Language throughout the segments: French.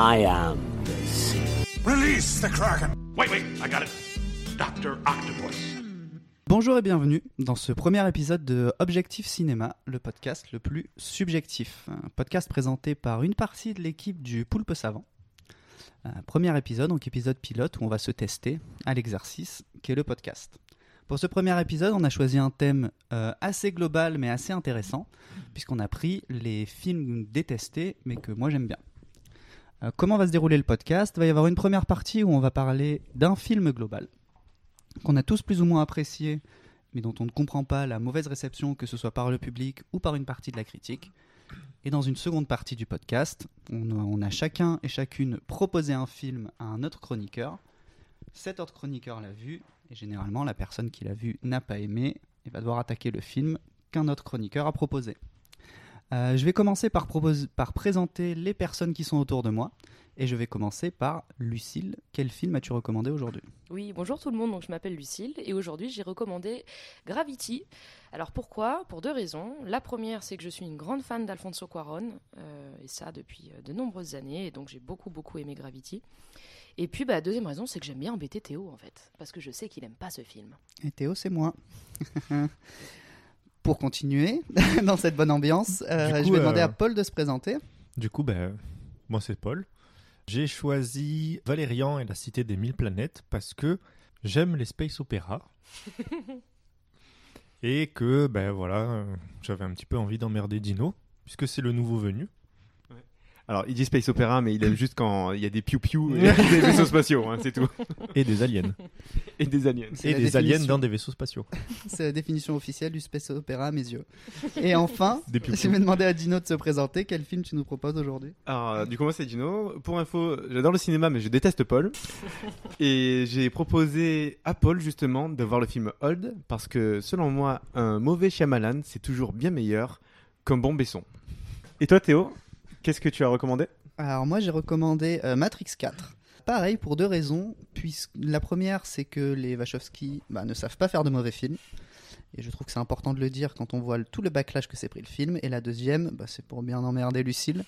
I am the sea. Release the Kraken! Wait, wait, I got it. Dr. Octopus. Bonjour et bienvenue dans ce premier épisode de Objectif Cinéma, le podcast le plus subjectif. Un podcast présenté par une partie de l'équipe du Poulpe Savant. Un premier épisode, donc épisode pilote, où on va se tester à l'exercice qui est le podcast. Pour ce premier épisode, on a choisi un thème euh, assez global mais assez intéressant, puisqu'on a pris les films détestés mais que moi j'aime bien. Euh, comment va se dérouler le podcast? Il va y avoir une première partie où on va parler d'un film global qu'on a tous plus ou moins apprécié, mais dont on ne comprend pas la mauvaise réception, que ce soit par le public ou par une partie de la critique. Et dans une seconde partie du podcast, on a, on a chacun et chacune proposé un film à un autre chroniqueur. Cet autre chroniqueur l'a vu, et généralement la personne qui l'a vu n'a pas aimé, et va devoir attaquer le film qu'un autre chroniqueur a proposé. Euh, je vais commencer par, propose- par présenter les personnes qui sont autour de moi, et je vais commencer par Lucille. Quel film as-tu recommandé aujourd'hui? Oui, bonjour tout le monde, donc je m'appelle Lucille et aujourd'hui j'ai recommandé Gravity. Alors pourquoi? Pour deux raisons. La première, c'est que je suis une grande fan d'Alfonso Cuarón, euh, et ça depuis euh, de nombreuses années, et donc j'ai beaucoup beaucoup aimé Gravity. Et puis, bah, la deuxième raison, c'est que j'aime bien embêter Théo en fait, parce que je sais qu'il aime pas ce film. Et Théo, c'est moi. Pour continuer dans cette bonne ambiance, euh, coup, je vais demander euh, à Paul de se présenter. Du coup, ben, moi c'est Paul. J'ai choisi Valérian et la Cité des Mille Planètes parce que j'aime les space opéras. et que, ben voilà, j'avais un petit peu envie d'emmerder Dino, puisque c'est le nouveau venu. Alors, il dit Space Opera, mais il aime juste quand il y a des piou-piou et des vaisseaux spatiaux, hein, c'est tout. Et des aliens. Et des aliens. Et des aliens dans des vaisseaux spatiaux. C'est la définition officielle du space opéra à mes yeux. Et enfin, Des je vais demander à Dino de se présenter. Quel film tu nous proposes aujourd'hui? Alors, euh, du coup, moi, c'est Dino. Pour info, j'adore le cinéma, mais je déteste Paul. Et j'ai proposé à Paul, justement, de voir le film Old, parce que, selon moi, un mauvais Shyamalan, c'est toujours bien meilleur qu'un bon Besson. Et toi, Théo, qu'est-ce que tu as recommandé Alors moi j'ai recommandé euh, Matrix 4. Pareil pour deux raisons. Puisque la première c'est que les Wachowski bah, ne savent pas faire de mauvais films. Et je trouve que c'est important de le dire quand on voit tout le backlash que s'est pris le film. Et la deuxième, bah, c'est pour bien emmerder Lucille.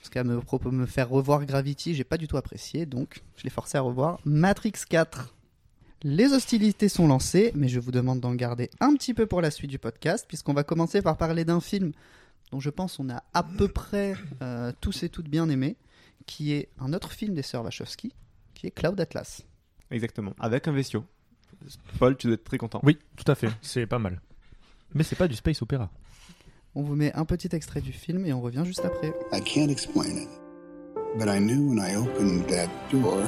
Parce qu'à me, me faire revoir Gravity, j'ai pas du tout apprécié. Donc je l'ai forcé à revoir Matrix 4. Les hostilités sont lancées, mais je vous demande d'en garder un petit peu pour la suite du podcast, puisqu'on va commencer par parler d'un film dont je pense on a à peu près euh, tous et toutes bien aimé, qui est un autre film des sœurs Wachowski, qui est Cloud Atlas. Exactement. Avec un vaisseau. Paul, tu dois être très content. Oui, tout à fait, c'est pas mal. Mais c'est pas du space opéra. On vous met un petit extrait du film et on revient juste après. I can't explain it, but I knew when I opened that door,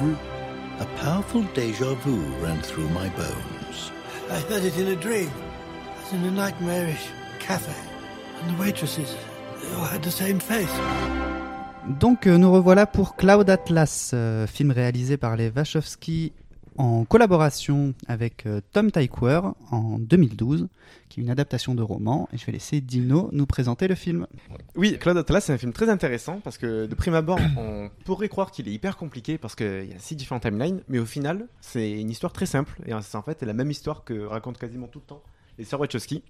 A powerful deja vu ran through my bones. I heard it in a dream. I was in a nightmarish cafe, waitresses they all had the same face. Donc euh, nous revoilà pour Cloud Atlas, euh, film réalisé par les Wachowski en collaboration avec euh, Tom Tykwer en 2012, qui est une adaptation de roman. Et je vais laisser Dino nous présenter le film. Oui, Cloud Atlas, c'est un film très intéressant parce que de prime abord, on pourrait croire qu'il est hyper compliqué parce qu'il y a six différents timelines, mais au final, c'est une histoire très simple et c'est en fait la même histoire que racontent quasiment tout le temps les sœurs Wachowski,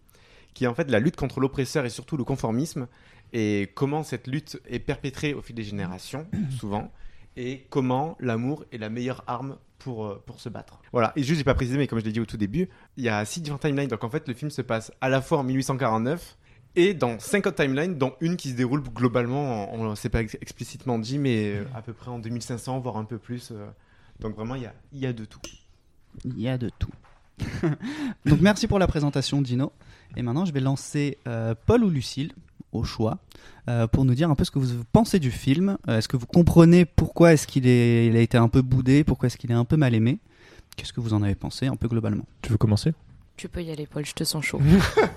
qui est en fait la lutte contre l'oppresseur et surtout le conformisme et comment cette lutte est perpétrée au fil des générations, souvent, et comment l'amour est la meilleure arme pour, euh, pour se battre. Voilà, et juste, j'ai pas précisé, mais comme je l'ai dit au tout début, il y a six différents timelines, donc en fait, le film se passe à la fois en 1849 et dans 50 timelines, dont une qui se déroule globalement, en- on ne s'est pas ex- explicitement dit, mais euh, à peu près en 2500, voire un peu plus. euh. donc vraiment, il y a, il y a de tout. Il y a de tout. Donc merci pour la présentation Dino. Et maintenant je vais lancer euh, Paul ou Lucille au choix euh, pour nous dire un peu ce que vous pensez du film. Euh, est-ce que vous comprenez pourquoi est-ce qu'il est, il a été un peu boudé, pourquoi est-ce qu'il est un peu mal aimé? Qu'est-ce que vous en avez pensé un peu globalement? Tu veux commencer? Tu peux y aller, Paul, je te sens chaud.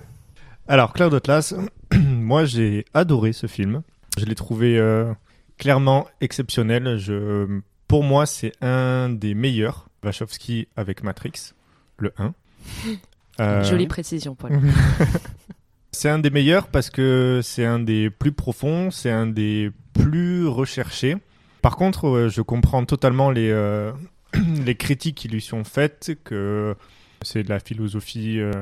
Alors, Cloud Atlas, moi j'ai adoré ce film. Je l'ai trouvé euh, clairement exceptionnel. Je, pour moi, c'est un des meilleurs. Wachowski avec Matrix, le 1. Euh, Jolie précision, Paul. C'est un des meilleurs parce que c'est un des plus profonds, c'est un des plus recherchés. Par contre, euh, je comprends totalement les, euh, les critiques qui lui sont faites, que c'est de la philosophie, euh,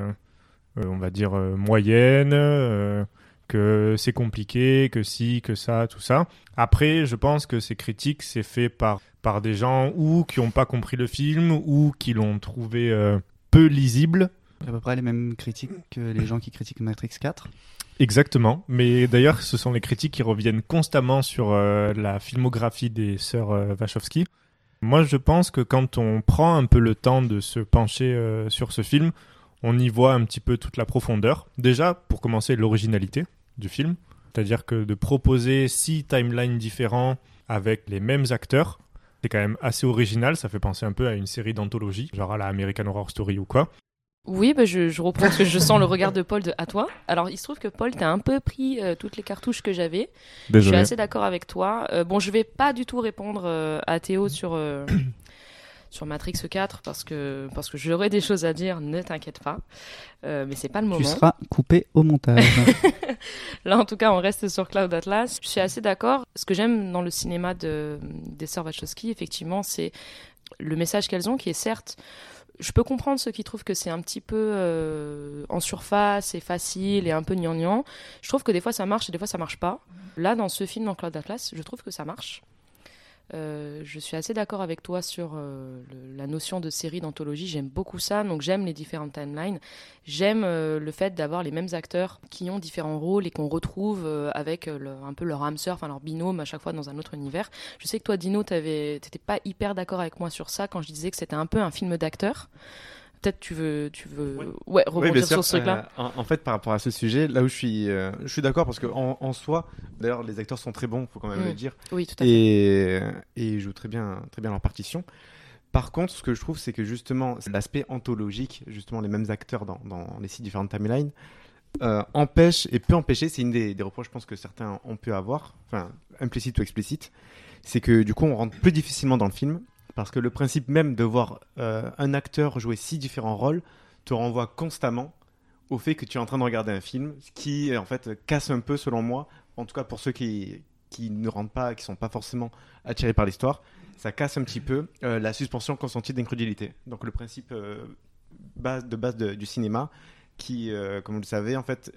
euh, on va dire, euh, moyenne, euh, que c'est compliqué, que si, que ça, tout ça. Après, je pense que ces critiques, c'est fait par, par des gens ou qui n'ont pas compris le film ou qui l'ont trouvé euh, peu lisible. À peu près les mêmes critiques que les gens qui critiquent Matrix 4. Exactement. Mais d'ailleurs, ce sont les critiques qui reviennent constamment sur euh, la filmographie des sœurs euh, Wachowski. Moi, je pense que quand on prend un peu le temps de se pencher sur ce film, on y voit un petit peu toute la profondeur. Déjà, pour commencer, l'originalité du film. C'est-à-dire que de proposer six timelines différents avec les mêmes acteurs, c'est quand même assez original. Ça fait penser un peu à une série d'anthologie, genre à la American Horror Story ou quoi. Oui, bah je, je reprends parce que je sens le regard de Paul de à toi. Alors, il se trouve que Paul, t'as un peu pris euh, toutes les cartouches que j'avais. Je suis assez d'accord avec toi. Euh, bon, je vais pas du tout répondre euh, à Théo sur euh, sur Matrix 4 parce que parce que j'aurais des choses à dire. Ne t'inquiète pas. Euh, mais c'est pas le moment. Tu seras coupé au montage. Là, en tout cas, on reste sur Cloud Atlas. Je suis assez d'accord. Ce que j'aime dans le cinéma de, des sœurs Wachowski, effectivement, c'est le message qu'elles ont, qui est certes. Je peux comprendre ceux qui trouvent que c'est un petit peu euh, en surface et facile et un peu gnangnan. Je trouve que des fois ça marche et des fois ça marche pas. Là, dans ce film, dans Cloud Atlas, je trouve que ça marche. Euh, je suis assez d'accord avec toi sur euh, la notion de série d'anthologie. J'aime beaucoup ça. Donc j'aime les différentes timelines. J'aime euh, le fait d'avoir les mêmes acteurs qui ont différents rôles et qu'on retrouve avec un peu leur âme sœur, enfin leur binôme à chaque fois dans un autre univers. Je sais que toi, Dino, t'étais pas hyper d'accord avec moi sur ça quand je disais que c'était un peu un film d'acteur. Peut-être tu veux, tu veux, ouais, rebondir sur sûr. ce truc-là. Euh, en, en fait, par rapport à ce sujet, là où je suis, euh, je suis d'accord parce que en, en soi, d'ailleurs, les acteurs sont très bons, faut quand même Mm. le dire, Oui, tout à fait. et, et ils jouent très bien, très bien leur partition. Par contre, ce que je trouve, c'est que justement, l'aspect anthologique, justement, les mêmes acteurs dans, dans les six différentes timelines, euh, empêche et peut empêcher, c'est une des, des reproches, je pense, que certains ont pu avoir, enfin, implicite ou explicite, c'est que du coup, on rentre plus difficilement dans le film, parce que le principe même de voir euh, un acteur jouer six différents rôles te renvoie constamment au fait que tu es en train de regarder un film, ce qui, en fait, casse un peu, selon moi, en tout cas pour ceux qui, qui ne rentrent pas, qui sont pas forcément attirés par l'histoire, ça casse un petit peu euh, la suspension consentie d'incrédulité. Donc le principe euh, de base du cinéma, qui, comme vous le savez, en fait,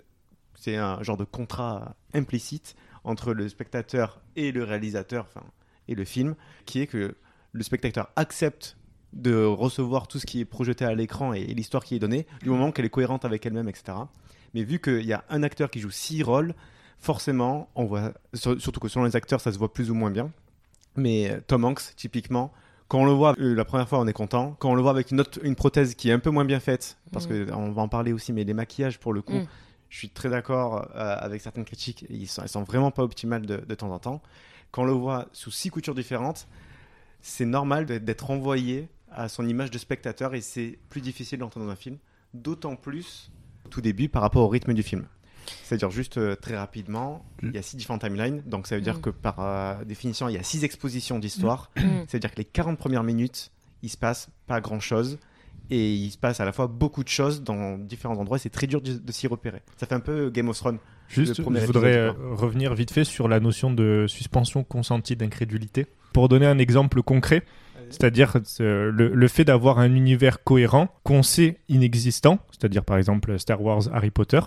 c'est un genre de contrat implicite entre le spectateur et le réalisateur, enfin, et le film, qui est que le spectateur accepte de recevoir tout ce qui est projeté à l'écran et, et l'histoire qui est donnée, du moment qu'elle est cohérente avec elle-même, etc. Mais vu qu'il y a un acteur qui joue six rôles, forcément, on voit, sur- surtout que selon les acteurs, ça se voit plus ou moins bien. Mais euh, Tom Hanks, typiquement, quand on le voit euh, la première fois, on est content. Quand on le voit avec une, autre, une prothèse qui est un peu moins bien faite, parce Mhm. que on va en parler aussi, mais les maquillages, pour le coup, Mhm. je suis très d'accord euh, avec certaines critiques. Ils sont, elles sont vraiment pas optimales de, de temps en temps. Quand on le voit sous six coutures différentes, c'est normal d'être envoyé à son image de spectateur et c'est plus difficile d'entrer dans un film. D'autant plus au tout début par rapport au rythme du film. C'est-à-dire juste euh, très rapidement, il y a six différentes timelines, donc ça veut dire Mm. que par euh, définition, il y a six expositions d'histoire. Mm. C'est-à-dire que les 40 premières minutes, il se passe pas grand-chose. Et il se passe à la fois beaucoup de choses dans différents endroits. et C'est très dur de, de s'y repérer. Ça fait un peu Game of Thrones. Juste, je voudrais épisode, euh, revenir vite fait sur la notion de suspension consentie d'incrédulité. Pour donner un exemple concret, c'est-à-dire euh, le, le fait d'avoir un univers cohérent qu'on sait inexistant, c'est-à-dire par exemple Star Wars, Harry Potter.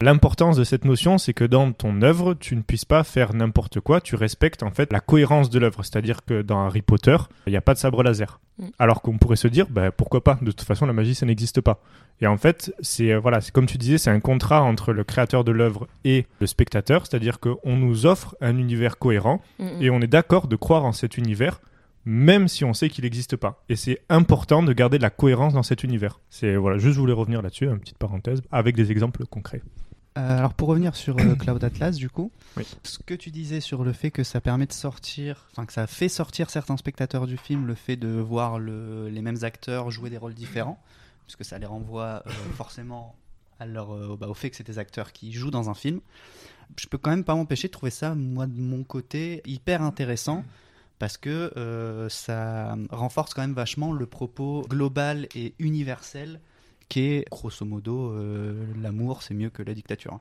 L'importance de cette notion, c'est que dans ton œuvre, tu ne puisses pas faire n'importe quoi, tu respectes en fait la cohérence de l'œuvre. C'est-à-dire que dans Harry Potter, il n'y a pas de sabre laser. Mm. Alors qu'on pourrait se dire, bah, pourquoi pas De toute façon, la magie, ça n'existe pas. Et en fait, c'est euh, voilà, c'est comme tu disais, c'est un contrat entre le créateur de l'œuvre et le spectateur, c'est-à-dire qu'on nous offre un univers cohérent Mm, mm. et on est d'accord de croire en cet univers, même si on sait qu'il n'existe pas. Et c'est important de garder de la cohérence dans cet univers. C'est voilà, juste je voulais revenir là-dessus, une petite parenthèse, avec des exemples concrets. Euh, alors pour revenir sur euh, Cloud Atlas, du coup, Oui. ce que tu disais sur le fait que ça permet de sortir, enfin que ça fait sortir certains spectateurs du film, le fait de voir le- les mêmes acteurs jouer des rôles différents, puisque ça les renvoie euh, forcément à leur, bah, au fait que c'est des acteurs qui jouent dans un film. Je peux quand même pas m'empêcher de trouver ça, moi de mon côté, hyper intéressant. Parce que ça renforce quand même vachement le propos global et universel qu'est grosso modo euh, l'amour c'est mieux que la dictature.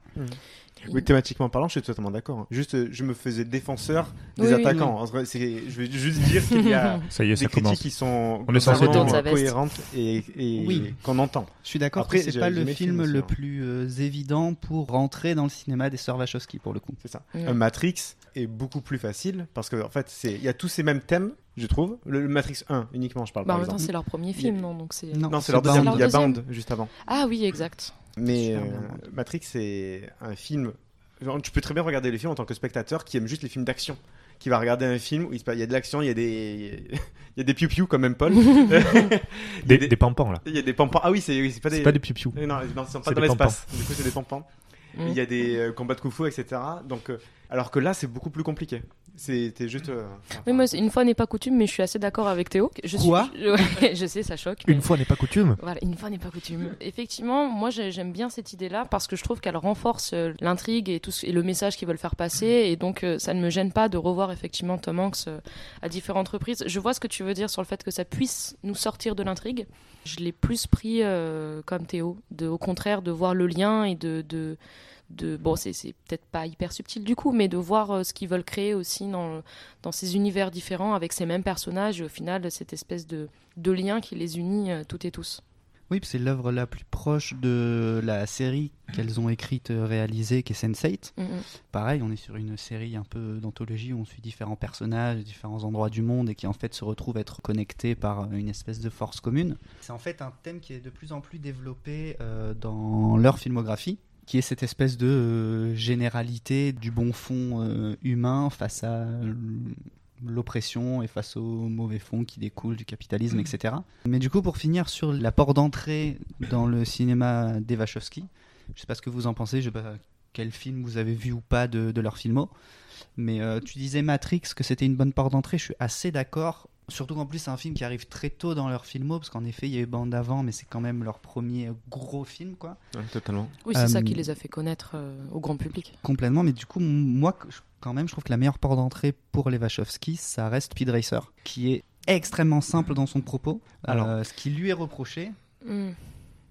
Oui, thématiquement parlant, je suis totalement d'accord. hein. Juste, euh, je me faisais défenseur des Oui, oui, attaquants. Vrai, c'est- je veux juste dire qu'il y a Ça y est, des ça critiques commence. qui sont On est censé cohérentes et, et Oui. qu'on entend. Je suis d'accord Après, que c'est pas le film le hein. plus euh, évident pour rentrer dans le cinéma des sœurs Wachowski pour le coup. C'est ça. Un Matrix est beaucoup plus facile parce que en fait, c'est il y a tous ces mêmes thèmes, je trouve. Le, le Matrix 1 uniquement, je parle Bah, en par même temps, exemple. c'est leur premier film, non Donc c'est. Non, Non, c'est c'est leur deuxième. Bound. Il y a Bound juste avant. Ah oui, exact. Mais euh. Matrix, c'est un film. genre, Tu peux très bien regarder les films en tant que spectateur qui aime juste les films d'action. Qui va regarder un film où il y a de l'action, il y a des, il y a des piou-piou comme même Paul. Des, des... des pampans, là. il y a des pampans. Ah oui, c'est oui, pas des. C'est pas des piou-piou. Euh, Non, non, ils sont pas C'est dans des l'espace. Du coup, c'est des pampans. Mm. Il y a des euh, combats de kung-fu, etc. Donc, euh, alors que là, c'est beaucoup plus compliqué. C'était juste. euh, Oui, moi, c'est- une fois n'est pas coutume, mais je suis assez d'accord avec Théo. Je suis- Quoi? Je, ouais, je sais, ça choque. mais- Une fois n'est pas coutume? Voilà, une fois n'est pas coutume. Effectivement, moi j'ai- j'aime bien cette idée-là parce que je trouve qu'elle renforce euh, l'intrigue et, tout ce- et le message qu'ils veulent faire passer. Et donc euh, ça ne me gêne pas de revoir effectivement Tom Hanks euh, à différentes reprises. Je vois ce que tu veux dire sur le fait que ça puisse nous sortir de l'intrigue. Je l'ai plus pris euh, comme Théo, de, au contraire de voir le lien et de. de de, bon, c'est peut-être pas hyper subtil du coup, mais de voir euh, ce qu'ils veulent créer aussi dans, dans ces univers différents avec ces mêmes personnages et au final cette espèce de, de lien qui les unit euh, toutes et tous. Oui, c'est l'œuvre la plus proche de la série qu'elles ont écrite, euh, réalisée, qui est Sense8. Mm, mm. Pareil, on est sur une série un peu d'anthologie où on suit différents personnages, différents endroits du monde et qui en fait se retrouvent être connectés par une espèce de force commune. C'est en fait un thème qui est de plus en plus développé euh, dans leur filmographie, qui est cette espèce de euh, généralité du bon fond euh, humain face à l- l'oppression et face au mauvais fond qui découle du capitalisme, etc. Mais du coup, pour finir sur la porte d'entrée dans le cinéma des Wachowski, je sais pas ce que vous en pensez, je sais pas quel film vous avez vu ou pas de, de leur filmo, mais euh, tu disais Matrix que c'était une bonne porte d'entrée, je suis assez d'accord. Surtout qu'en plus c'est un film qui arrive très tôt dans leur filmo, parce qu'en effet il y a eu Bande avant, mais c'est quand même leur premier gros film, quoi. Ouais, totalement. Oui, c'est ça Euh, qui les a fait connaître euh, au grand public. Complètement, mais du coup, moi, quand même, je trouve que la meilleure porte d'entrée pour les Wachowski, ça reste Speed Racer, qui est extrêmement simple dans son propos. Alors. Euh, ce qui lui est reproché, Mm.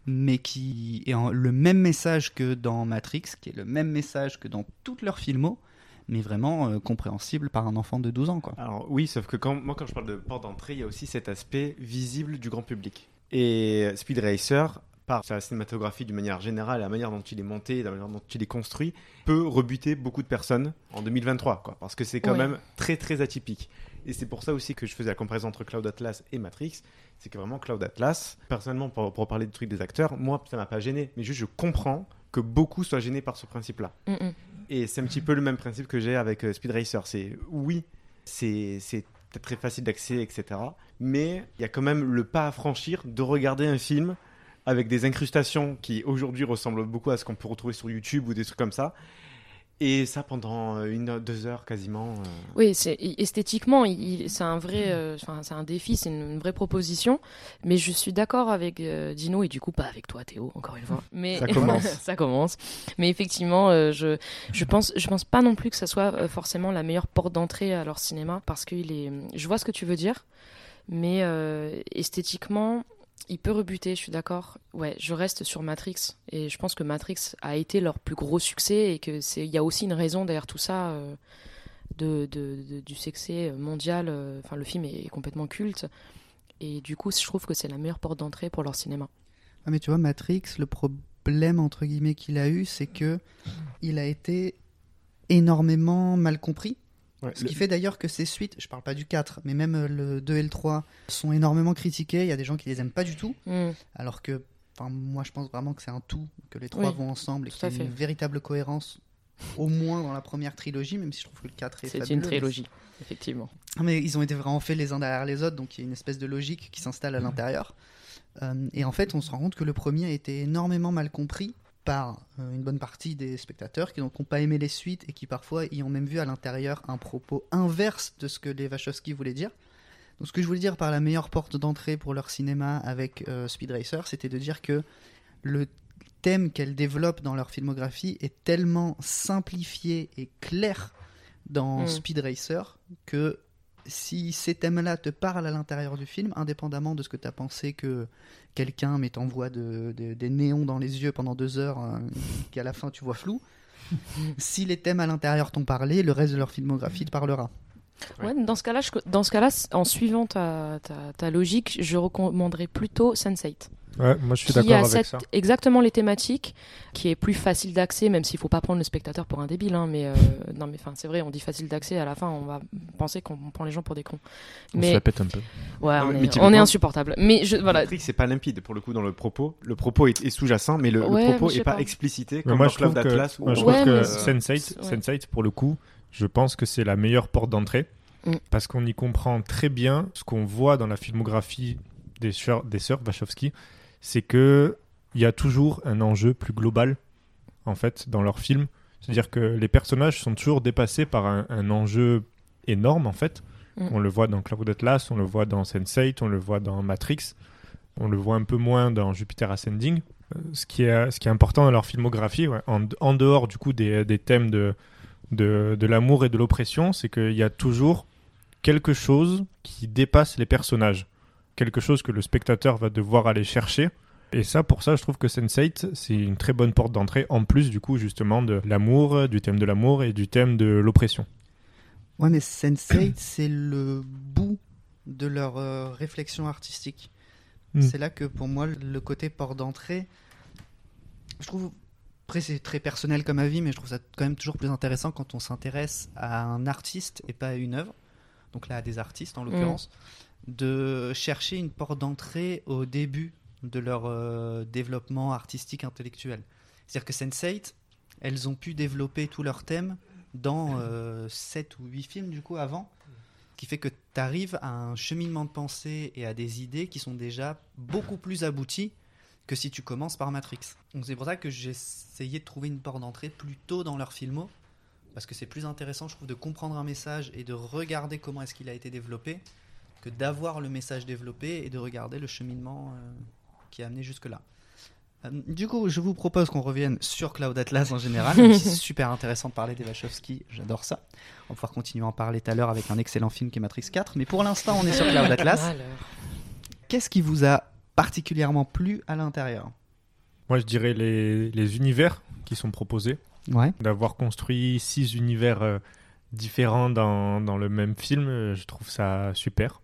mais qui est en- le même message que dans Matrix, qui est le même message que dans toutes leurs filmos, mais vraiment euh, compréhensible par un enfant de 12 ans, quoi. Alors oui, sauf que quand, moi quand je parle de porte d'entrée, il y a aussi cet aspect visible du grand public. Et Speed Racer, par sa cinématographie d'une manière générale, la manière dont il est monté, la manière dont il est construit, peut rebuter beaucoup de personnes en 2023, quoi, parce que c'est quand Ouais. même très très atypique. Et c'est pour ça aussi que je faisais la comparaison entre Cloud Atlas et Matrix, c'est que vraiment Cloud Atlas, personnellement pour, pour parler du truc des acteurs, moi ça m'a pas gêné, mais juste je comprends que beaucoup soient gênés par ce principe-là. Mm, mm. Et c'est un petit peu le même principe que j'ai avec euh, Speed Racer. C'est oui, c'est peut-être très facile d'accès, etc. Mais il y a quand même le pas à franchir de regarder un film avec des incrustations qui aujourd'hui ressemblent beaucoup à ce qu'on peut retrouver sur YouTube ou des trucs comme ça. Et ça pendant euh, une deux heures quasiment. euh. Oui, c'est esthétiquement, il- c'est un vrai, euh, enfin, c'est un défi, c'est une, une vraie proposition. Mais je suis d'accord avec euh, Dino et du coup pas avec toi, Théo, encore une fois. Mais Ça commence. ça commence. Mais effectivement, euh, je, je pense, je pense pas non plus que ça soit euh, forcément la meilleure porte d'entrée à leur cinéma parce qu'il est, je vois ce que tu veux dire, mais euh, esthétiquement. Il peut rebuter, je suis d'accord. Ouais, je reste sur Matrix et je pense que Matrix a été leur plus gros succès et que c'est, y a aussi une raison derrière tout ça. euh, de- du succès mondial. euh, Enfin, le film est complètement culte. Et du coup, je trouve que c'est la meilleure porte d'entrée pour leur cinéma. Ah, mais tu vois, Matrix, le problème entre guillemets qu'il a eu, c'est que il a été énormément mal compris. Ouais, Ce le- qui fait d'ailleurs que ces suites, je parle pas du 4, mais même le 2 et le 3, sont énormément critiqués. Il y a des gens qui les aiment pas du tout, Mm. alors que enfin, moi je pense vraiment que c'est un tout, que les trois Oui, vont ensemble et qu'il y a une véritable cohérence, au moins dans la première trilogie, même si je trouve que le 4 est C'est une mais trilogie, effectivement. Mais ils ont été vraiment faits les uns derrière les autres, donc il y a une espèce de logique qui s'installe à l'intérieur. Euh, et en fait, on se rend compte que le premier a été énormément mal compris par euh, une bonne partie des spectateurs qui n'ont pas aimé les suites et qui parfois y ont même vu à l'intérieur un propos inverse de ce que les Wachowski voulaient dire. Donc ce que je voulais dire par la meilleure porte d'entrée pour leur cinéma avec euh, Speed Racer, c'était de dire que le thème qu'elles développent dans leur filmographie est tellement simplifié et clair dans Mm. Speed Racer que si ces thèmes-là te parlent à l'intérieur du film, indépendamment de ce que tu as pensé que quelqu'un met t'envoie de, de- des néons dans les yeux pendant deux heures, euh, qu'à la fin tu vois flou, si les thèmes à l'intérieur t'ont parlé, le reste de leur filmographie te parlera. Ouais, dans ce cas-là, je- dans ce cas-là, en suivant ta, ta, ta logique, je recommanderais plutôt Sense8. Ouais, moi je suis d'accord avec cette- ça. exactement les thématiques, qui est plus facile d'accès, même s'il faut pas prendre le spectateur pour un débile. Hein, mais euh, non, mais enfin, c'est vrai, on dit facile d'accès. À la fin, on va penser qu'on prend les gens pour des cons. On se la pète un peu. ouais, Non, on, mais est, on est insupportable. Mais je, voilà. C'est pas limpide pour le coup dans le propos. Le propos est, est sous-jacent, mais le, propos mais je sais est pas, pas. explicité Mais comme moi je Club trouve que, d'Atlas. moi, je Ouais, trouve que mais- Sense8, Ouais. Sense8, pour le coup, je pense que c'est la meilleure porte d'entrée Mm. parce qu'on y comprend très bien ce qu'on voit dans la filmographie des, sœurs- des sœurs Wachowski, c'est que il y a toujours un enjeu plus global en fait dans leurs films. C'est-à-dire que les personnages sont toujours dépassés par un, un enjeu énorme en fait. Mm. On le voit dans Cloud Atlas, on le voit dans Sense8, on le voit dans Matrix, on le voit un peu moins dans Jupiter Ascending. Euh, Ce qui est, ce qui est important dans leur filmographie, ouais, en, en dehors du coup des, des thèmes de, de, de l'amour et de l'oppression, c'est qu'il y a toujours quelque chose qui dépasse les personnages, quelque chose que le spectateur va devoir aller chercher. Et ça, pour ça, je trouve que Sense8, c'est une très bonne porte d'entrée, en plus du coup justement de l'amour, du thème de l'amour et du thème de l'oppression. Ouais, mais Sense8, c'est le bout de leur euh, réflexion artistique. Mm. C'est là que pour moi, le côté port d'entrée, je trouve, après c'est très personnel comme avis, mais je trouve ça quand même toujours plus intéressant quand on s'intéresse à un artiste et pas à une œuvre, donc là à des artistes en l'occurrence, de chercher une porte d'entrée au début de leur euh, développement artistique intellectuel. C'est-à-dire que Sense8, elles ont pu développer tous leurs thèmes dans 7 ou 8 films du coup avant, ce qui fait que tu arrives à un cheminement de pensée et à des idées qui sont déjà beaucoup plus abouties que si tu commences par Matrix. Donc c'est pour ça que j'ai essayé de trouver une porte d'entrée plus tôt dans leur filmo, parce que c'est plus intéressant je trouve de comprendre un message et de regarder comment est-ce qu'il a été développé, que d'avoir le message développé et de regarder le cheminement euh, qui a amené jusque-là. Euh, du coup, je vous propose qu'on revienne sur Cloud Atlas en général. c'est super intéressant de parler des Wachowski, j'adore ça. On va pouvoir continuer à en parler tout à l'heure avec un excellent film qui est Matrix 4. Mais pour l'instant, on est sur Cloud Atlas. Qu'est-ce qui vous a particulièrement plu à l'intérieur? Moi, je dirais les, les univers qui sont proposés. Ouais. D'avoir construit six univers euh, différents dans, dans le même film, je trouve ça super.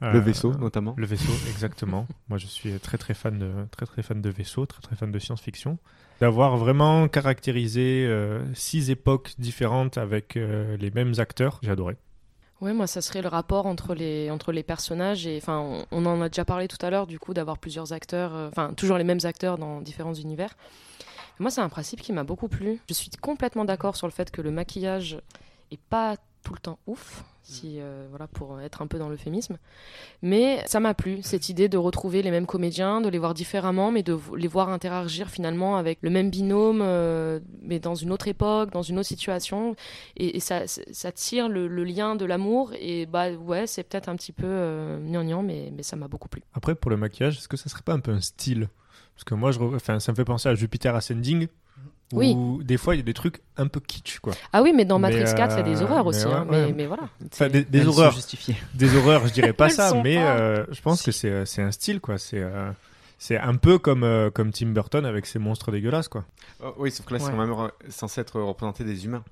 Le Euh, vaisseau, notamment. Le vaisseau, exactement. Moi, je suis très très fan de très très fan de vaisseaux, très très fan de science-fiction. D'avoir vraiment caractérisé euh, six époques différentes avec euh, les mêmes acteurs, j'ai adoré. Ouais, moi, ça serait le rapport entre les, entre les personnages. Et enfin, on, on en a déjà parlé tout à l'heure, du coup, d'avoir plusieurs acteurs, euh, enfin, toujours les mêmes acteurs dans différents univers. Moi, c'est un principe qui m'a beaucoup plu. Je suis complètement d'accord sur le fait que le maquillage est pas tout le temps ouf, si euh, voilà pour être un peu dans l'euphémisme. Mais ça m'a plu cette idée de retrouver les mêmes comédiens, de les voir différemment, mais de les voir interagir finalement avec le même binôme, euh, mais dans une autre époque, dans une autre situation. Et, ça, tire le, lien de l'amour. Et bah ouais, c'est peut-être un petit peu euh, mais, mais ça m'a beaucoup plu. Après, pour le maquillage, est-ce que ça serait pas un peu un style? Parce que moi, je, enfin, ça me fait penser à Jupiter Ascending. Oui. Où des fois, il y a des trucs un peu kitsch, quoi. Ah oui, mais dans Mais, Matrix 4, il y a des euh, horreurs mais aussi. ouais, hein, ouais. mais, mais voilà. Enfin, des, des horreurs, justifiées. des horreurs, je dirais pas ça, mais pas. euh, je pense que c'est c'est un style, quoi. C'est euh, c'est un peu comme euh, comme Tim Burton avec ses monstres dégueulasses, quoi. Oh, oui, sauf que là, c'est quand même censé être représenté des humains,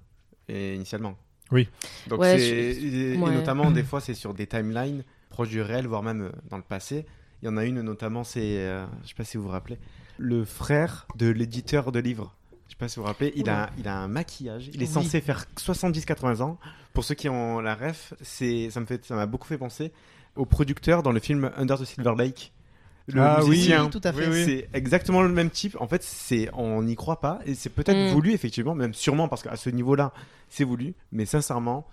et initialement. Oui. Donc Ouais, c'est- je- et, et ouais. notamment, des fois, c'est sur des timelines proches du réel, voire même euh, dans le passé. Il y en a une, notamment, c'est, euh, je sais pas si vous vous rappelez, le frère de l'éditeur de livres. Je sais pas si vous vous rappelez, il a, il a un maquillage. Il est Oui. censé faire 70-80 ans. Pour ceux qui ont la ref, c'est, ça me fait, ça m'a beaucoup fait penser au producteur dans le film Under the Silver Lake. Le Ah oui, musicien. oui, tout à fait. Oui, oui. C'est exactement le même type. En fait, c'est on n'y croit pas et c'est peut-être Mm. voulu effectivement, même sûrement parce qu'à ce niveau-là, c'est voulu. Mais sincèrement,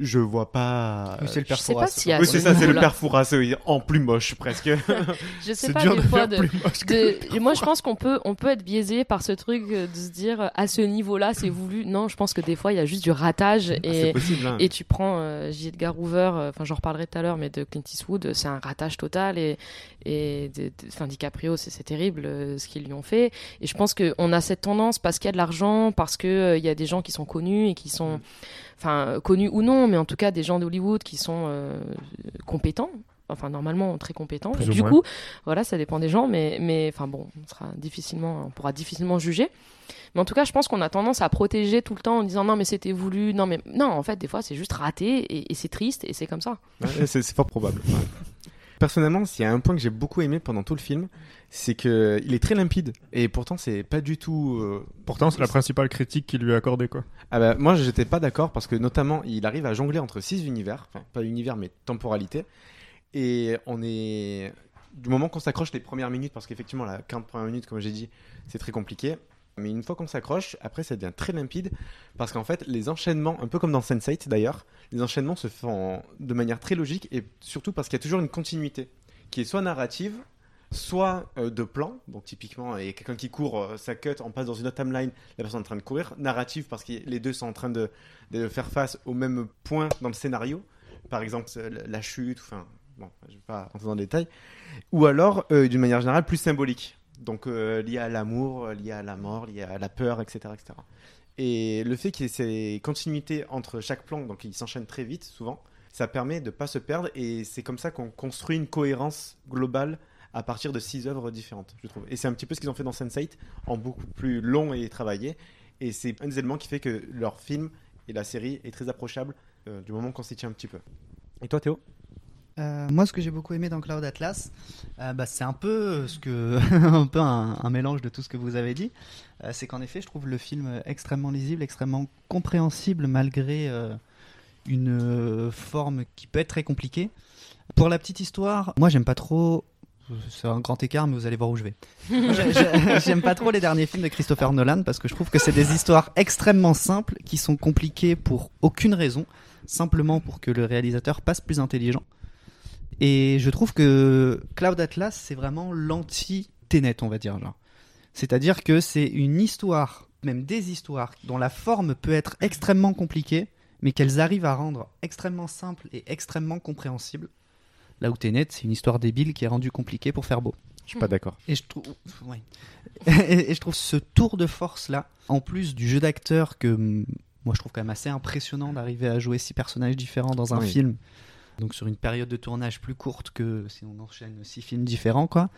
je vois pas. Oui, c'est le Je père sais pas Fouras. s'il y a Oui, ce c'est ça, c'est le niveau-là. père Fouras, oui, en plus moche presque. Je sais pas dur des de fois de. que- de- et moi, je pense qu'on peut, on peut être biaisé par ce truc euh, de se dire euh, à ce niveau-là, c'est voulu. Non, je pense que des fois, il y a juste du ratage Ah, c'est et. possible. hein. Et tu prends euh, J. Edgar Hoover, euh, enfin j'en reparlerai tout à l'heure, mais de Clint Eastwood, euh, c'est un ratage total et et de- de- enfin DiCaprio, c'est terrible euh, ce qu'ils lui ont fait. Et je pense qu'on a cette tendance parce qu'il y a de l'argent, parce que euh, il y a des gens qui sont connus et qui sont, enfin connus ou non, mais en tout cas des gens d'Hollywood qui sont euh, compétents. Enfin, normalement très compétents. Plus du moins. coup, voilà, ça dépend des gens, mais, mais enfin bon, on sera difficilement, on pourra difficilement juger. Mais en tout cas, je pense qu'on a tendance à protéger tout le temps en disant non, mais c'était voulu, non, mais non, en fait, des fois, c'est juste raté et, et c'est triste et c'est comme ça. Ouais, c'est c'est fort probable. Personnellement, s'il y a un point que j'ai beaucoup aimé pendant tout le film, c'est que il est très limpide et pourtant c'est pas du tout. euh, Pourtant, c'est la principale critique qu'il lui a accordée, quoi. Ah bah, moi, j'étais pas d'accord parce que notamment, il arrive à jongler entre six univers, enfin pas univers mais temporalité, et on est du moment qu'on s'accroche les premières minutes, parce qu'effectivement la 40 premières minutes, comme j'ai dit, c'est très compliqué. Mais une fois qu'on s'accroche, après ça devient très limpide parce qu'en fait les enchaînements, un peu comme dans Sense8 d'ailleurs, les enchaînements se font de manière très logique et surtout parce qu'il y a toujours une continuité qui est soit narrative, soit euh, de plan. Donc typiquement, il y a quelqu'un qui court, euh, ça cut, on passe dans une autre timeline, la personne est en train de courir. Narrative parce que les deux sont en train de, faire face au même point dans le scénario. Par exemple, euh, la- chute, enfin, bon, je vais pas rentrer dans le détail. Ou alors, euh, d'une manière générale, plus symbolique. Donc euh, lié à l'amour, lié à la mort, lié à la peur, etc. etc. Et le fait qu'il y ait ces continuités entre chaque plan, donc ils s'enchaînent très vite souvent, ça permet de ne pas se perdre et c'est comme ça qu'on construit une cohérence globale à partir de six œuvres différentes, je trouve. Et c'est un petit peu ce qu'ils ont fait dans Sense8 en beaucoup plus long et travaillé. Et c'est un des éléments qui fait que leur film et la série est très approchable euh, du moment qu'on s'y tient un petit peu. Et toi Théo? Euh, moi, ce que j'ai beaucoup aimé dans Cloud Atlas, euh, bah, c'est un peu ce que, un peu un, un mélange de tout ce que vous avez dit. Euh, c'est qu'en effet, je trouve le film extrêmement lisible, extrêmement compréhensible malgré une forme qui peut être très compliquée. Pour la petite histoire, moi, j'aime pas trop. C'est un grand écart, mais vous allez voir où je vais. J'aime pas trop les derniers films de Christopher Nolan parce que je trouve que c'est des histoires extrêmement simples qui sont compliquées pour aucune raison, simplement pour que le réalisateur passe plus intelligent. Et je trouve que Cloud Atlas, c'est vraiment l'anti-Tenet, on va dire. C'est-à-dire que c'est une histoire, même des histoires, dont la forme peut être extrêmement compliquée, mais qu'elles arrivent à rendre extrêmement simple et extrêmement compréhensible. Là où Tenet, c'est une histoire débile qui est rendue compliquée pour faire beau. Je suis pas d'accord. Et je trouve, ouais. et, je trouve ce tour de force là, en plus du jeu d'acteur que moi je trouve quand même assez impressionnant d'arriver à jouer six personnages différents dans un Oui. film. Donc sur une période de tournage plus courte que si on enchaîne six films différents quoi.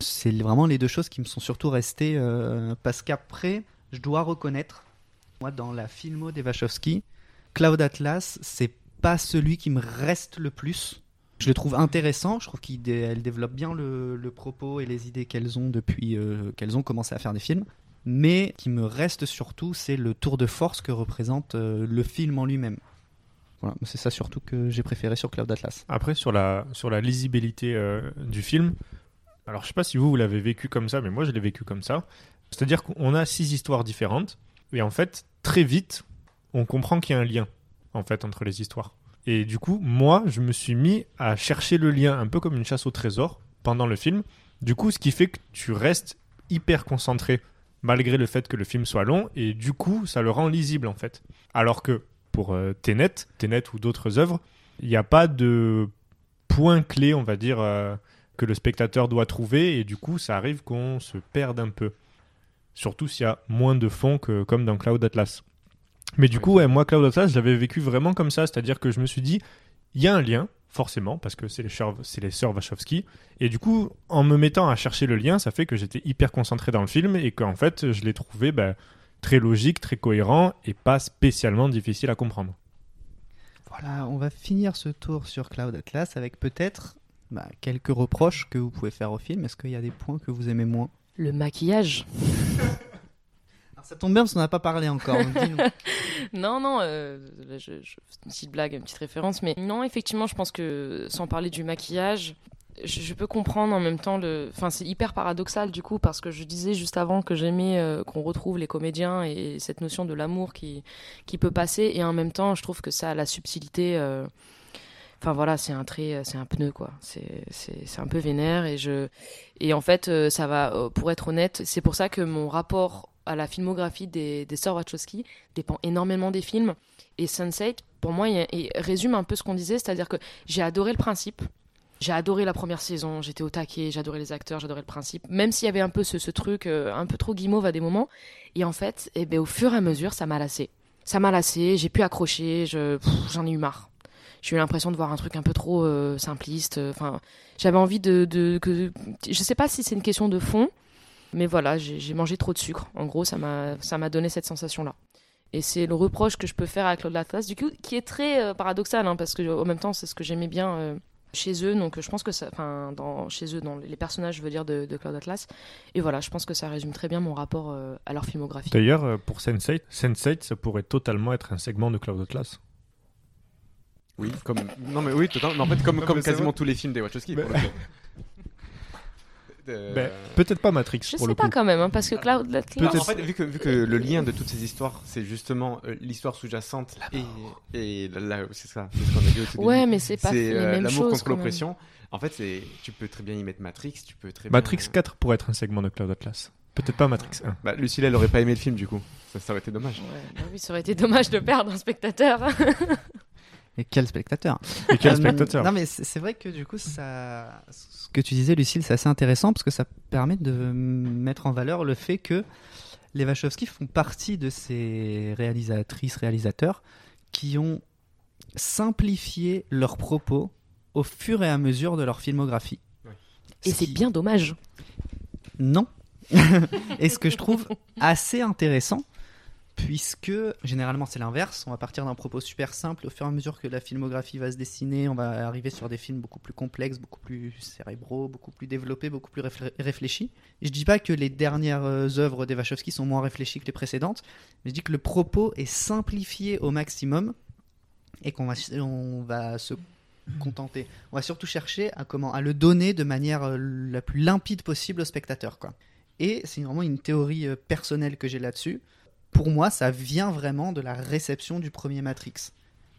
C'est vraiment les deux choses qui me sont surtout restées euh, parce qu'après je dois reconnaître moi dans la filmo des Wachowski, Cloud Atlas c'est pas celui qui me reste le plus. Je le trouve intéressant, je trouve qu'elle développe bien le, propos et les idées qu'elles ont depuis euh, qu'elles ont commencé à faire des films. Mais qui me reste surtout, c'est le tour de force que représente euh, le film en lui-même. Voilà, c'est ça surtout que j'ai préféré sur Cloud Atlas. Après, sur la, sur la lisibilité euh, du film, alors je sais pas si vous, vous l'avez vécu comme ça, mais moi je l'ai vécu comme ça. C'est-à-dire qu'on a six histoires différentes, et en fait, très vite, on comprend qu'il y a un lien, en fait, entre les histoires. Et du coup, moi, je me suis mis à chercher le lien, un peu comme une chasse au trésor, pendant le film. Du coup, ce qui fait que tu restes hyper concentré, malgré le fait que le film soit long, et du coup, ça le rend lisible, en fait. Alors que pour euh, Tenet, Tenet ou d'autres œuvres, il n'y a pas de point clé, on va dire, euh, que le spectateur doit trouver, et du coup, ça arrive qu'on se perde un peu. Surtout s'il y a moins de fond que comme dans Cloud Atlas. Mais du coup, ouais, moi, Cloud Atlas, je l'avais vécu vraiment comme ça, c'est-à-dire que je me suis dit, il y a un lien, forcément, parce que c'est les, c'est les sœurs Wachowski, et du coup, en me mettant à chercher le lien, ça fait que j'étais hyper concentré dans le film, et qu'en fait, je l'ai trouvé bah, très logique, très cohérent, et pas spécialement difficile à comprendre. Voilà, on va finir ce tour sur Cloud Atlas avec peut-être bah, quelques reproches que vous pouvez faire au film. Est-ce qu'il y a des points que vous aimez moins? Le maquillage. Alors, Ça tombe bien parce qu'on n'a pas parlé encore. Non, non, euh, je, je- une petite blague, une petite référence, mais non, effectivement, je pense que sans parler du maquillage, je, peux comprendre en même temps le. Enfin, c'est hyper paradoxal du coup, parce que je disais juste avant que j'aimais euh, qu'on retrouve les comédiens et cette notion de l'amour qui, qui peut passer, et en même temps, je trouve que ça a la subtilité. euh, Enfin voilà, c'est un trait, c'est un pneu quoi. C'est c'est un peu vénère et je et en fait euh, ça va. Pour être honnête, c'est pour ça que mon rapport à la filmographie des des sœurs Wachowski dépend énormément des films. Et Sunset, pour moi, il résume un peu ce qu'on disait, c'est-à-dire que j'ai adoré le principe. J'ai adoré la première saison, j'étais au taquet, j'adorais les acteurs, j'adorais le principe, même s'il y avait un peu ce, truc euh, un peu trop guimauve à des moments. Et en fait, eh ben, au fur et à mesure, ça m'a lassé. ça m'a lassé, j'ai pu accrocher, j'en ai eu marre. J'ai eu l'impression de voir un truc un peu trop euh, simpliste. euh, Enfin, j'avais envie de, de que, je sais pas si c'est une question de fond, mais voilà, j'ai mangé trop de sucre. En gros, ça m'a, donné cette sensation-là. Et c'est le reproche que je peux faire à Claude Atlas, du coup, qui est très paradoxal, hein, parce que en même temps, c'est ce que j'aimais bien chez eux. Donc, je pense que ça, enfin, dans chez eux, dans les personnages, je veux dire, de, de Claude Atlas. Et voilà, je pense que ça résume très bien mon rapport euh, à leur filmographie. D'ailleurs, euh, pour Sense8, Sense8, ça pourrait totalement être un segment de Cloud Atlas. Oui, comme non mais oui, totalement. Mais en fait, comme comme quasiment tous les films des Wachowski. Mais- pour le coup. Euh, Ben, Peut-être pas Matrix Je pour sais le pas coup. quand même, hein, parce que Claude Atlas. En fait, vu que, vu que le lien de toutes ces histoires, c'est justement euh, l'histoire sous-jacente et, c'est ça, c'est ce qu'on a dit au tout Ouais, début. mais c'est pas C'est les euh, mêmes l'amour choses. contre l'oppression. En fait, c'est tu peux très bien y mettre Matrix, tu peux très Matrix bien... 4 pourrait être un segment de Cloud Atlas. Peut-être pas Matrix 1. Bah, Lucille, elle aurait pas aimé le film du coup. Ça, ça aurait été dommage. Ouais, bah oui, ça aurait été dommage de perdre un spectateur. Et quel spectateur Et quel Euh, spectateur Non, mais c'est vrai que du coup, ça, ce que tu disais, Lucille, c'est assez intéressant parce que ça permet de mettre en valeur le fait que les Wachowski font partie de ces réalisatrices, réalisateurs qui ont simplifié leurs propos au fur et à mesure de leur filmographie. Et Ce c'est qui- bien dommage. Non. et ce que je trouve assez intéressant, puisque généralement c'est l'inverse, on va partir d'un propos super simple, au fur et à mesure que la filmographie va se dessiner, on va arriver sur des films beaucoup plus complexes, beaucoup plus cérébraux, beaucoup plus développés, beaucoup plus réflé- réfléchis. Et je dis pas que les dernières euh, œuvres des Wachowski sont moins réfléchies que les précédentes, mais je dis que le propos est simplifié au maximum et qu'on va, on va se contenter. On va surtout chercher à comment à le donner de manière euh, la plus limpide possible au spectateur. Et c'est vraiment une théorie euh, personnelle que j'ai là-dessus. Pour moi, ça vient vraiment de la réception du premier Matrix,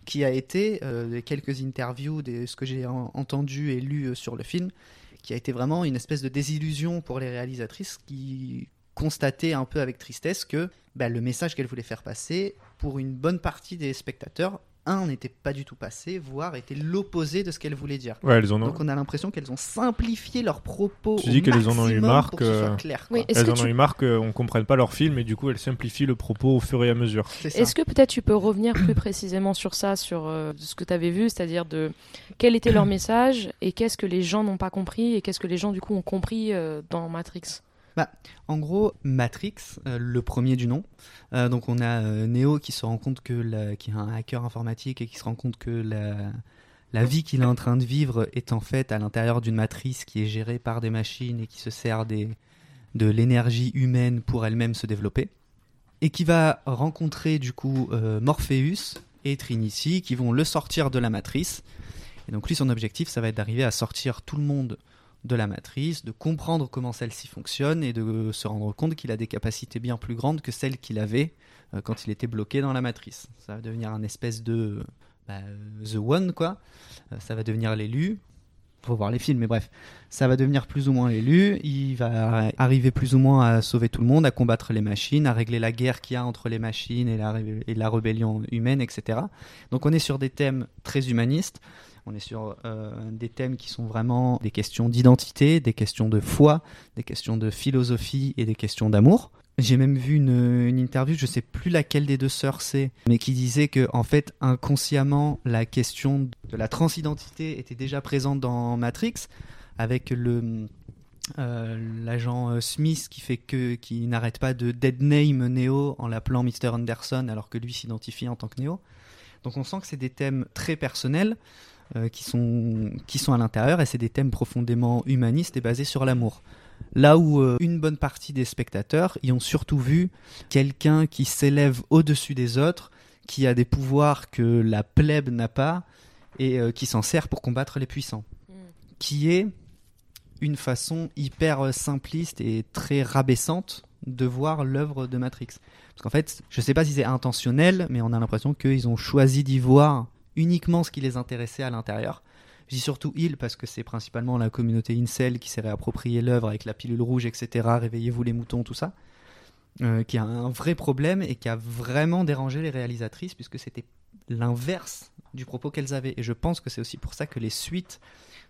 qui a été euh, quelques interviews, des, ce que j'ai en- entendu et lu euh, sur le film, qui a été vraiment une espèce de désillusion pour les réalisatrices qui constataient un peu avec tristesse que bah, le message qu'elles voulaient faire passer, pour une bonne partie des spectateurs, un n'était pas du tout passé, voire était l'opposé de ce qu'elles voulaient dire. Ouais, elles en ont, Donc on a l'impression qu'elles ont simplifié leurs propos. Tu au dis qu'elles en ont eu marre que clair. Oui, elles que, en ont eu marre qu'on comprenne pas leur film et du coup elles simplifient le propos au fur et à mesure. Est-ce que peut-être tu peux revenir plus précisément sur ça, sur euh, ce que tu avais vu, c'est-à-dire de quel était leur message et qu'est-ce que les gens n'ont pas compris et qu'est-ce que les gens du coup ont compris euh, dans Matrix? En gros, Matrix, euh, le premier du nom. Euh, donc on a euh, Neo qui se rend compte que la, qui est un hacker informatique et qui se rend compte que la, la vie qu'il est en train de vivre est en fait à l'intérieur d'une matrice qui est gérée par des machines et qui se sert des, de l'énergie humaine pour elle-même se développer. Et qui va rencontrer du coup Morpheus et Trinity qui vont le sortir de la matrice. Et donc lui, son objectif, ça va être d'arriver à sortir tout le monde de la matrice, de comprendre comment celle-ci fonctionne et de se rendre compte qu'il a des capacités bien plus grandes que celles qu'il avait euh, quand il était bloqué dans la matrice. Ça va devenir un espèce de bah, The One, quoi. Euh, ça va devenir l'élu. Faut voir les films, mais bref, ça va devenir plus ou moins l'élu. Il va arriver plus ou moins à sauver tout le monde, à combattre les machines, à régler la guerre qu'il y a entre les machines et la, et la rébellion humaine, etc. Donc on est sur des thèmes très humanistes. On est sur euh, des thèmes qui sont vraiment des questions d'identité, des questions de foi, des questions de philosophie et des questions d'amour. J'ai même vu une, interview, je sais plus laquelle des deux sœurs c'est, mais qui disait que en fait inconsciemment la question de la transidentité était déjà présente dans Matrix, avec le euh, l'agent euh, Smith qui fait que n'arrête pas de dead name Neo en l'appelant Mr Anderson alors que lui s'identifie en tant que Neo. Donc on sent que c'est des thèmes très personnels euh, qui, sont, qui sont à l'intérieur et c'est des thèmes profondément humanistes et basés sur l'amour. Là où euh, une bonne partie des spectateurs y ont surtout vu quelqu'un qui s'élève au-dessus des autres, qui a des pouvoirs que la plèbe n'a pas et euh, qui s'en sert pour combattre les puissants. Qui est une façon hyper simpliste et très rabaissante de voir l'œuvre de Matrix. Parce qu'en fait, je sais pas si c'est intentionnel, mais on a l'impression qu'ils ont choisi d'y voir uniquement ce qui les intéressait à l'intérieur. Je dis surtout il parce que c'est principalement la communauté incel qui s'est réapproprié l'œuvre avec la pilule rouge, etc. Réveillez-vous les moutons, tout ça. euh, qui a un vrai problème et qui a vraiment dérangé les réalisatrices puisque c'était l'inverse du propos qu'elles avaient. Et je pense que c'est aussi pour ça que les suites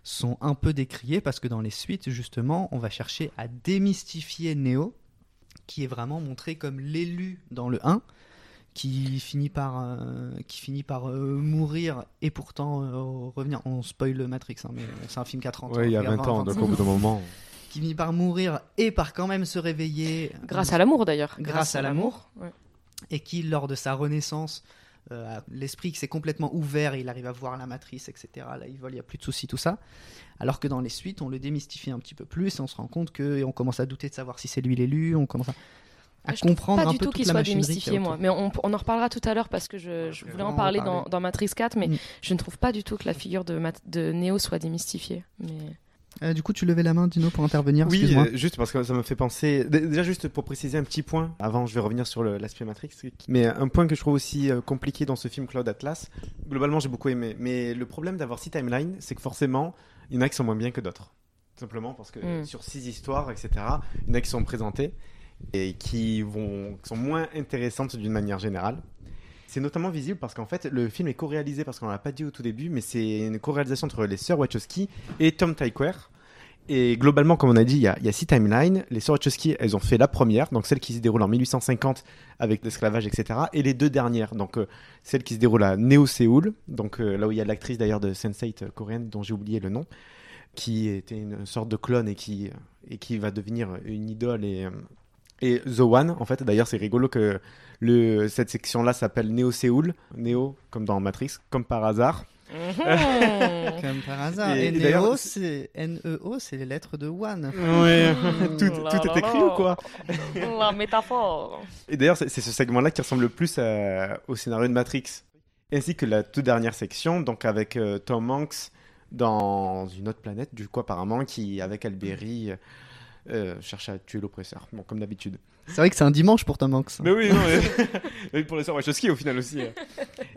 sont un peu décriées parce que dans les suites, justement, on va chercher à démystifier Neo, qui est vraiment montré comme l'élu dans le 1, qui finit par, euh, qui finit par euh, mourir et pourtant euh, revenir. On spoil Matrix, hein, mais c'est un film qui a 30 ans. Ouais, il y a regarde, 20 ans, donc au bout d'un moment. Qui finit par mourir et par quand même se réveiller. Grâce à l'amour d'ailleurs. Grâce à l'amour. Ouais. Et qui, lors de sa renaissance, euh, l'esprit qui s'est complètement ouvert, et il arrive à voir la matrice, etc. Là, il vole, il n'y a plus de soucis, tout ça. Alors que dans les suites, on le démystifie un petit peu plus et on se rend compte que et on commence à douter de savoir si c'est lui l'élu, on commence à, à Je trouve comprendre pas un du peu tout qu'il soit démystifié, moi. Mais on, on en reparlera tout à l'heure parce que je, je voulais en parler parler. dans, dans Matrix 4, mais Mm. je ne trouve pas du tout que la figure de, Mat- de Neo soit démystifiée. Mais... Euh, du coup, tu levais la main, Dino, pour intervenir. Oui, euh, juste parce que ça me fait penser. Dé- Déjà, juste pour préciser un petit point, avant je vais revenir sur l'aspect Matrix. Mais un point que je trouve aussi euh, compliqué dans ce film Cloud Atlas, globalement j'ai beaucoup aimé. Mais le problème d'avoir six timelines, c'est que forcément, il y en a qui sont moins bien que d'autres. Tout Simplement parce que Mm. sur six histoires, etc., il y en a qui sont présentées et qui, vont, sont moins intéressantes d'une manière générale. C'est notamment visible parce qu'en fait, le film est co-réalisé, parce qu'on l'a pas dit au tout début, mais c'est une co-réalisation entre les sœurs Wachowski et Tom Tykwer. Et globalement, comme on a dit, il y a, il y a six timelines. Les sœurs Wachowski, elles ont fait la première, donc celle qui se déroule en 1850 avec l'esclavage, etc. Et les deux dernières, donc euh, celle qui se déroule à Néo-Séoul, donc euh, là où il y a l'actrice d'ailleurs de Sense8 euh, coréenne, dont j'ai oublié le nom, qui était une sorte de clone et qui, et qui va devenir une idole et, euh, et The One, en fait, d'ailleurs, c'est rigolo que le, cette section-là s'appelle Néo-Séoul. Néo, comme dans Matrix, comme par hasard. Mhm. Comme par hasard. Et- Et, et d'ailleurs, Neo, c'est N-E-O, c'est les lettres de One. Ouais, Mm. tout, La tout la est écrit la. ou quoi? La métaphore. Et d'ailleurs, c'est c'est ce segment-là qui ressemble le plus à- au scénario de Matrix. Ainsi que la toute dernière section, donc avec euh, Tom Hanks dans une autre planète, du coup, apparemment, qui, avec Alberi, euh, cherche à tuer l'oppresseur. Bon, comme d'habitude. C'est vrai que c'est un dimanche pour Tom Hanks. Mais oui, non, mais... pour les sœurs Wachowski au final aussi.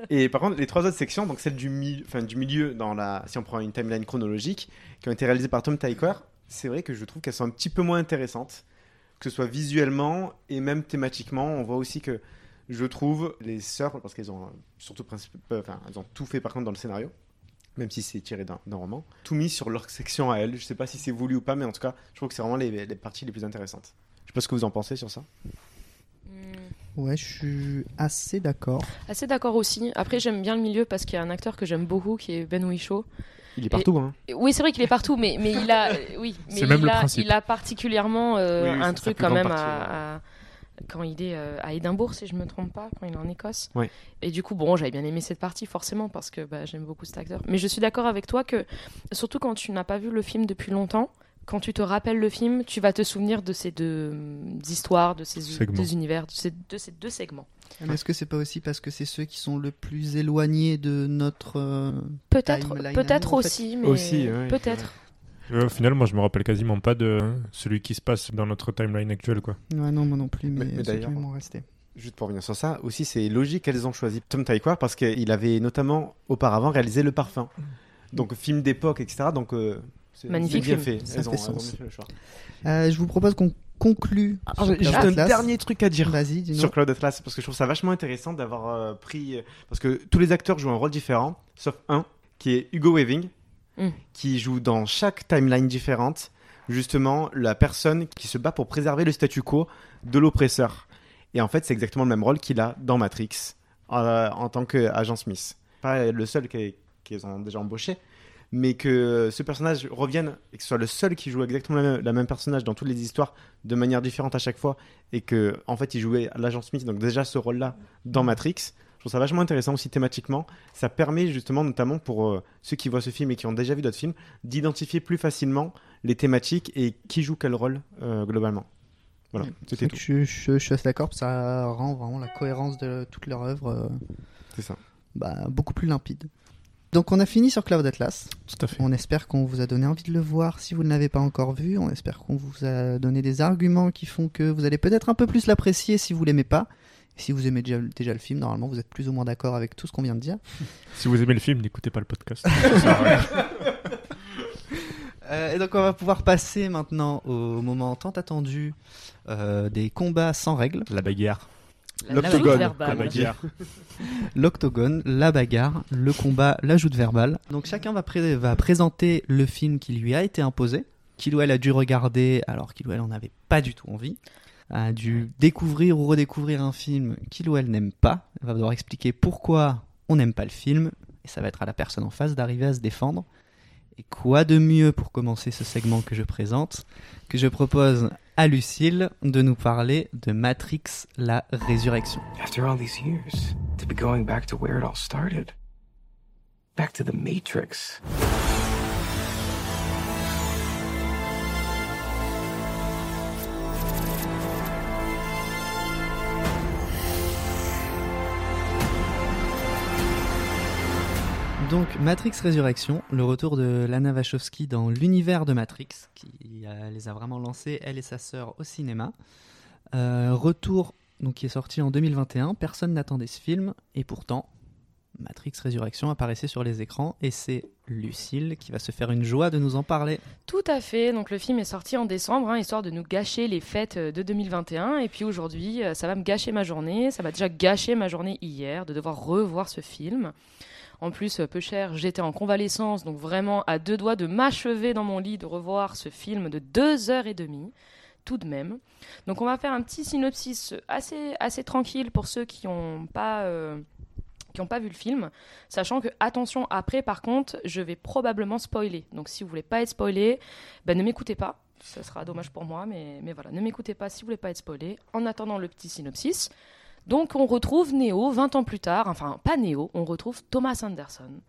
Et par contre, les trois autres sections, donc celle du, mi- enfin, du milieu, dans la... si on prend une timeline chronologique, qui ont été réalisées par Tom Tykwer, c'est vrai que je trouve qu'elles sont un petit peu moins intéressantes, que ce soit visuellement et même thématiquement. On voit aussi que je trouve les sœurs, parce qu'elles ont euh, surtout principe... enfin, elles ont tout fait par contre dans le scénario, même si c'est tiré d'un roman, tout mis sur leur section à elles. Je sais pas si c'est voulu ou pas, mais en tout cas, je trouve que c'est vraiment les, les parties les plus intéressantes. Je sais pas ce que vous en pensez sur ça. Hmm. Ouais, je suis assez d'accord. Assez d'accord aussi. Après, j'aime bien le milieu parce qu'il y a un acteur que j'aime beaucoup qui est Ben Whishaw. Il est partout, hein. Oui, c'est vrai qu'il est partout, mais, mais il a, oui, mais C'est même le a, principe. il a particulièrement euh, Oui, oui, un truc quand même partie, à, à- quand il est euh, à Édimbourg, si je me trompe pas, quand il est en Écosse. Ouais. Et du coup, bon, j'avais bien aimé cette partie forcément parce que bah, j'aime beaucoup cet acteur. Mais je suis d'accord avec toi que surtout quand tu n'as pas vu le film depuis longtemps. Quand tu te rappelles le film, tu vas te souvenir de ces deux hum, histoires, de ces Segments. deux univers, de ces, de ces deux segments. Est-ce que c'est pas aussi parce que c'est ceux qui sont le plus éloignés de notre. euh, Peut-être, peut-être fait? aussi, mais Aussi, ouais, peut-être. Euh, au final, moi, je me rappelle quasiment pas de celui qui se passe dans notre timeline actuelle, quoi. Ouais, non, moi non plus, mais, d'ailleurs- m'ont resté. Juste pour revenir sur ça, aussi c'est logique qu'elles ont choisi Tom Tykwer parce qu'il avait notamment auparavant réalisé Le Parfum. Donc film d'époque, etc. Donc euh, c'est Magnifique bien film. fait. Ça elles, fait ont, sens. bien fait le choix. Euh, je vous propose qu'on conclue. Ah, j'ai un dernier truc à dire sur Cloud Atlas parce que je trouve ça vachement intéressant d'avoir euh, pris parce que tous les acteurs jouent un rôle différent, sauf un qui est Hugo Weaving, Mm. qui joue dans chaque timeline différente justement la personne qui se bat pour préserver le statu quo de l'oppresseur. Et en fait, c'est exactement le même rôle qu'il a dans Matrix euh, en tant qu'agent Smith. Pas le seul qui- qu'ils ont déjà embauché, mais que ce personnage revienne et que ce soit le seul qui joue exactement le même, la même personnage dans toutes les histoires de manière différente à chaque fois et que en fait il jouait l'agent Smith donc déjà ce rôle-là dans Matrix. Je trouve ça vachement intéressant aussi thématiquement. Ça permet justement notamment pour euh, ceux qui voient ce film et qui ont déjà vu d'autres films d'identifier plus facilement les thématiques et qui joue quel rôle euh, globalement. Voilà, c'était tout. Je, je- je suis assez d'accord, ça rend vraiment la cohérence de toute leur œuvre euh, C'est ça. bah, beaucoup plus limpide. Donc on a fini sur Cloud Atlas. Tout à fait. On espère qu'on vous a donné envie de le voir si vous ne l'avez pas encore vu. On espère qu'on vous a donné des arguments qui font que vous allez peut-être un peu plus l'apprécier si vous l'aimez pas. Si vous aimez déjà, déjà le film, normalement vous êtes plus ou moins d'accord avec tout ce qu'on vient de dire. Si vous aimez le film, n'écoutez pas le podcast. Euh, et donc on va pouvoir passer maintenant au moment tant attendu euh, des combats sans règles. La bagarre. L'octogone, La verbale. bagarre. L'octogone, la bagarre, le combat, l'ajout verbal. Donc chacun va, pré- va présenter le film qui lui a été imposé, qu'il ou elle a dû regarder alors qu'il ou elle en avait pas du tout envie. A dû découvrir ou redécouvrir un film qu'il ou elle n'aime pas. Elle va devoir expliquer pourquoi on n'aime pas le film. Et ça va être à la personne en face d'arriver à se défendre. Et quoi de mieux pour commencer ce segment que je présente que je propose à Lucille de nous parler de Matrix la résurrection. After all these years, to be going back to where it all started. Back to the Matrix. Donc Matrix Résurrection, le retour de Lana Wachowski dans l'univers de Matrix, qui euh, les a vraiment lancés, elle et sa sœur, au cinéma. Euh, retour donc, qui est sorti en 2021, personne n'attendait ce film, et pourtant, Matrix Résurrection apparaissait sur les écrans, et c'est Lucille qui va se faire une joie de nous en parler. Tout à fait. Donc le film est sorti en décembre, hein, histoire de nous gâcher les fêtes euh, de 2021. Et puis aujourd'hui, ça va me gâcher ma journée. Ça m'a déjà gâché ma journée hier de devoir revoir ce film. En plus, euh, peu cher, j'étais en convalescence, donc vraiment à deux doigts de m'achever dans mon lit de revoir ce film de deux heures et demie, tout de même. Donc on va faire un petit synopsis assez, assez tranquille pour ceux qui n'ont pas... euh, qui n'ont pas vu le film, sachant que attention après par contre je vais probablement spoiler. Donc si vous voulez pas être spoilé, ben, ne m'écoutez pas. Ça sera dommage pour moi, mais, mais voilà, ne m'écoutez pas si vous voulez pas être spoilé. En attendant le petit synopsis, donc on retrouve Neo 20 ans plus tard, enfin pas Neo, on retrouve Thomas Anderson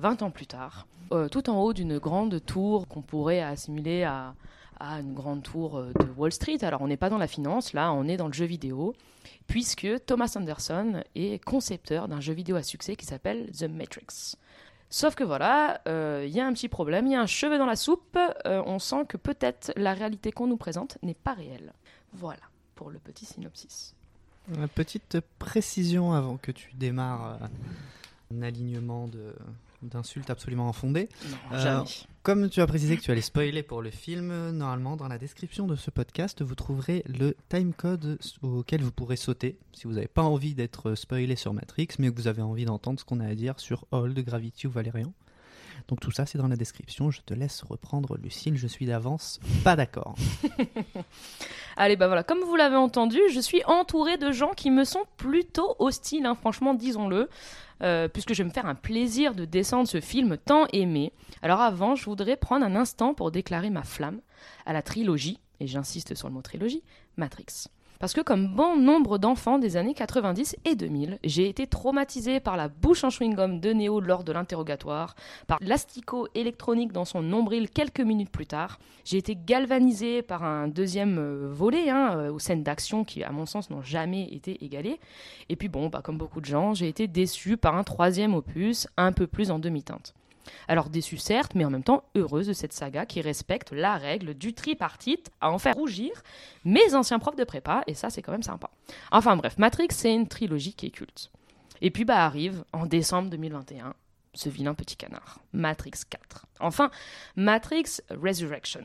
20 ans plus tard, euh, tout en haut d'une grande tour qu'on pourrait assimiler à, une grande tour euh, de Wall Street. Alors on n'est pas dans la finance, là on est dans le jeu vidéo, puisque Thomas Anderson est concepteur d'un jeu vidéo à succès qui s'appelle The Matrix. Sauf que voilà, euh, il y a un petit problème, il y a un cheveu dans la soupe, on sent que peut-être la réalité qu'on nous présente n'est pas réelle. Voilà pour le petit synopsis. Une petite précision avant que tu démarres euh, un alignement de- d'insultes absolument infondées. Non, Euh. Comme tu as précisé que tu allais spoiler pour le film, normalement dans la description de ce podcast, vous trouverez le timecode auquel vous pourrez sauter si vous n'avez pas envie d'être spoilé sur Matrix, mais que vous avez envie d'entendre ce qu'on a à dire sur Hold, Gravity ou Valérian. Donc tout ça c'est dans la description, je te laisse reprendre Lucille, je suis d'avance pas d'accord. Allez, bah voilà, comme vous l'avez entendu, je suis entourée de gens qui me sont plutôt hostiles, hein, franchement, disons-le, euh, puisque je vais me faire un plaisir de descendre ce film tant aimé. Alors avant, je voudrais prendre un instant pour déclarer ma flamme à la trilogie, et j'insiste sur le mot trilogie, Matrix. Parce que comme bon nombre d'enfants des années 90 et 2000, j'ai été traumatisé par la bouche en chewing-gum de Neo lors de l'interrogatoire, par l'asticot électronique dans son nombril quelques minutes plus tard. J'ai été galvanisé par un deuxième euh, volet, hein, euh, aux scènes d'action qui, à mon sens, n'ont jamais été égalées. Et puis bon, bah, comme beaucoup de gens, j'ai été déçu par un troisième opus, un peu plus en demi-teinte. Alors déçu certes, mais en même temps heureuse de cette saga qui respecte la règle du tripartite à en faire rougir mes anciens profs de prépa, et ça c'est quand même sympa. Enfin bref, Matrix c'est une trilogie qui est culte. Et puis bah arrive, en décembre 2021, ce vilain petit canard, Matrix 4. Enfin, Matrix Resurrection.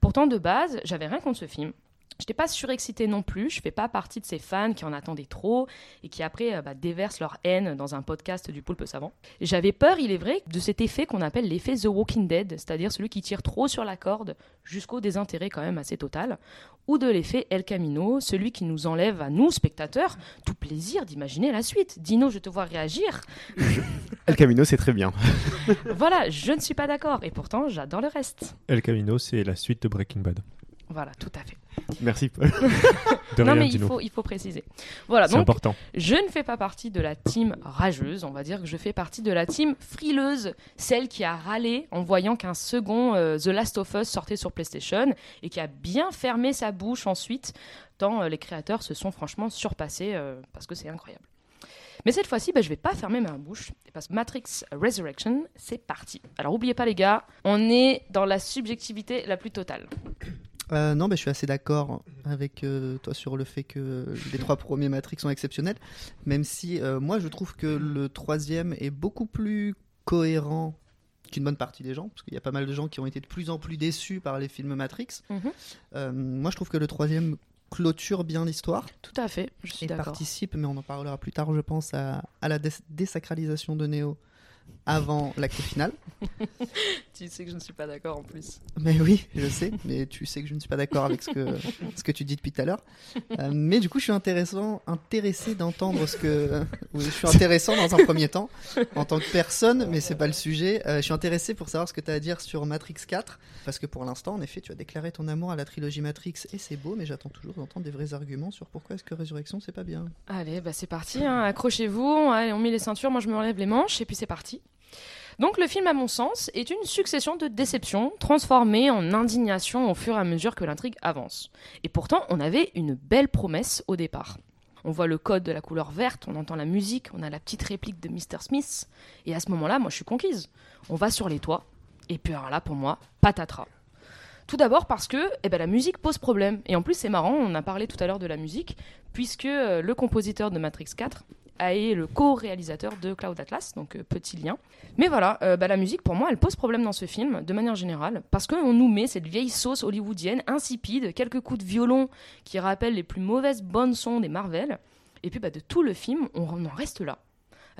Pourtant de base, j'avais rien contre ce film. J'étais pas surexcitée non plus, je fais pas partie de ces fans qui en attendaient trop et qui après euh, bah, déversent leur haine dans un podcast du poulpe savant. J'avais peur, il est vrai, de cet effet qu'on appelle l'effet The Walking Dead, c'est-à-dire celui qui tire trop sur la corde jusqu'au désintérêt quand même assez total, ou de l'effet El Camino, celui qui nous enlève à nous, spectateurs, tout plaisir d'imaginer la suite. Dino, je te vois réagir. El Camino, c'est très bien. Voilà, je ne suis pas d'accord, et pourtant j'adore le reste. El Camino, c'est la suite de Breaking Bad. Voilà, tout à fait. Merci, Paul. De non rien, mais il faut, il faut préciser. Voilà, C'est donc important. Je ne fais pas partie de la team rageuse, on va dire que je fais partie de la team frileuse, celle qui a râlé en voyant qu'un second euh, The Last of Us sortait sur PlayStation et qui a bien fermé sa bouche ensuite, tant euh, les créateurs se sont franchement surpassés euh, parce que c'est incroyable. Mais cette fois-ci, bah, je vais pas fermer ma bouche parce que Matrix Resurrection, c'est parti. Alors oubliez pas les gars, on est dans la subjectivité la plus totale. Euh, non, bah, je suis assez d'accord avec euh, toi sur le fait que les trois premiers Matrix sont exceptionnels, même si euh, moi je trouve que le troisième est beaucoup plus cohérent qu'une bonne partie des gens, parce qu'il y a pas mal de gens qui ont été de plus en plus déçus par les films Matrix. Mhm. Moi je trouve que le troisième clôture bien l'histoire Tout à fait, je suis d'accord. participe, mais on en parlera plus tard, je pense, à, à la dés- désacralisation de Neo avant l'acte final. Tu sais que je ne suis pas d'accord en plus. Mais oui, je sais, mais tu sais que je ne suis pas d'accord avec ce que, ce que tu dis depuis tout à l'heure. Euh, mais du coup, je suis intéressant, intéressé d'entendre ce que. Oui, je suis intéressant dans un premier temps, en tant que personne, mais c'est pas le sujet. Euh, je suis intéressé pour savoir ce que tu as à dire sur Matrix 4, parce que pour l'instant, en effet, tu as déclaré ton amour à la trilogie Matrix, et c'est beau, mais j'attends toujours d'entendre des vrais arguments sur pourquoi est-ce que Résurrection, c'est pas bien. Allez, bah c'est parti, hein. accrochez-vous, allez, on met les ceintures, moi je me relève les manches, et puis c'est parti. Donc le film, à mon sens, est une succession de déceptions transformées en indignation au fur et à mesure que l'intrigue avance. Et pourtant, on avait une belle promesse au départ. On voit le code de la couleur verte, on entend la musique, on a la petite réplique de Mr. Smith, et à ce moment-là, moi je suis conquise. On va sur les toits, et puis alors là, pour moi, patatras. Tout d'abord parce que eh ben, la musique pose problème. Et en plus, c'est marrant, on a parlé tout à l'heure de la musique, puisque euh, le compositeur de Matrix 4 été le co-réalisateur de Cloud Atlas, donc euh, petit lien. Mais voilà, euh, bah, la musique, pour moi, elle pose problème dans ce film, de manière générale, parce qu'on nous met cette vieille sauce hollywoodienne, insipide, quelques coups de violon qui rappellent les plus mauvaises bonnes sons des Marvel, et puis bah, de tout le film, on en reste là.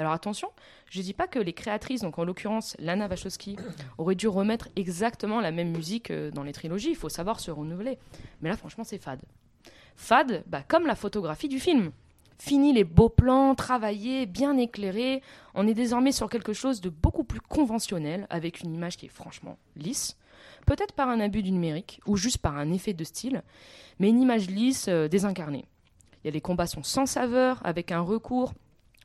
Alors attention, je dis pas que les créatrices, donc en l'occurrence Lana Wachowski, auraient dû remettre exactement la même musique euh, dans les trilogies. Il faut savoir se renouveler. Mais là, franchement, c'est fade. Fade, bah, comme la photographie du film. Fini les beaux plans, travaillés, bien éclairés. On est désormais sur quelque chose de beaucoup plus conventionnel, avec une image qui est franchement lisse. Peut-être par un abus du numérique, ou juste par un effet de style, mais une image lisse, euh, désincarnée. Il y a les combats sont sans saveur, avec un recours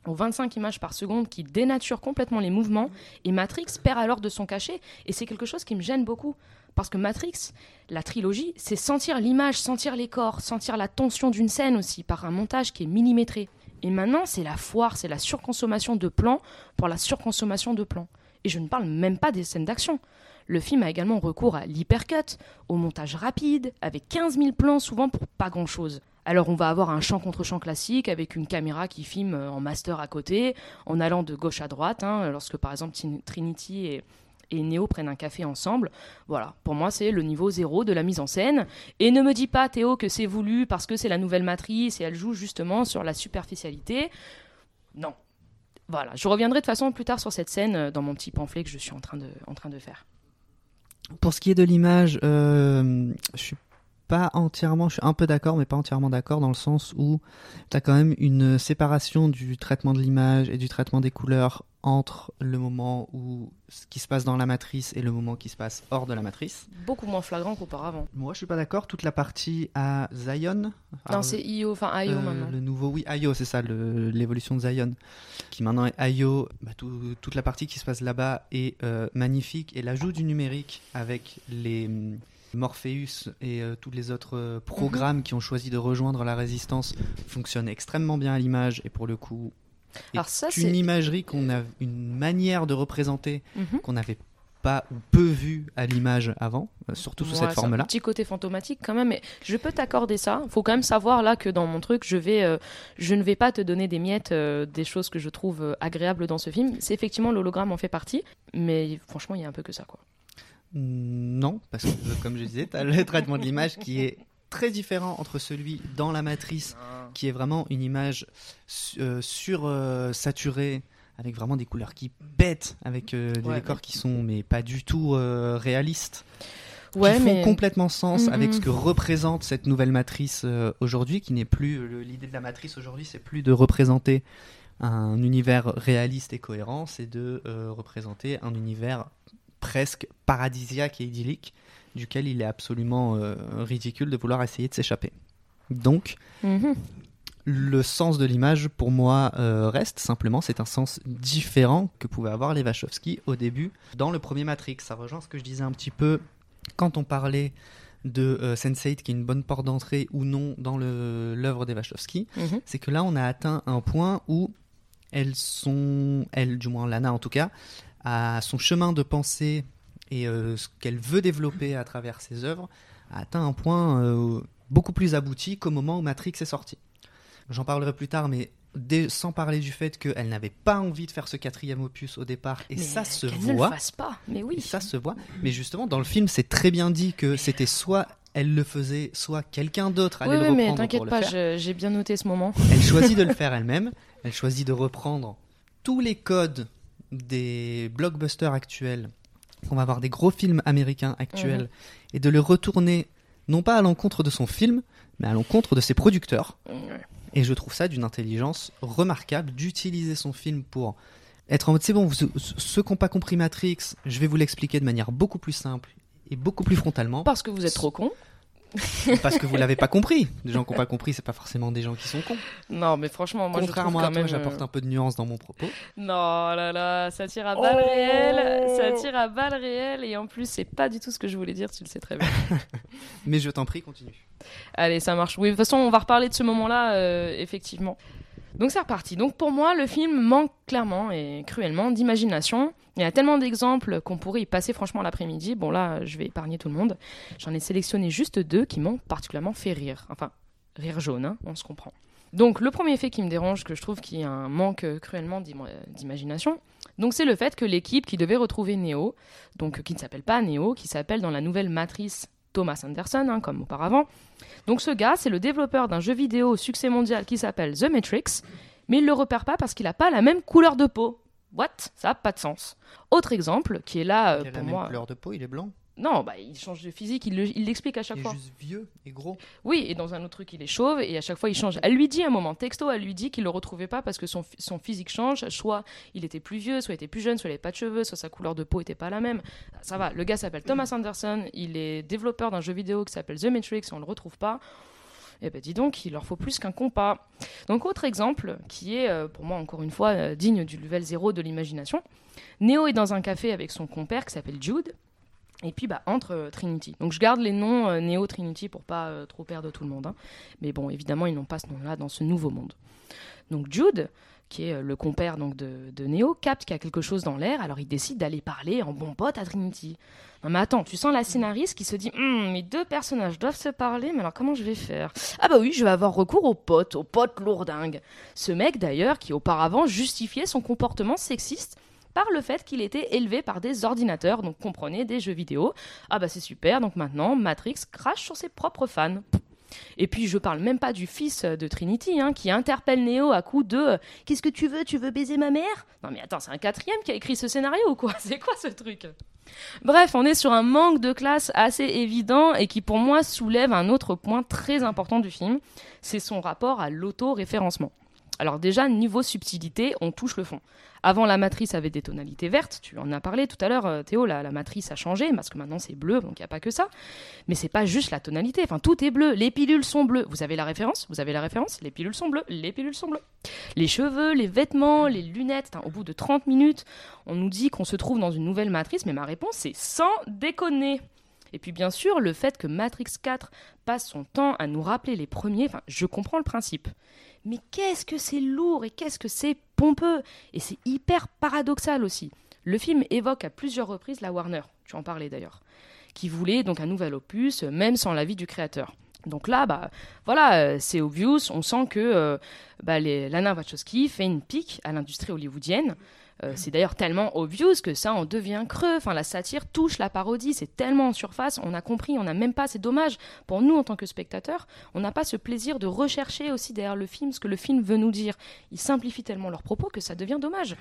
aux 25 images par seconde qui dénature complètement les mouvements et Matrix perd alors de son cachet et c'est quelque chose qui me gêne beaucoup parce que Matrix, la trilogie, c'est sentir l'image, sentir les corps, sentir la tension d'une scène aussi par un montage qui est millimétré. Et maintenant, c'est la foire, c'est la surconsommation de plans pour la surconsommation de plans. Et je ne parle même pas des scènes d'action. Le film a également recours à l'hypercut, au montage rapide, avec 15 000 plans souvent pour pas grand-chose. Alors on va avoir un champ contre champ classique avec une caméra qui filme en master à côté, en allant de gauche à droite, hein, lorsque par exemple Trinity et, et Neo prennent un café ensemble. Voilà, pour moi c'est le niveau zéro de la mise en scène. Et ne me dis pas Théo que c'est voulu parce que c'est la nouvelle matrice et elle joue justement sur la superficialité. Non. Voilà, je reviendrai de façon plus tard sur cette scène euh, dans mon petit pamphlet que je suis en train de, en train de faire. Pour ce qui est de l'image, euh, je suis pas entièrement, je suis un peu d'accord, mais pas entièrement d'accord dans le sens où tu as quand même une séparation du traitement de l'image et du traitement des couleurs entre le moment où ce qui se passe dans la matrice et le moment qui se passe hors de la matrice. Beaucoup moins flagrant qu'auparavant. Moi, je suis pas d'accord. Toute la partie à Zion. Non, c'est Io, enfin Io euh, maintenant. Le nouveau, oui, Io, c'est ça, l'évolution de Zion, qui maintenant est Io. Bah, tout- toute la partie qui se passe là-bas est euh, magnifique et l'ajout du numérique avec les hum, Morpheus et euh, tous les autres euh, programmes qui ont choisi de rejoindre la résistance fonctionne extrêmement bien à l'image et pour le coup Alors ça, une c'est- imagerie qu'on a une manière de représenter Mhm. qu'on n'avait pas ou peu vu à l'image avant, euh, surtout sous cette c'est un forme-là. petit côté fantomatique quand même, mais je peux t'accorder ça. Faut quand même savoir là que dans mon truc, je vais, euh, je ne vais pas te donner des miettes euh, des choses que je trouve euh, agréables dans ce film. C'est effectivement l'hologramme en fait partie, mais franchement, il y a un peu que ça quoi. Non, parce que comme je disais, tu as le traitement de l'image qui est très différent entre celui dans la matrice, qui est vraiment une image euh, sur euh, saturée avec vraiment des couleurs qui pètent, avec euh, des Ouais, décors qui sont mais pas du tout euh, réalistes, Ouais, qui font mais complètement sens Mm, avec ce que représente cette nouvelle matrice aujourd'hui, qui n'est plus l'idée de la matrice aujourd'hui, c'est plus de représenter un univers réaliste et cohérent, c'est de représenter un univers presque paradisiaque et idyllique, duquel il est absolument euh, ridicule de vouloir essayer de s'échapper. Donc, Mhm. le sens de l'image, pour moi, euh, reste simplement, c'est un sens différent que pouvaient avoir les Wachowski au début dans le premier Matrix. Ça rejoint ce que je disais un petit peu quand on parlait de euh, Sense8, qui est une bonne porte d'entrée ou non dans l'œuvre des Wachowski. Mhm. C'est que là, on a atteint un point où elles sont, elles, du moins Lana en tout cas, à son chemin de pensée et euh, ce qu'elle veut développer à travers ses œuvres, a atteint un point euh, beaucoup plus abouti qu'au moment où Matrix est sorti. J'en parlerai plus tard, mais dès- sans parler du fait qu'elle n'avait pas envie de faire ce quatrième opus au départ, et Mais ça se qu'elle ne le voit. fasse pas, mais oui. Ça se voit. Mais justement, dans le film, c'est très bien dit que c'était soit elle le faisait, soit quelqu'un d'autre allait Oui, le oui, reprendre mais t'inquiète pas, j'ai bien noté ce moment. Elle choisit de le faire elle-même. Elle choisit de reprendre tous les codes des blockbusters actuels on va avoir des gros films américains actuels Mhm. et de le retourner non pas à l'encontre de son film, mais à l'encontre de ses producteurs. Et je trouve ça d'une intelligence remarquable d'utiliser son film pour être en mode c'est bon, vous- ceux qui n'ont pas compris Matrix, je vais vous l'expliquer de manière beaucoup plus simple et beaucoup plus frontalement Parce que vous êtes trop con. parce que vous l'avez pas compris. Des gens qui n'ont pas compris, c'est pas forcément des gens qui sont cons. Non, mais franchement, moi je quand à toi, même. j'apporte euh, un peu de nuance dans mon propos. Non, là là, ça tire à balles Oh réelles, ça tire à balles réelles, et en plus, c'est pas du tout ce que je voulais dire, tu le sais très bien. Mais je t'en prie, continue. Allez, ça marche. Oui, de toute façon, on va reparler de ce moment-là, euh, effectivement. Donc c'est reparti. Donc pour moi, le film manque clairement et cruellement d'imagination. Il y a tellement d'exemples qu'on pourrait y passer franchement l'après-midi. Bon là, je vais épargner tout le monde. J'en ai sélectionné juste deux qui m'ont particulièrement fait rire. Enfin, rire jaune, hein, on se comprend. Donc le premier fait qui me dérange, que je trouve qu'il y a un manque cruellement d'im- d'imagination, donc c'est le fait que l'équipe qui devait retrouver Neo, donc qui ne s'appelle pas Neo, qui s'appelle dans la nouvelle matrice Thomas Anderson, hein, comme auparavant. Donc ce gars, c'est le développeur d'un jeu vidéo au succès mondial qui s'appelle The Matrix, mais il le repère pas parce qu'il n'a pas la même couleur de peau. What? Ça n'a pas de sens. Autre exemple, qui est là euh, il a pour la même moi. couleur de peau, il est blanc? Non, bah, il change de physique, il le- il l'explique à chaque Il est fois. juste vieux et gros. Oui, et dans un autre truc, il est chauve, et à chaque fois, il change. Elle lui dit un moment, texto, elle lui dit qu'il le retrouvait pas parce que son, son physique change. Soit il était plus vieux, soit il était plus jeune, soit il avait pas de cheveux, soit sa couleur de peau était pas la même. Ça va, le gars s'appelle Thomas Anderson, il est développeur d'un jeu vidéo qui s'appelle The Matrix, et on le retrouve pas. Eh ben dis donc, il leur faut plus qu'un compas. Donc autre exemple, qui est euh, pour moi encore une fois euh, digne du level 0 de l'imagination. Neo est dans un café avec son compère qui s'appelle Jude. Et puis bah entre euh, Trinity. Donc je garde les noms euh, Neo Trinity pour pas euh, trop perdre tout le monde. hein. Mais bon, évidemment, ils n'ont pas ce nom-là dans ce nouveau monde. Donc Jude, qui est euh, le compère donc de, de Neo, capte qu'il y a quelque chose dans l'air, alors il décide d'aller parler en bon pote à Trinity. Non mais attends, tu sens la scénariste qui se dit Hum, mes deux personnages doivent se parler, mais alors comment je vais faire? Ah bah oui, je vais avoir recours au pote, au pote lourdingue. Ce mec d'ailleurs qui auparavant justifiait son comportement sexiste par le fait qu'il était élevé par des ordinateurs, donc comprenez des jeux vidéo. Ah bah c'est super, donc maintenant Matrix crache sur ses propres fans. Et puis je parle même pas du fils de Trinity hein, qui interpelle Neo à coup de Qu'est-ce que tu veux Tu veux baiser ma mère? Non mais attends, c'est un quatrième qui a écrit ce scénario ou quoi? C'est quoi ce truc? Bref, on est sur un manque de classe assez évident et qui pour moi soulève un autre point très important du film, c'est son rapport à l'auto-référencement. Alors déjà, niveau subtilité, on touche le fond. Avant, la matrice avait des tonalités vertes, tu en as parlé tout à l'heure, euh, Théo, la, matrice a changé, parce que maintenant c'est bleu, donc il n'y a pas que ça. Mais c'est pas juste la tonalité, enfin tout est bleu, les pilules sont bleues. Vous avez la référence Vous avez la référence Les pilules sont bleues, les pilules sont bleues. Les cheveux, les vêtements, les lunettes, au bout de 30 minutes, on nous dit qu'on se trouve dans une nouvelle matrice, mais ma réponse c'est sans déconner. Et puis bien sûr, le fait que Matrix 4 passe son temps à nous rappeler les premiers, je comprends le principe. Mais qu'est-ce que c'est lourd et qu'est-ce que c'est pompeux Et c'est hyper paradoxal aussi. Le film évoque à plusieurs reprises la Warner, tu en parlais d'ailleurs, qui voulait donc un nouvel opus, même sans l'avis du créateur. Donc là, bah, voilà, euh, c'est obvious, on sent que euh, bah, Lana Wachowski fait une pique à l'industrie hollywoodienne. Euh, c'est d'ailleurs tellement obvious que ça en devient creux. Enfin, la satire touche la parodie, c'est tellement en surface, on a compris, on n'a même pas, c'est dommage pour nous en tant que spectateurs, on n'a pas ce plaisir de rechercher aussi derrière le film ce que le film veut nous dire. Ils simplifient tellement leurs propos que ça devient dommage.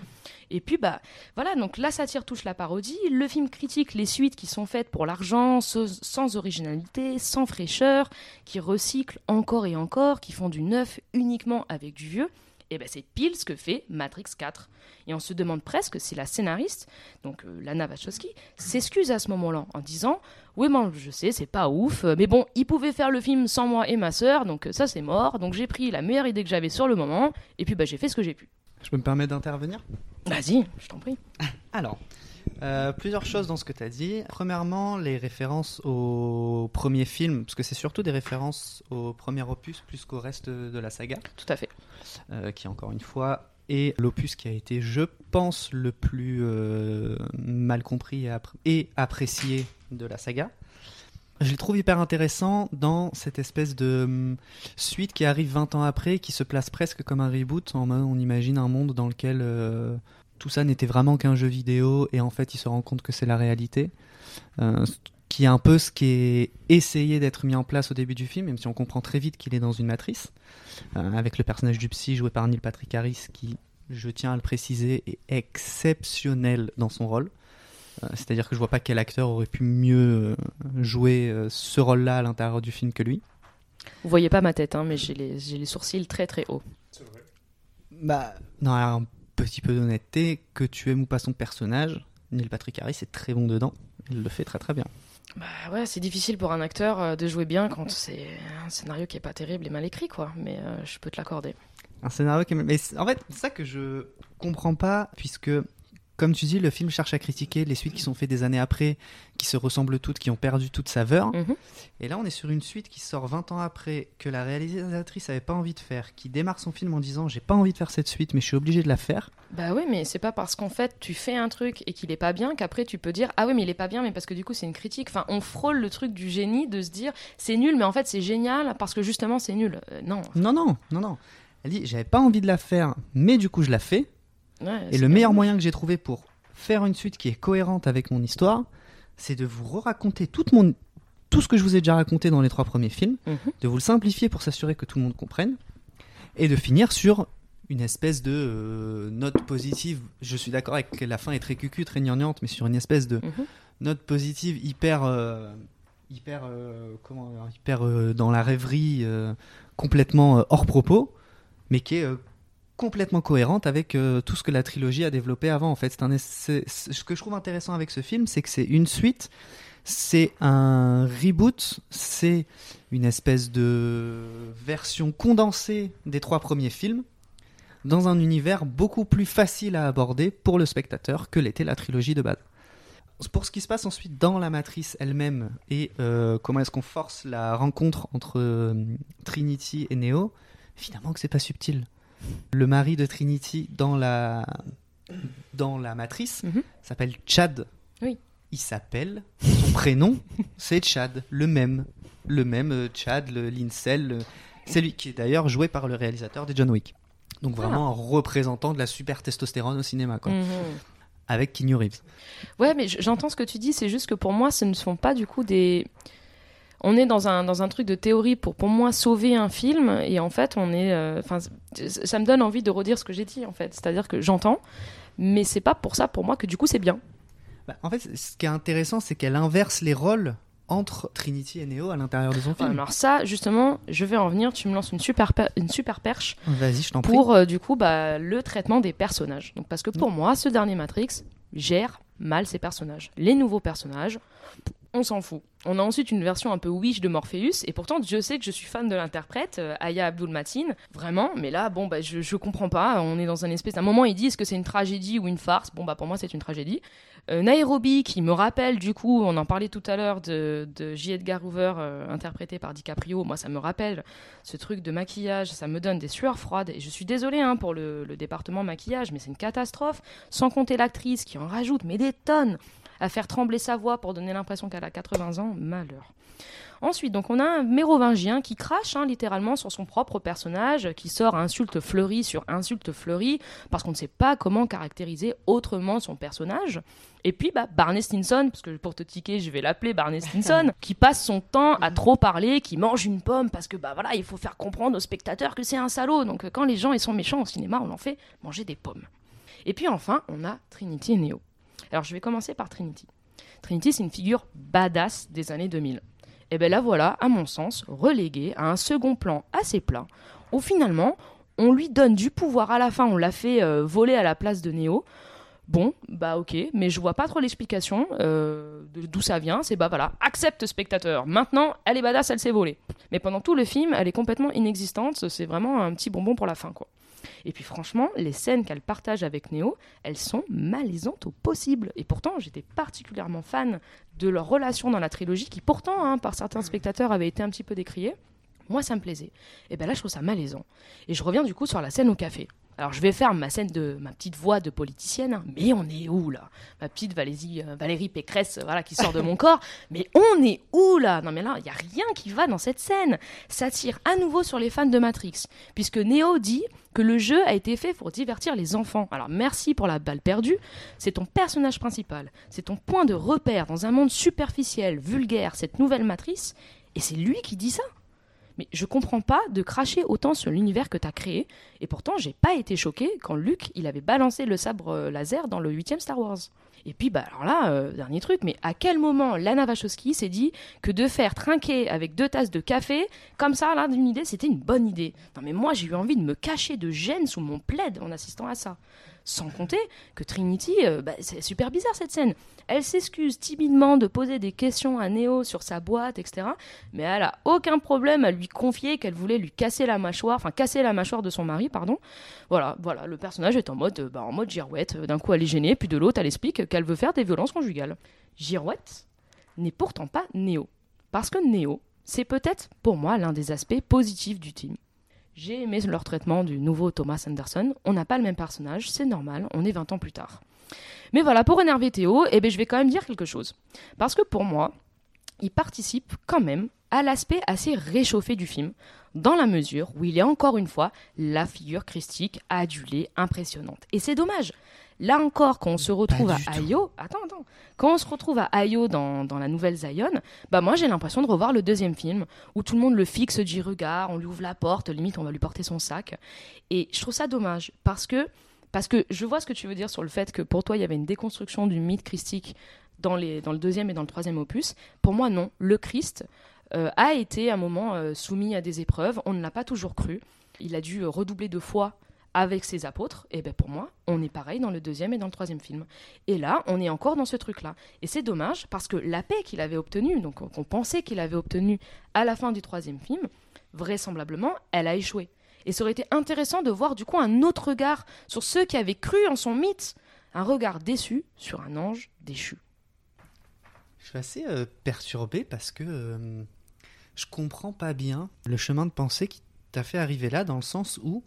Et puis, bah, voilà, donc la satire touche la parodie, le film critique les suites qui sont faites pour l'argent, sans, originalité, sans fraîcheur, qui recyclent encore et encore, qui font du neuf uniquement avec du vieux. Et ben c'est pile ce que fait Matrix 4. Et on se demande presque si la scénariste, donc euh, Lana Wachowski, s'excuse à ce moment-là en disant Oui, bon, je sais, c'est pas ouf, mais bon, ils pouvaient faire le film sans moi et ma sœur, donc euh, ça c'est mort, donc j'ai pris la meilleure idée que j'avais sur le moment, et puis bah, j'ai fait ce que j'ai pu. Je me permets d'intervenir? Vas-y, je t'en prie. Alors, euh, plusieurs choses dans ce que tu as dit. Premièrement, les références au premier film, parce que c'est surtout des références au premier opus plus qu'au reste de la saga. Tout à fait. Euh, qui, encore une fois, est l'opus qui a été, je pense, le plus euh, mal compris et, appré- et apprécié de la saga. Je les trouve hyper intéressants dans cette espèce de hum, suite qui arrive 20 ans après, qui se place presque comme un reboot. En on imagine un monde dans lequel euh, tout ça n'était vraiment qu'un jeu vidéo et en fait il se rend compte que c'est la réalité. Euh, qui est un peu ce qui est essayé d'être mis en place au début du film, même si on comprend très vite qu'il est dans une matrice, euh, avec le personnage du psy joué par Neil Patrick Harris qui, je tiens à le préciser, est exceptionnel dans son rôle. C'est-à-dire que je vois pas quel acteur aurait pu mieux euh, jouer euh, ce rôle-là à l'intérieur du film que lui. Vous voyez pas ma tête, hein, mais j'ai les, j'ai les sourcils très très hauts. Bah, non, alors, petit peu d'honnêteté, que tu aimes ou pas son personnage, Neil Patrick Harris est très bon dedans. Il le fait très très bien. Bah ouais, c'est difficile pour un acteur euh, de jouer bien quand c'est un scénario qui est pas terrible et mal écrit, quoi. Mais euh, je peux te l'accorder. Un scénario qui est... Mais en fait, c'est ça que je comprends pas, puisque, comme tu dis, le film cherche à critiquer les suites qui sont faites des années après, qui se ressemblent toutes, qui ont perdu toute saveur. Mhm. Et là, on est sur une suite qui sort 20 ans après, que la réalisatrice avait pas envie de faire, qui démarre son film en disant J'ai pas envie de faire cette suite, mais je suis obligé de la faire. Bah oui, mais c'est pas parce qu'en fait tu fais un truc et qu'il est pas bien qu'après tu peux dire ah oui mais il est pas bien mais parce que du coup c'est une critique. Enfin on frôle le truc du génie de se dire c'est nul mais en fait c'est génial parce que justement c'est nul. Euh, non. Non, non, non, non. Elle dit J'avais pas envie de la faire, mais du coup, je la fais. Ouais, Et le bien. meilleur moyen que j'ai trouvé pour faire une suite qui est cohérente avec mon histoire, c'est de vous raconter toute mon... tout ce que je vous ai déjà raconté dans les trois premiers films, Mhm. de vous le simplifier pour s'assurer que tout le monde comprenne, et de finir sur une espèce de euh, note positive. Je suis d'accord avec que la fin est très cucu, très gnangnante, mais sur une espèce de Mhm. note positive hyper... euh, hyper euh, comment hyper dans la rêverie complètement hors propos mais qui est complètement cohérente avec euh, tout ce que la trilogie a développé avant. En fait, ce que je trouve intéressant avec ce film, c'est que c'est une suite, c'est un reboot, c'est une espèce de version condensée des trois premiers films dans un univers beaucoup plus facile à aborder pour le spectateur que l'était la trilogie de base. Pour ce qui se passe ensuite dans la matrice elle-même et euh, comment est-ce qu'on force la rencontre entre euh, Trinity et Neo, évidemment que c'est pas subtil. Le mari de Trinity dans la dans la matrice Mhm. s'appelle Chad. Oui. Il s'appelle son prénom, c'est Chad, le même, le même euh, Chad, le l'incel, le- c'est lui qui est d'ailleurs joué par le réalisateur des John Wick. Donc vraiment un représentant de la super testostérone au cinéma quoi, Mhm. avec Keanu Reeves. Ouais, mais j'entends ce que tu dis, c'est juste que pour moi, ce ne sont pas du coup des. On est dans un, dans un truc de théorie pour, pour moi, sauver un film, et en fait, on est. euh, Enfin, ça me donne envie de redire ce que j'ai dit, en fait. C'est-à-dire que j'entends, mais c'est pas pour ça, pour moi, que du coup, c'est bien. Bah, en fait, ce qui est intéressant, c'est qu'elle inverse les rôles entre Trinity et Neo à l'intérieur de son film. alors, ça, justement, je vais en venir, tu me lances une super, per- une super perche Vas-y, je t'en prie. pour, euh, du coup, bah, le traitement des personnages. Donc, parce que pour moi, ce dernier Matrix gère mal ses personnages. Les nouveaux personnages, on s'en fout. On a ensuite une version un peu wish de Morpheus, et pourtant je sais que je suis fan de l'interprète, euh, Aya Abdul Matin, vraiment, mais là, bon, bah, je, je comprends pas, on est dans un espèce... À un moment, ils disent que c'est une tragédie ou une farce, bon, bah, pour moi, c'est une tragédie. Euh, Nairobi, qui me rappelle, du coup, on en parlait tout à l'heure de, de J. Edgar Hoover, euh, interprété par DiCaprio, moi, ça me rappelle ce truc de maquillage, ça me donne des sueurs froides, et je suis désolée hein, pour le, le département maquillage, mais c'est une catastrophe, sans compter l'actrice qui en rajoute, mais des tonnes à faire trembler sa voix pour donner l'impression qu'elle a 80 ans, malheur. Ensuite, donc on a un mérovingien qui crache hein, littéralement sur son propre personnage, qui sort insulte fleurie sur insulte fleurie, parce qu'on ne sait pas comment caractériser autrement son personnage. Et puis bah, Barney Stinson, parce que pour te tiquer, je vais l'appeler Barney Stinson, qui passe son temps à trop parler, qui mange une pomme, parce que bah voilà, il faut faire comprendre aux spectateurs que c'est un salaud. Donc quand les gens ils sont méchants au cinéma, on en fait manger des pommes. Et puis enfin, on a Trinity et Neo. Alors je vais commencer par Trinity. Trinity, c'est une figure badass des années 2000. Et bien là voilà, à mon sens, relégué à un second plan assez plat, où finalement, on lui donne du pouvoir à la fin, on l'a fait euh, voler à la place de Neo. Bon, bah ok, mais je vois pas trop l'explication euh, d'où ça vient. C'est bah voilà, accepte spectateur. Maintenant, elle est badass, elle s'est volée. Mais pendant tout le film, elle est complètement inexistante. C'est vraiment un petit bonbon pour la fin, quoi. Et puis franchement, les scènes qu'elle partage avec Neo, elles sont malaisantes au possible. Et pourtant, j'étais particulièrement fan de leur relation dans la trilogie, qui pourtant, hein, par certains spectateurs, avait été un petit peu décriée. Moi, ça me plaisait. Et ben là, je trouve ça malaisant. Et je reviens du coup sur la scène au café. Alors, je vais faire ma scène de ma petite voix de politicienne, hein. mais on est où là? Ma petite Valérie, euh, Valérie Pécresse, voilà, qui sort de mon corps. Mais on est où là? Non, mais là, il y a rien qui va dans cette scène. Ça tire à nouveau sur les fans de Matrix, puisque Neo dit que le jeu a été fait pour divertir les enfants. Alors, merci pour la balle perdue. C'est ton personnage principal, c'est ton point de repère dans un monde superficiel, vulgaire, cette nouvelle matrice, et c'est lui qui dit ça. Mais je comprends pas de cracher autant sur l'univers que t'as créé, et pourtant j'ai pas été choqué quand Luke il avait balancé le sabre euh, laser dans le huitième Star Wars. Et puis, bah, alors là, euh, dernier truc, mais à quel moment Lana Wachowski s'est dit que de faire trinquer avec deux tasses de café, comme ça, là, d'une idée, c'était une bonne idée? Non, mais moi, j'ai eu envie de me cacher de gêne sous mon plaid en assistant à ça. Sans compter que Trinity, euh, bah, c'est super bizarre cette scène. Elle s'excuse timidement de poser des questions à Neo sur sa boîte, etc. Mais elle a aucun problème à lui confier qu'elle voulait lui casser la mâchoire, enfin casser la mâchoire de son mari, pardon. Voilà, voilà, le personnage est en mode, euh, bah, en mode girouette. D'un coup, elle est gênée, puis de l'autre, elle explique qu'elle veut faire des violences conjugales. Girouette n'est pourtant pas Neo, parce que Neo, c'est peut-être pour moi l'un des aspects positifs du team. J'ai aimé leur traitement du nouveau Thomas Anderson. On n'a pas le même personnage, c'est normal, on est 20 ans plus tard. Mais voilà, pour énerver Théo, eh ben, je vais quand même dire quelque chose. Parce que pour moi, il participe quand même à l'aspect assez réchauffé du film, dans la mesure où il est encore une fois la figure christique adulée, impressionnante. Et c'est dommage. Là encore, quand on se retrouve à Ayo, attends, attends, quand on se retrouve à Ayo dans, dans la nouvelle Zion, bah moi j'ai l'impression de revoir le deuxième film où tout le monde le fixe du regard, on lui ouvre la porte, limite on va lui porter son sac. Et je trouve ça dommage parce que parce que je vois ce que tu veux dire sur le fait que pour toi il y avait une déconstruction du mythe christique dans, les, dans le deuxième et dans le troisième opus. Pour moi non, le Christ euh, a été à un moment euh, soumis à des épreuves, on ne l'a pas toujours cru. Il a dû redoubler de foi avec ses apôtres, et ben pour moi, on est pareil dans le deuxième et dans le troisième film. Et là, on est encore dans ce truc-là. Et c'est dommage parce que la paix qu'il avait obtenue, donc qu'on pensait qu'il avait obtenue à la fin du troisième film, vraisemblablement, elle a échoué. Et ça aurait été intéressant de voir du coup un autre regard sur ceux qui avaient cru en son mythe, un regard déçu sur un ange déchu. Je suis assez euh, perturbé parce que euh, je comprends pas bien le chemin de pensée qui fait arriver là dans le sens où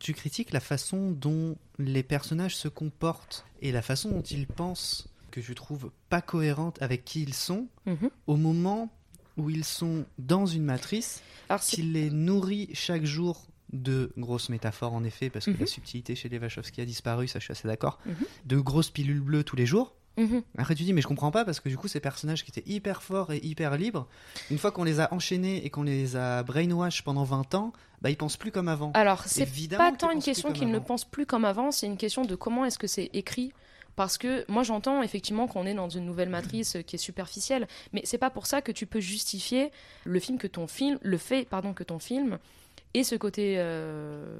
tu critiques la façon dont les personnages se comportent et la façon dont ils pensent que je trouve pas cohérente avec qui ils sont Mhm. au moment où ils sont dans une matrice qui les nourrit chaque jour de grosses métaphores en effet parce que Mhm. la subtilité chez les Wachowski a disparu ça je suis assez d'accord Mhm. de grosses pilules bleues tous les jours Mhm. après tu dis mais je comprends pas parce que du coup ces personnages qui étaient hyper forts et hyper libres une fois qu'on les a enchaînés et qu'on les a brainwash pendant 20 ans bah ils pensent plus comme avant Alors, c'est pas tant une question qu'ils ne pensent plus comme avant, c'est une question de comment est-ce que c'est écrit. Parce que moi j'entends effectivement qu'on est dans une nouvelle matrice euh, qui est superficielle, mais c'est pas pour ça que tu peux justifier le film que ton film, le fait pardon que ton film ait ce côté euh,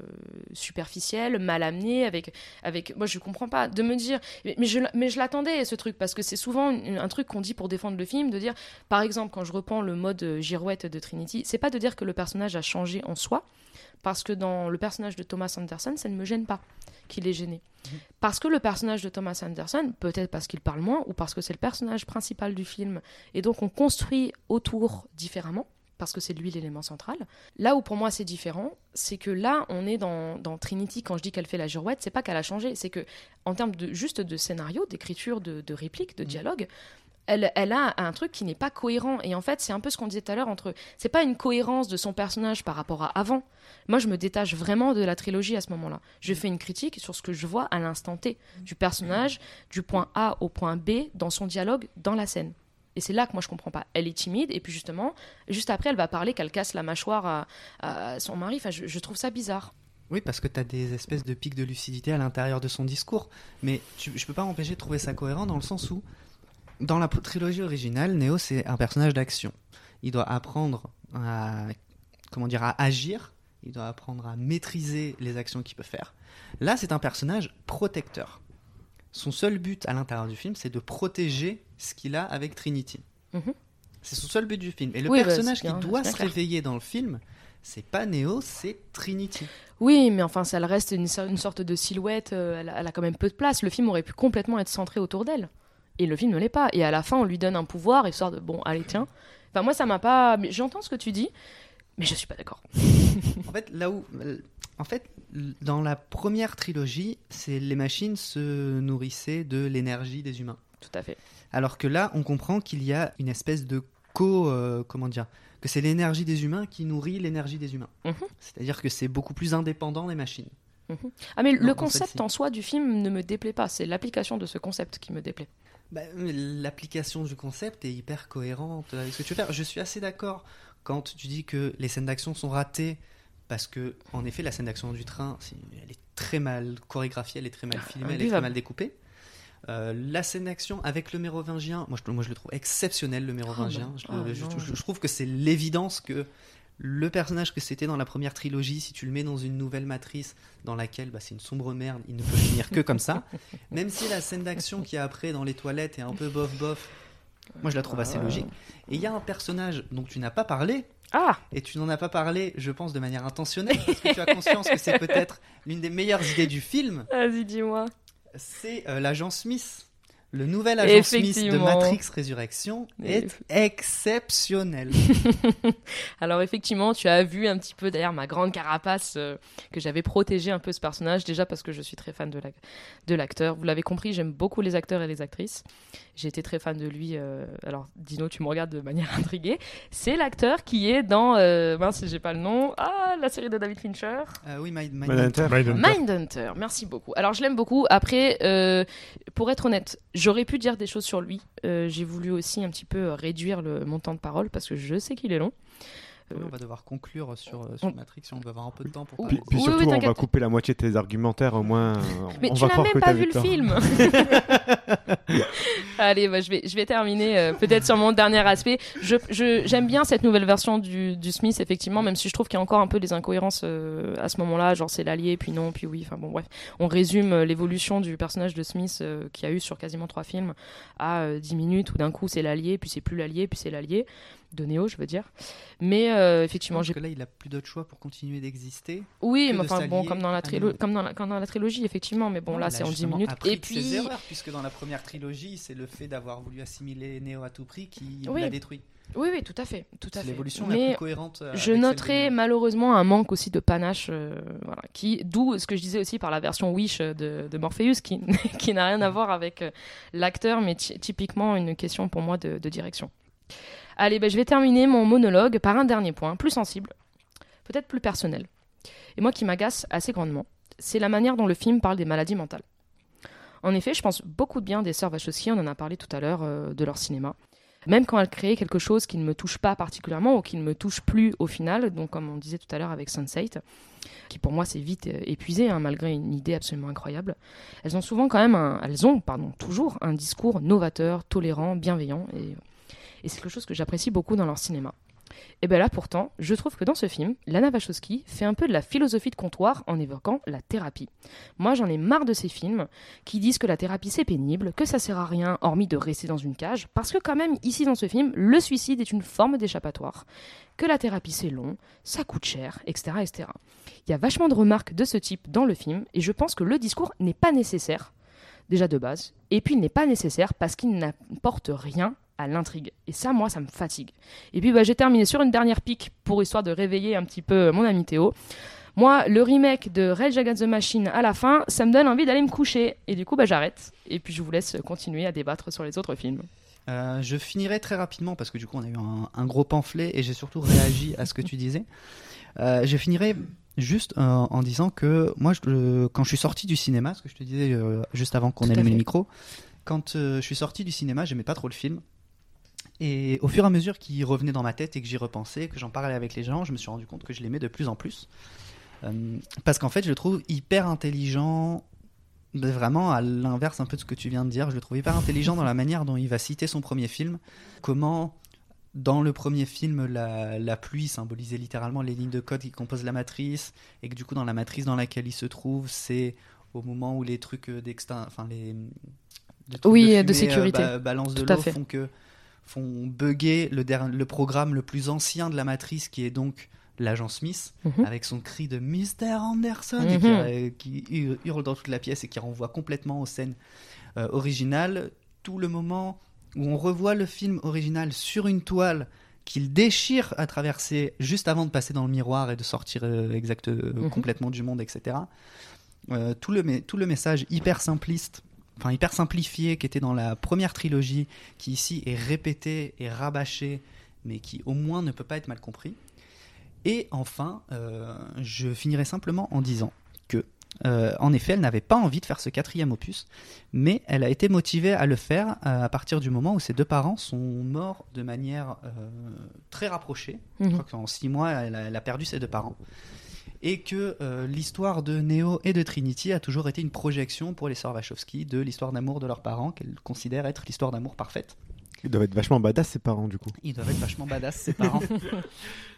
superficiel, mal amené, avec avec moi je comprends pas de me dire mais, mais je mais je l'attendais ce truc parce que c'est souvent un truc qu'on dit pour défendre le film de dire par exemple quand je reprends le mode euh, girouette de Trinity, c'est pas de dire que le personnage a changé en soi, parce que dans le personnage de Thomas Anderson, ça ne me gêne pas qu'il est gêné. Parce que le personnage de Thomas Anderson, peut-être parce qu'il parle moins, ou parce que c'est le personnage principal du film, et donc on construit autour différemment, parce que c'est lui l'élément central. Là où pour moi c'est différent, c'est que là on est dans, dans Trinity, quand je dis qu'elle fait la girouette, c'est pas qu'elle a changé, c'est que en termes de, juste de scénario, d'écriture, de, de réplique, de dialogue, elle, elle a un truc qui n'est pas cohérent. Et en fait, c'est un peu ce qu'on disait tout à l'heure entre. C'est pas une cohérence de son personnage par rapport à avant. Moi, je me détache vraiment de la trilogie à ce moment-là. Je fais une critique sur ce que je vois à l'instant T du personnage, du point A au point B, dans son dialogue, dans la scène. Et c'est là que moi je comprends pas. Elle est timide, et puis justement, juste après, elle va parler qu'elle casse la mâchoire à, son mari. Enfin, je, je trouve ça bizarre. Oui, parce que tu as des espèces de pics de lucidité à l'intérieur de son discours. Mais tu, je peux pas m'empêcher de trouver ça cohérent dans le sens où, dans la trilogie originale, Neo, c'est un personnage d'action. Il doit apprendre à, comment dire, à agir. Il doit apprendre à maîtriser les actions qu'il peut faire. Là, c'est un personnage protecteur. Son seul but à l'intérieur du film, c'est de protéger ce qu'il a avec Trinity. Mhm. C'est son seul but du film. Et le Oui, bah, personnage qui doit se clair. réveiller dans le film, c'est pas Neo, c'est Trinity. Oui, mais enfin, ça reste une, une sorte de silhouette. euh, elle, a- elle a quand même peu de place. Le film aurait pu complètement être centré autour d'elle. Et le film ne l'est pas. Et à la fin, on lui donne un pouvoir, histoire de bon, allez, tiens. Enfin, moi, ça m'a pas. mais J'entends ce que tu dis, mais je suis pas d'accord. En fait, là où, en fait, dans la première trilogie, c'est les machines se nourrissaient de l'énergie des humains. Tout à fait. Alors que là, on comprend qu'il y a une espèce de co, euh, comment dire, que c'est l'énergie des humains qui nourrit l'énergie des humains. Mhm. C'est-à-dire que c'est beaucoup plus indépendant des machines. Ah, mais Non, le en concept en soi du film ne me déplaît pas. C'est l'application de ce concept qui me déplaît. Bah, L'application du concept est hyper cohérente avec ce que tu veux faire. Je suis assez d'accord quand tu dis que les scènes d'action sont ratées parce que, en effet, la scène d'action du train, c'est- elle est très mal chorégraphiée, elle est très mal filmée, elle est très mal découpée. Euh, la scène d'action avec le mérovingien, moi je, moi je le trouve exceptionnel, le mérovingien. Oh, je, bah. le- Oh, je- non. je- je trouve que c'est l'évidence que le personnage que c'était dans la première trilogie, si tu le mets dans une nouvelle matrice dans laquelle bah, c'est une sombre merde, il ne peut finir que comme ça. Même si la scène d'action qui est après dans les toilettes est un peu bof bof, moi je la trouve assez logique. Et il y a un personnage dont tu n'as pas parlé, Ah et tu n'en as pas parlé, je pense, de manière intentionnelle, parce que tu as conscience que c'est peut-être l'une des meilleures idées du film. Vas-y, dis-moi. C'est euh, l'agent Smith. Le nouvel agent Smith de. Matrix Résurrection est exceptionnel. Alors effectivement, tu as vu un petit peu derrière ma grande carapace euh, que j'avais protégé un peu ce personnage, déjà parce que je suis très fan de la- de l'acteur. Vous l'avez compris, j'aime beaucoup les acteurs et les actrices. J'ai été très fan de lui. euh, alors Dino, tu me regardes de manière intriguée. C'est l'acteur qui est dans, euh, mince, j'ai pas le nom, ah, la série de David Fincher. Euh, oui, My, My- Mindhunter. Mindhunter. Mindhunter, merci beaucoup. Alors je l'aime beaucoup. Après, euh, pour être honnête, j'aurais pu dire des choses sur lui. Euh, J'ai voulu aussi un petit peu euh, réduire le montant de parole parce que je sais qu'il est long. Oui, on va devoir conclure sur, euh, sur on- Matrix si on veut avoir un peu de temps pour Puis, parler. puis oui, surtout, oui, on va couper la moitié de tes argumentaires, au moins. euh, Mais on tu n'as même pas vu le film. Allez, bah, je, vais, je vais terminer euh, peut-être sur mon dernier aspect. Je, je- j'aime bien cette nouvelle version du, du Smith, effectivement, même si je trouve qu'il y a encore un peu des incohérences euh, à ce moment-là, genre c'est l'allié, puis non, puis oui. Enfin bon, bref. On résume euh, l'évolution du personnage de Smith euh, qui a eu sur quasiment trois films à euh, 10 minutes, où d'un coup c'est l'allié, puis c'est plus l'allié, puis c'est l'allié. De Neo, je veux dire. Mais euh, effectivement, Parce j'ai que là, il a plus d'autre choix pour continuer d'exister. oui, mais enfin bon, comme dans la comme comme dans trilogie, effectivement. Mais bon, Non, là, c'est en 10 justement minutes. Et de ses puis, erreurs, puisque dans la première trilogie, c'est le fait d'avoir voulu assimiler Neo à tout prix qui Oui. l'a détruit. oui, oui, tout à fait, tout à fait. l'évolution la plus cohérente. euh, je noterai malheureusement un manque aussi de panache, euh, voilà, qui, d'où ce que je disais aussi par la version Wish de, de Morpheus, qui, qui n'a rien à voir avec l'acteur, mais ty- typiquement une question pour moi de, de direction. Allez, ben, je vais terminer mon monologue par un dernier point, plus sensible, peut-être plus personnel, et moi qui m'agace assez grandement, c'est la manière dont le film parle des maladies mentales. En effet, je pense beaucoup de bien des sœurs Wachowski, on en a parlé tout à l'heure euh, de leur cinéma. Même quand elles créent quelque chose qui ne me touche pas particulièrement ou qui ne me touche plus au final, donc comme on disait tout à l'heure avec Sunset, qui pour moi s'est vite euh, épuisé hein, malgré une idée absolument incroyable, elles ont souvent quand même, un, elles ont pardon toujours un discours novateur, tolérant, bienveillant et, et c'est quelque chose que j'apprécie beaucoup dans leur cinéma. Et bien là pourtant, je trouve que dans ce film, Lana Wachowski fait un peu de la philosophie de comptoir en évoquant la thérapie. Moi j'en ai marre de ces films qui disent que la thérapie c'est pénible, que ça sert à rien hormis de rester dans une cage, parce que quand même ici dans ce film, le suicide est une forme d'échappatoire, que la thérapie c'est long, ça coûte cher, etc., etc. Il y a vachement de remarques de ce type dans le film, et je pense que le discours n'est pas nécessaire, déjà de base, et puis il n'est pas nécessaire parce qu'il n'apporte rien à l'intrigue. Et ça, moi, ça me fatigue. Et puis, bah, j'ai terminé sur une dernière pique pour histoire de réveiller un petit peu mon ami Théo. Moi, le remake de Rage Against the Machine à la fin, ça me donne envie d'aller me coucher. Et du coup, bah, j'arrête. Et puis, je vous laisse continuer à débattre sur les autres films. Euh, je finirai très rapidement parce que du coup on a eu un, un gros pamphlet et j'ai surtout réagi à ce que tu disais. Euh, je finirai juste euh, en disant que moi, je- quand je suis sorti du cinéma, ce que je te disais juste avant qu'on allume le micro, quand je suis sorti du cinéma, j'aimais pas trop le film. Et au fur et à mesure qu'il revenait dans ma tête et que j'y repensais, que j'en parlais avec les gens, je me suis rendu compte que je l'aimais de plus en plus. Euh, parce qu'en fait, je le trouve hyper intelligent, vraiment à l'inverse un peu de ce que tu viens de dire. Je le trouve hyper intelligent dans la manière dont il va citer son premier film. Comment, dans le premier film, la, la pluie symbolisait littéralement les lignes de code qui composent la matrice, et que du coup, dans la matrice dans laquelle il se trouve, c'est au moment où les trucs euh, d'extin... Enfin, les... les trucs Oui, fumée, de sécurité. euh, ba- balance de Tout l'eau font que font bugger le, programme le plus ancien de la matrice qui est donc l'agent Smith Mhm. avec son cri de Mr. Anderson Mhm. et qui, euh, qui hurle- dans toute la pièce et qui renvoie complètement aux scènes euh, originales. Tout le moment où on revoit le film original sur une toile qu'il déchire à traverser juste avant de passer dans le miroir et de sortir euh, exact, euh, Mhm. complètement du monde, etc. Tout, le, tout le message hyper simpliste, enfin hyper simplifié qui était dans la première trilogie, qui ici est répété et rabâché, mais qui au moins ne peut pas être mal compris. Et enfin, euh, je finirai simplement en disant que, euh, en effet, elle n'avait pas envie de faire ce quatrième opus, mais elle a été motivée à le faire euh, à partir du moment où ses deux parents sont morts de manière euh, très rapprochée. Je Mhm. crois qu'en six mois, elle a, elle a perdu ses deux parents. Et que euh, l'histoire de Neo et de Trinity a toujours été une projection pour les sœurs Wachowski de l'histoire d'amour de leurs parents, qu'elles considèrent être l'histoire d'amour parfaite. Ils doivent être vachement badass, ses parents, du coup. Ils doivent être vachement badass, ses parents.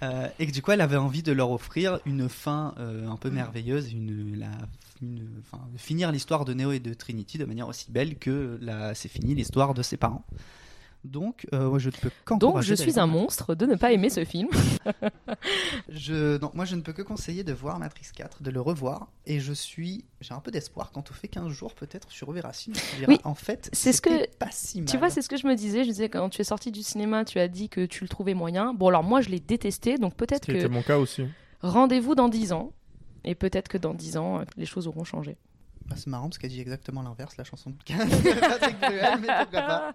Euh, et que du coup, elle avait envie de leur offrir une fin euh, un peu merveilleuse, une, la, finir l'histoire de Neo et de Trinity de manière aussi belle que c'est fini l'histoire de ses parents. Donc, euh, moi, je ne peux Donc, je suis un monstre de ne pas aimer ce film. Je, non, moi, je ne peux que conseiller de voir Matrix 4, de le revoir. Et je suis, j'ai un peu d'espoir. Quand on fait 15 jours, peut-être, film. Tu diras, Oui, en fait, c'est ce que- c'était pas si mal. Tu vois, c'est ce que je me disais. Je disais, quand tu es sorti du cinéma, tu as dit que tu le trouvais moyen. Bon, alors moi, je l'ai détesté. Donc, peut-être C'était que mon cas aussi. rendez-vous dans 10 ans. Et peut-être que dans 10 ans, euh, les choses auront changé. Bah, c'est marrant parce qu'elle dit exactement l'inverse, la chanson de Patrick Bruel, mais pourquoi pas.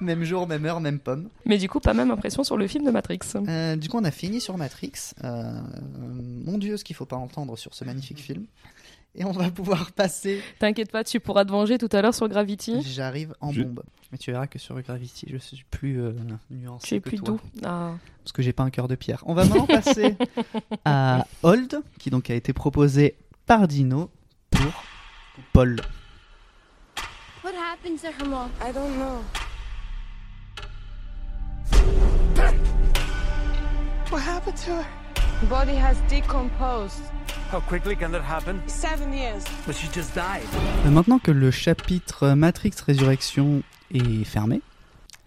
Même jour, même heure, même pomme. Mais du coup, pas même impression sur le film de Matrix. Euh, du coup, on a fini sur Matrix. Euh, mon Dieu, ce qu'il faut pas entendre sur ce magnifique film. Et on va pouvoir passer. T'inquiète pas, tu pourras te venger tout à l'heure sur Gravity. J'arrive en Je- bombe. Mais tu verras que sur Gravity, je suis plus euh, nuancé Tu es que plus toi. doux. Ah. parce que j'ai pas un cœur de pierre. On va maintenant passer à Hold, qui donc a été proposé par Dino Paul. What happened to her, Mom? I don't know. What happened to her? Body has decomposed. How quickly can that happen? Seven years. But she just died. Euh, Maintenant que le chapitre Matrix Résurrection est fermé,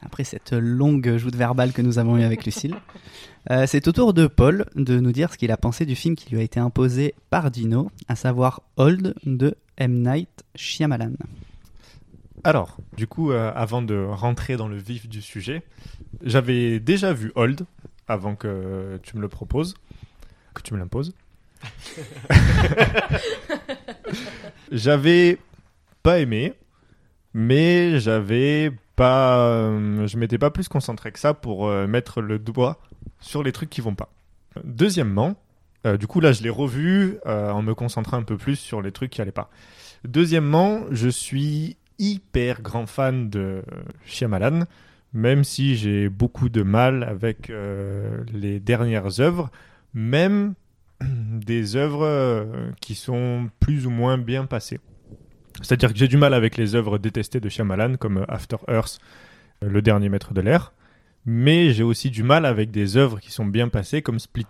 après cette longue joute verbale que nous avons eue avec Lucille, euh, c'est au tour de Paul de nous dire ce qu'il a pensé du film qui lui a été imposé par Dino, à savoir Hold de M. Night Shyamalan. Alors, du coup, euh, avant de rentrer dans le vif du sujet, j'avais déjà vu Hold avant que tu me le proposes, que tu me l'imposes. j'avais pas aimé, mais j'avais pas, euh, je m'étais pas plus concentré que ça pour euh, mettre le doigt sur les trucs qui vont pas. Deuxièmement, euh, du coup là je l'ai revu euh, en me concentrant un peu plus sur les trucs qui allaient pas. Deuxièmement, je suis hyper grand fan de Shyamalan, même si j'ai beaucoup de mal avec euh, les dernières œuvres, même des œuvres qui sont plus ou moins bien passées. C'est-à-dire que j'ai du mal avec les œuvres détestées de Shyamalan, comme After Earth, Le Dernier Maître de l'Air, mais j'ai aussi du mal avec des œuvres qui sont bien passées, comme Split.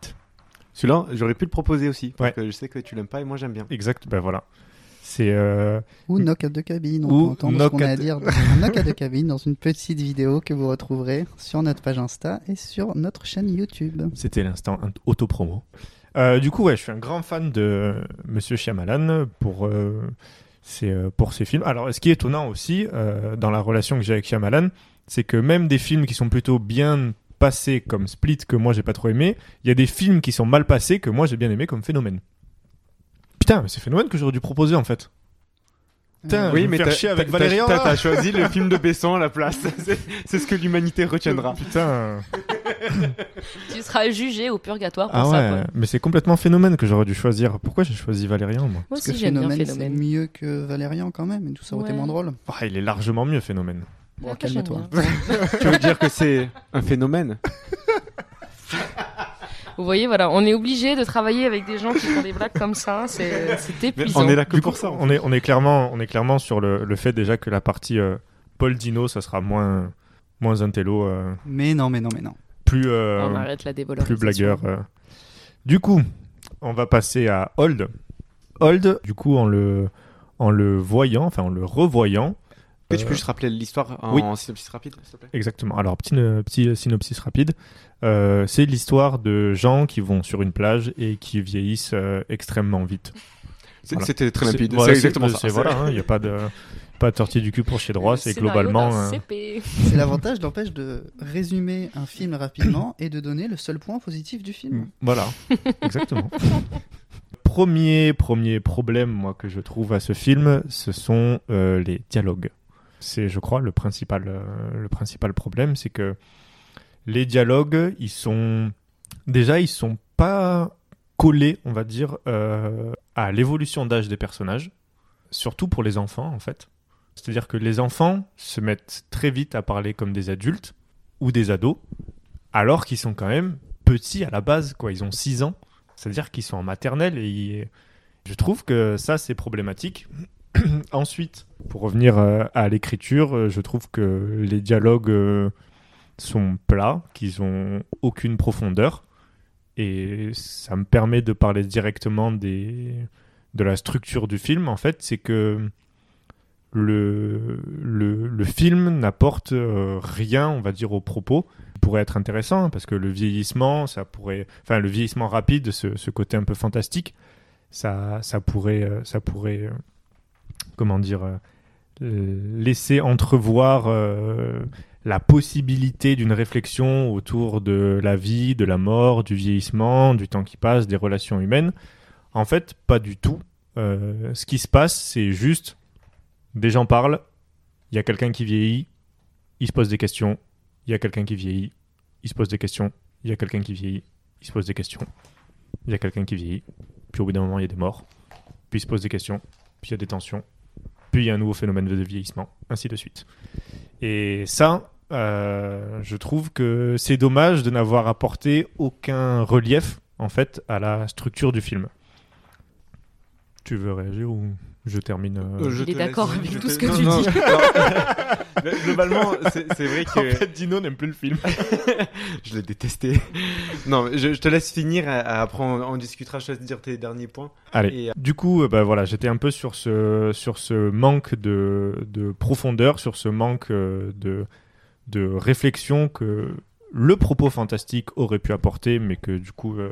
Celui-là, j'aurais pu le proposer aussi. Parce Ouais. que je sais que tu l'aimes pas et moi j'aime bien. Exact, ben voilà. C'est euh, Ou Knock at the Cabin, on Ou peut entendre ce Knock qu'on a à dire Knock at the Cabin dans une petite vidéo que vous retrouverez sur notre page Insta et sur notre chaîne YouTube. C'était l'instant auto-promo. Euh, du coup, ouais, je suis un grand fan de Monsieur Shyamalan pour, euh, ses, euh, pour ses films. Alors, ce qui est étonnant aussi euh, dans la relation que j'ai avec Shyamalan, c'est que même des films qui sont plutôt bien passés comme Split, que moi j'ai pas trop aimé, il y a des films qui sont mal passés que moi j'ai bien aimé comme Phénomène. Putain, mais c'est Phénomène que j'aurais dû proposer en fait. Putain, oui, vais me mais faire chier avec t'as- Valérian. t'as- là. T'as choisi le film de Besson à la place. C'est- C'est ce que l'humanité retiendra. Putain. Tu seras jugé au purgatoire pour Ah ça. ouais, Paul. mais c'est complètement Phénomène que j'aurais dû choisir. Pourquoi j'ai choisi Valérian moi Moi Parce que aussi, j'aime bien Phénomène, c'est Phénomène. mieux que Valérian quand même, et tout ça aurait été moins drôle. Ah, Il est largement mieux Phénomène. Bon, calme-toi. bien. tu veux dire que c'est un phénomène Vous voyez, voilà, on est obligé de travailler avec des gens qui font des blagues comme ça. C'est épuisant. On est là que Du pour coup, ça. on est, on est clairement, on est clairement sur le, le fait déjà que la partie euh, Paul Dino, ça sera moins, moins intello, euh, Mais non, mais non, mais non. plus, euh, On arrête la dévalorisation. plus blagueur. euh. Du coup, on va passer à Hold. Hold, du coup, en le, en le voyant, enfin en le revoyant. Que tu peux euh, juste rappeler l'histoire en oui. synopsis rapide, s'il te plaît? Exactement. Alors, petit, euh, petit synopsis rapide. Euh, c'est l'histoire de gens qui vont sur une plage et qui vieillissent euh, extrêmement vite. Voilà. C'était très C'est- limpide. voilà, c'est exactement c'est- ça. c'est- Voilà, il n'y a pas de, pas de tortille du cul pour chier droit. Le C'est globalement. euh. C'est l'avantage, n'empêche, de résumer un film rapidement et de donner le seul point positif du film. Voilà, exactement. Premier, premier problème, moi, que je trouve à ce film, ce sont euh, les dialogues. C'est, je crois, le principal, euh, le principal problème, c'est que les dialogues, ils sont déjà, ils sont pas collés, on va dire, euh, à l'évolution d'âge des personnages, surtout pour les enfants, en fait. C'est-à-dire que les enfants se mettent très vite à parler comme des adultes ou des ados, alors qu'ils sont quand même petits à la base, quoi. Ils ont 6 ans. C'est-à-dire qu'ils sont en maternelle et je trouve que ça, c'est problématique. Ensuite, pour revenir euh, à l'écriture, euh, je trouve que les dialogues euh, sont plats, qu'ils ont aucune profondeur. Et ça me permet de parler directement de la structure du film. En fait, c'est que le, film n'apporte rien, on va dire, au propos. Pourrait être intéressant hein, parce que le vieillissement, ça pourrait, enfin, le vieillissement rapide, ce, côté un peu fantastique, ça, pourrait, ça pourrait, comment dire, euh, euh, laisser entrevoir euh, la possibilité d'une réflexion autour de la vie, de la mort, du vieillissement, du temps qui passe, des relations humaines. En fait, pas du tout. Ce qui se passe, c'est juste des gens parlent, il y a quelqu'un qui vieillit, il se pose des questions, il y a quelqu'un qui vieillit, il se pose des questions, il y a quelqu'un qui vieillit, il se pose des questions, il y a quelqu'un qui vieillit, puis au bout d'un moment, il y a des morts, puis il se pose des questions, puis il y a des tensions, puis un nouveau phénomène de vieillissement, ainsi de suite. Et ça, euh, je trouve que c'est dommage de n'avoir apporté aucun relief, en fait, à la structure du film. Tu veux réagir ou je termine euh, Euh, je Il est d'accord avec je tout te- ce que non, tu non, dis. Globalement, c'est vrai que. En fait, Dino n'aime plus le film. je l'ai détesté. non, je, je te laisse finir. Après, on, on discutera. Je te laisse dire tes derniers points. Allez. Et, euh, Du coup, bah, voilà, j'étais un peu sur ce, sur ce manque de, de profondeur, sur ce manque de, de réflexion que le propos fantastique aurait pu apporter, mais que du coup euh,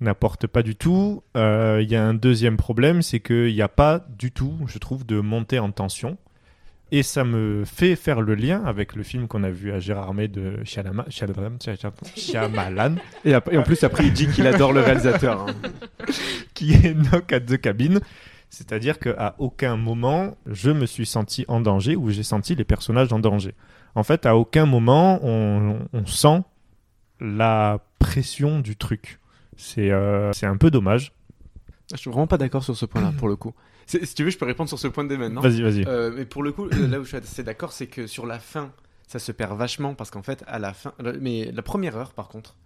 n'apporte pas du tout. Euh, Il y a un deuxième problème, c'est qu'il n'y a pas du tout, je trouve, de montée en tension. Et ça me fait faire le lien avec le film qu'on a vu à Gérard May de Shyamalan, Shyamalan, et, en plus, après, il dit qu'il adore le réalisateur. hein. qui est Knock at the Cabin. C'est-à-dire qu'à aucun moment, je me suis senti en danger ou j'ai senti les personnages en danger. En fait, à aucun moment, on, on sent la pression du truc. C'est euh, c'est un peu dommage. Je suis vraiment pas d'accord sur ce point-là, pour le coup. Si tu veux, je peux répondre sur ce point dès maintenant. Vas-y, vas-y. Euh, mais pour le coup, euh, là où je suis assez d'accord, c'est que sur la fin, ça se perd vachement parce qu'en fait, à la fin, mais la première heure, par contre,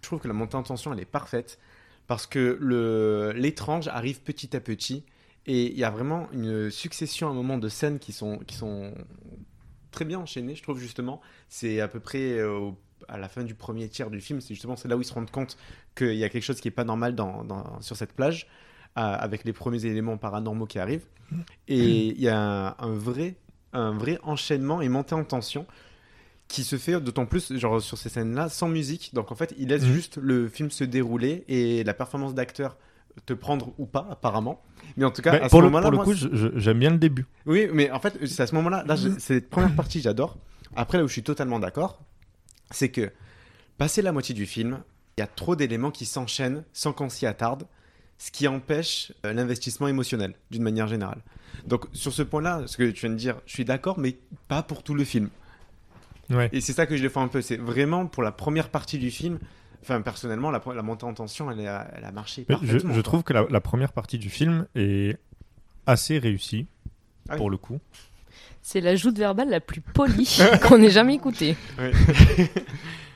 je trouve que la montée en tension, elle est parfaite parce que le l'étrange arrive petit à petit et il y a vraiment une succession à un moment de scènes qui sont qui sont très bien enchaînées, je trouve justement. C'est à peu près au- à la fin du premier tiers du film, c'est justement c'est là où ils se rendent compte qu'il y a quelque chose qui est pas normal dans, dans- sur cette plage, euh, avec les premiers éléments paranormaux qui arrivent. Et il y a un, un vrai, un vrai enchaînement et montée en tension qui se fait d'autant plus genre sur ces scènes-là sans musique. Donc en fait, il laisse Mhm. juste le film se dérouler et la performance d'acteur te prendre ou pas apparemment. Mais en tout cas, Mais à ce pour le, moment-là, pour le moi, coup, j'aime bien le début. oui, mais en fait, c'est à ce moment-là, là, je- cette première partie, j'adore. Après, là où je suis totalement d'accord, c'est que passé la moitié du film, il y a trop d'éléments qui s'enchaînent sans qu'on s'y attarde, ce qui empêche euh, l'investissement émotionnel d'une manière générale. Donc, sur ce point-là, ce que tu viens de dire, je suis d'accord, mais pas pour tout le film. Ouais. Et c'est ça que je défends un peu. C'est vraiment pour la première partie du film. Enfin, personnellement, la, la montée en tension, elle a, elle a marché je, trouve que la, la première partie du film est assez réussie, Ah oui. pour le coup. C'est la joute verbale la plus polie qu'on ait jamais écoutée. Ouais.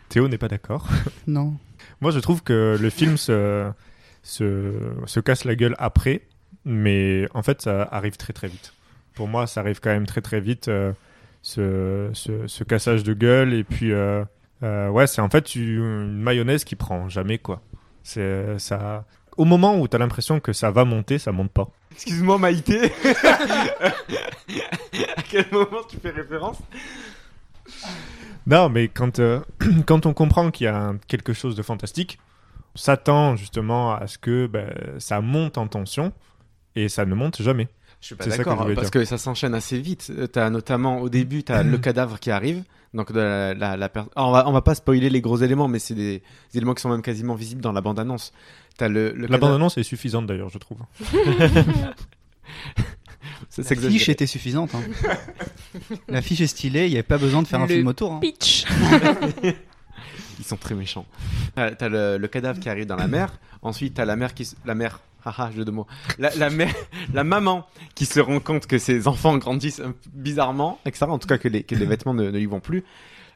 Théo n'est pas d'accord. Non. Moi, je trouve que le film se, se, se casse la gueule après, mais en fait, ça arrive très très vite. Pour moi, ça arrive quand même très très vite, euh, ce, ce, cassage de gueule. Et puis, euh, euh, ouais, c'est en fait une, mayonnaise qui prend jamais, quoi. C'est ça. Au moment où tu as l'impression que ça va monter, ça monte pas. Excuse-moi, Maïté. à quel moment tu fais référence? Non, mais quand, euh, quand on comprend qu'il y a un- quelque chose de fantastique, on s'attend justement à ce que ben, ça monte en tension et ça ne monte jamais. Je suis pas C'est ça que je d'accord, parce dire. que ça s'enchaîne assez vite. Euh, T'as notamment au début, t'as le cadavre qui arrive. Donc de la, la, la per- Alors, on va on va pas spoiler les gros éléments, mais c'est des, des éléments qui sont même quasiment visibles dans la bande annonce. T'as le, le La cadavre- bande-annonce est suffisante d'ailleurs, je trouve. La fiche était suffisante. hein. La fiche est stylée, il n'y avait pas besoin de faire un Le film autour. hein. Pitch. Ils sont très méchants. T'as t'as le, le cadavre qui arrive dans la mer. Ensuite, t'as la mère qui, la mère, haha, jeu de mots. La, la mère, la maman qui se rend compte que ses enfants grandissent bizarrement, etc. En tout cas, que les, que les vêtements ne, ne lui vont plus.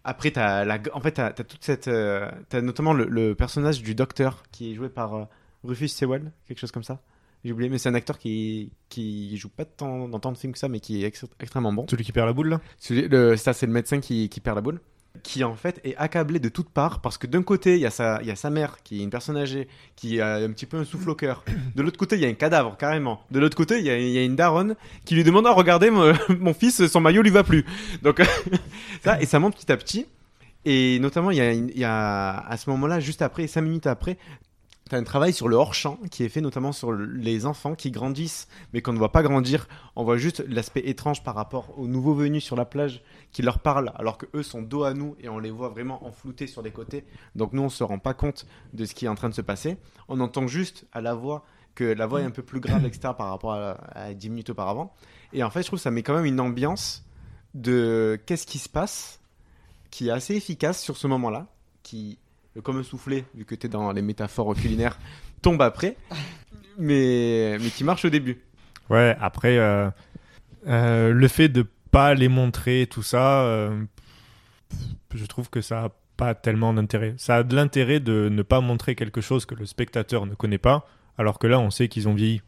Après, t'as la, en fait, t'as, t'as toute cette, euh, t'as notamment le, le personnage du docteur qui est joué par, euh, Rufus Sewell, quelque chose comme ça. J'ai oublié, mais c'est un acteur qui qui joue pas tant, dans tant de films que ça, mais qui est ex- extrêmement bon. Celui qui perd la boule là Celui- le- ça, c'est le médecin qui, qui perd la boule. Qui en fait est accablé de toutes parts parce que d'un côté, il y, a sa- y a sa mère qui est une personne âgée qui a un petit peu un souffle au cœur. De l'autre côté, il y a un cadavre carrément. De l'autre côté, il y, a, y a une daronne qui lui demande à regarder mon, mon fils, son maillot lui va plus. Donc ça, et ça monte petit à petit. Et notamment, il y a, il y a à ce moment-là, juste après, cinq minutes après, tu un travail sur le hors-champ qui est fait notamment sur les enfants qui grandissent, mais qu'on ne voit pas grandir. On voit juste l'aspect étrange par rapport aux nouveaux venus sur la plage qui leur parlent, alors que eux sont dos à nous et on les voit vraiment enfloutés sur les côtés. Donc nous, on se rend pas compte de ce qui est en train de se passer. On entend juste à la voix que la voix est un peu plus grave, etc., par rapport à, à 10 minutes auparavant. Et en fait, je trouve que ça met quand même une ambiance de qu'est-ce qui se passe qui est assez efficace sur ce moment-là, qui, comme un soufflet, vu que tu es dans les métaphores culinaires, tombe après, mais, mais qui marche au début. Ouais, après, euh, euh, le fait de pas les montrer, tout ça, euh, je trouve que ça a pas tellement d'intérêt. Ça a de l'intérêt de ne pas montrer quelque chose que le spectateur ne connaît pas, alors que là, on sait qu'ils ont vieilli.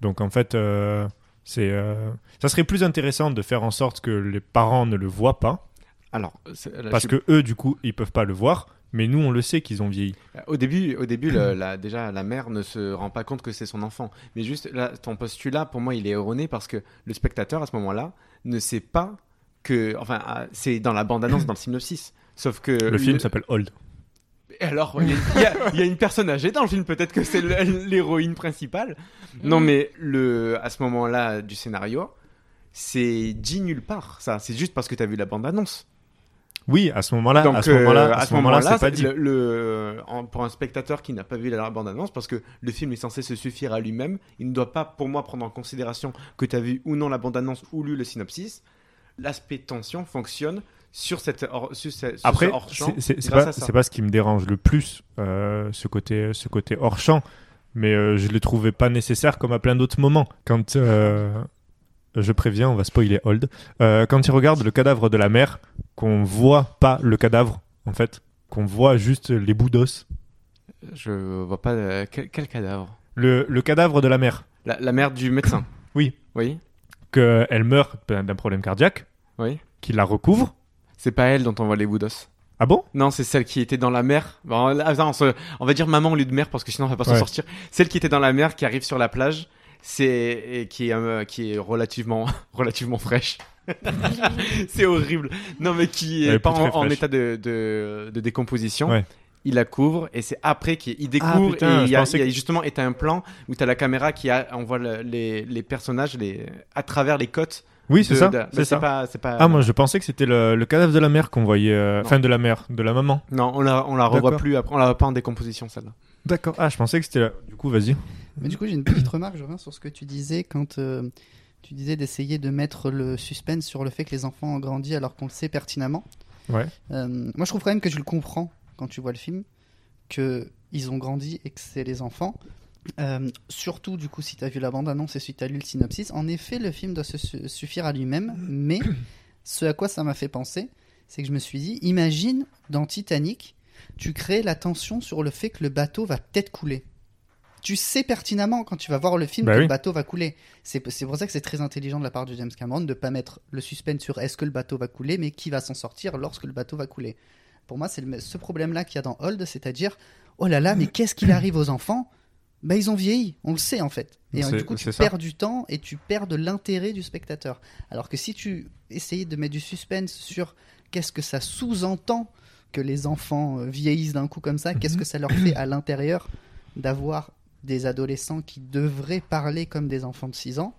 Donc en fait, euh, c'est, euh, ça serait plus intéressant de faire en sorte que les parents ne le voient pas, Alors, là, parce je- que eux, du coup, ils peuvent pas le voir, mais nous, on le sait qu'ils ont vieilli. Au début, au début le- la, déjà, la mère ne se rend pas compte que c'est son enfant. Mais juste, là, ton postulat, pour moi, il est erroné parce que le spectateur, à ce moment-là, ne sait pas que. Enfin, ah, c'est dans la bande-annonce, dans le synopsis. Sauf que. Le film s'appelle Old. Et alors, il y, a- y une personne âgée dans le film, peut-être que c'est l'héroïne principale. Non, mais le, à ce moment-là du scénario, c'est dit nulle part, ça. C'est juste parce que tu as vu la bande-annonce. Oui, à ce moment-là, à ce moment-là, euh, à ce moment-là, c'est pas dit. le, le- en- pour un spectateur qui n'a pas vu la bande-annonce, parce que le film est censé se suffire à lui-même, il ne doit pas, pour moi, prendre en considération que tu as vu ou non la bande-annonce ou lu le synopsis. L'aspect tension fonctionne sur cette hors, sur ce, sur Après, ce c'est- grâce pas, c'est pas ce qui me dérange le plus, euh, ce côté, ce côté hors champ, mais euh, je le trouvais pas nécessaire comme à plein d'autres moments. Quand euh, je préviens, on va spoiler Old. Euh, quand il regarde le cadavre de la mère, qu'on voit pas le cadavre, en fait, qu'on voit juste les bouts d'os. Je vois pas euh, quel, quel cadavre? Le, le cadavre de la mère. La, la mère du médecin? Oui. Oui. Qu'elle meurt d'un problème cardiaque. Oui. Qu'il la recouvre. C'est pas elle dont on voit les bouts d'os? Ah bon? Non, c'est celle qui était dans la mer. Bon, on, se- on va dire maman au lieu de mère parce que sinon on va pas s'en Ouais. sortir. Celle qui était dans la mer, qui arrive sur la plage, c'est qui est euh, qui est relativement relativement fraîche. c'est horrible. Non, mais qui est pas en, état de, de, de décomposition. Ouais. Il la couvre et c'est après qu'il il Ah, découvre putain, et il y a, y justement et t'as un plan où t'as la caméra qui a, on voit le- les, les personnages les, à travers les côtes. Oui, c'est ça. de- c'est pas, pas. Ah, moi je pensais que c'était le, le cadavre de la mère qu'on voyait. euh. Enfin, de la mère, de la maman. Non, on la, on la revoit plus après. On la voit pas en décomposition celle-là. D'accord. Ah, je pensais que c'était la... Du coup, vas-y. Mais du coup, j'ai une petite remarque, je reviens sur ce que tu disais quand euh, tu disais d'essayer de mettre le suspense sur le fait que les enfants ont grandi alors qu'on le sait pertinemment. Ouais. Euh, moi, je trouve quand même que tu le comprends quand tu vois le film, que ils ont grandi et que c'est les enfants. Euh, surtout, du coup, si tu as vu la bande-annonce et si tu as lu le synopsis. En effet, le film doit se su- suffire à lui-même, mais ce à quoi ça m'a fait penser, c'est que je me suis dit, imagine dans Titanic, tu crées la tension sur le fait que le bateau va peut-être couler. Tu sais pertinemment quand tu vas voir le film Bah que oui. le bateau va couler. C'est pour ça que c'est très intelligent de la part de James Cameron de pas mettre le suspense sur est-ce que le bateau va couler, mais qui va s'en sortir lorsque le bateau va couler. Pour moi, c'est ce problème-là qu'il y a dans Hold, c'est-à-dire oh là là, mais qu'est-ce qu'il arrive aux enfants? Bah ils ont vieilli, on le sait en fait. Et euh, du coup, tu ça. perds du temps et tu perds de l'intérêt du spectateur. Alors que si tu essayais de mettre du suspense sur qu'est-ce que ça sous-entend que les enfants euh, vieillissent d'un coup comme ça, qu'est-ce que ça leur fait à l'intérieur d'avoir des adolescents qui devraient parler comme des enfants de 6 ans,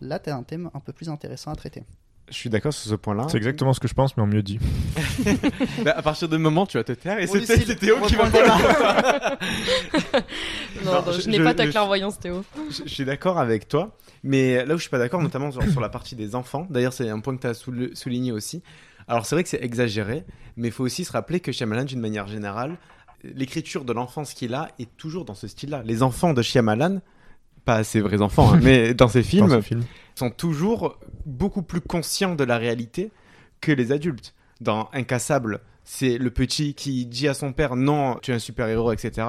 là, tu as un thème un peu plus intéressant à traiter. Je suis d'accord sur ce point-là. C'est exactement ce que je pense, mais en mieux dit. Bah, à partir de moment, tu vas te taire et c'est Théo on qui va Non, Non, non, je, je- n'ai pas ta je- clairvoyance, Théo. Je, je suis d'accord avec toi, mais là où je suis pas d'accord, notamment sur, sur la partie des enfants, d'ailleurs c'est un point que tu as souligné aussi. Alors c'est vrai que c'est exagéré, mais il faut aussi se rappeler que Shyamalan, d'une manière générale, l'écriture de l'enfance qu'il a est toujours dans ce style-là. Les enfants de Shyamalan, pas ses vrais enfants, hein, mais dans ses films, Dans ce film. sont toujours beaucoup plus conscients de la réalité que les adultes. Dans Incassable, c'est le petit qui dit à son père non, tu es un super héros, etc.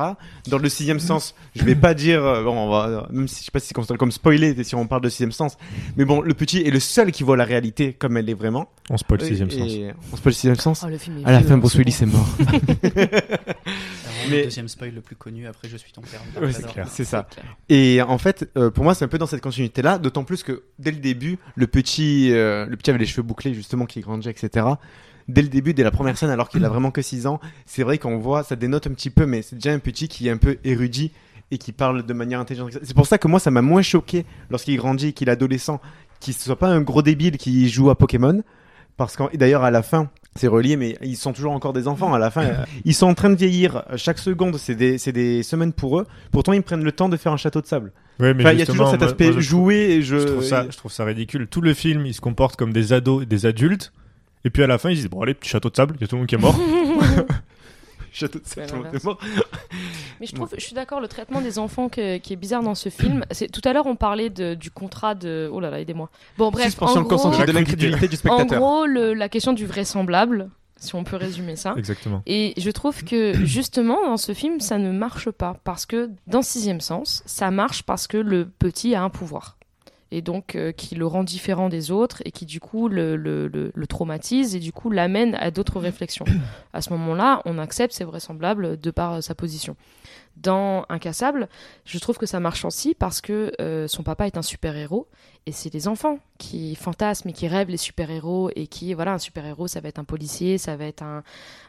Dans le sixième sens, je vais pas dire, euh, bon, on va, même si je sais pas si c'est considéré comme spoiler si on parle de sixième sens, mais bon, le petit est le seul qui voit la réalité comme elle est vraiment. On spoil le Et- sixième et- sens. On spoil le sixième sens. Oh, le film est à la fin, hein, Bruce c'est Willis est mort. C'est Mais- le deuxième spoil le plus connu. Après, je suis ton père. Ouais, c'est ça. Et en fait, euh, pour moi, c'est un peu dans cette continuité-là, d'autant plus que dès le début, le petit, euh, le petit avait les cheveux bouclés, justement, qui grandit, etc. Dès le début, dès la première scène, alors qu'il a vraiment que 6 ans, c'est vrai qu'on voit, ça dénote un petit peu, mais c'est déjà un petit qui est un peu érudit et qui parle de manière intelligente. C'est pour ça que moi, ça m'a moins choqué lorsqu'il grandit et qu'il est adolescent, qu'il ne soit pas un gros débile qui joue à Pokémon. Parce que, d'ailleurs, à la fin, c'est relié, mais ils sont toujours encore des enfants. À la fin, ils sont en train de vieillir. Chaque seconde, c'est des, des semaines pour eux. Pourtant, ils prennent le temps de faire un château de sable. Ouais, mais Enfin, il y a toujours cet aspect moi, je trouve- joué et je. Je trouve, ça, je trouve ça ridicule. Tout le film, ils se comportent comme des ados et des adultes. Et puis à la fin, ils disent Bon, allez, petit château de sable, il y a tout le monde qui est mort. Château de sable, tout le monde est mort. Mais je trouve, je suis d'accord, le traitement des enfants que- qui est bizarre dans ce film. C'est tout à l'heure on parlait de- du contrat de. Oh là là, aidez-moi. Bon bref, Suspension en gros, de l'incrédulité du en spectateur. gros, le- la question du vraisemblable, si on peut résumer ça. Exactement. Et je trouve que justement dans ce film, ça ne marche pas parce que dans Sixième Sens, ça marche parce que le petit a un pouvoir et donc euh, qui le rend différent des autres et qui du coup le, le- le- le traumatise et du coup l'amène à d'autres réflexions. À ce moment-là, on accepte, c'est vraisemblable de par euh, sa position. Dans Incassable, je trouve que ça marche aussi parce que euh, son papa est un super-héros et c'est les enfants qui fantasment et qui rêvent les super-héros et qui, voilà, un super-héros, ça va être un policier, ça va être un,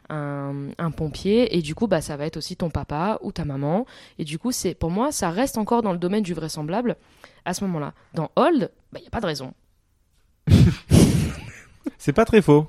un, pompier et du coup, bah, ça va être aussi ton papa ou ta maman. Et du coup, c'est pour moi, ça reste encore dans le domaine du vraisemblable à ce moment-là. Dans Hold, il n'y a pas de raison. C'est pas très faux.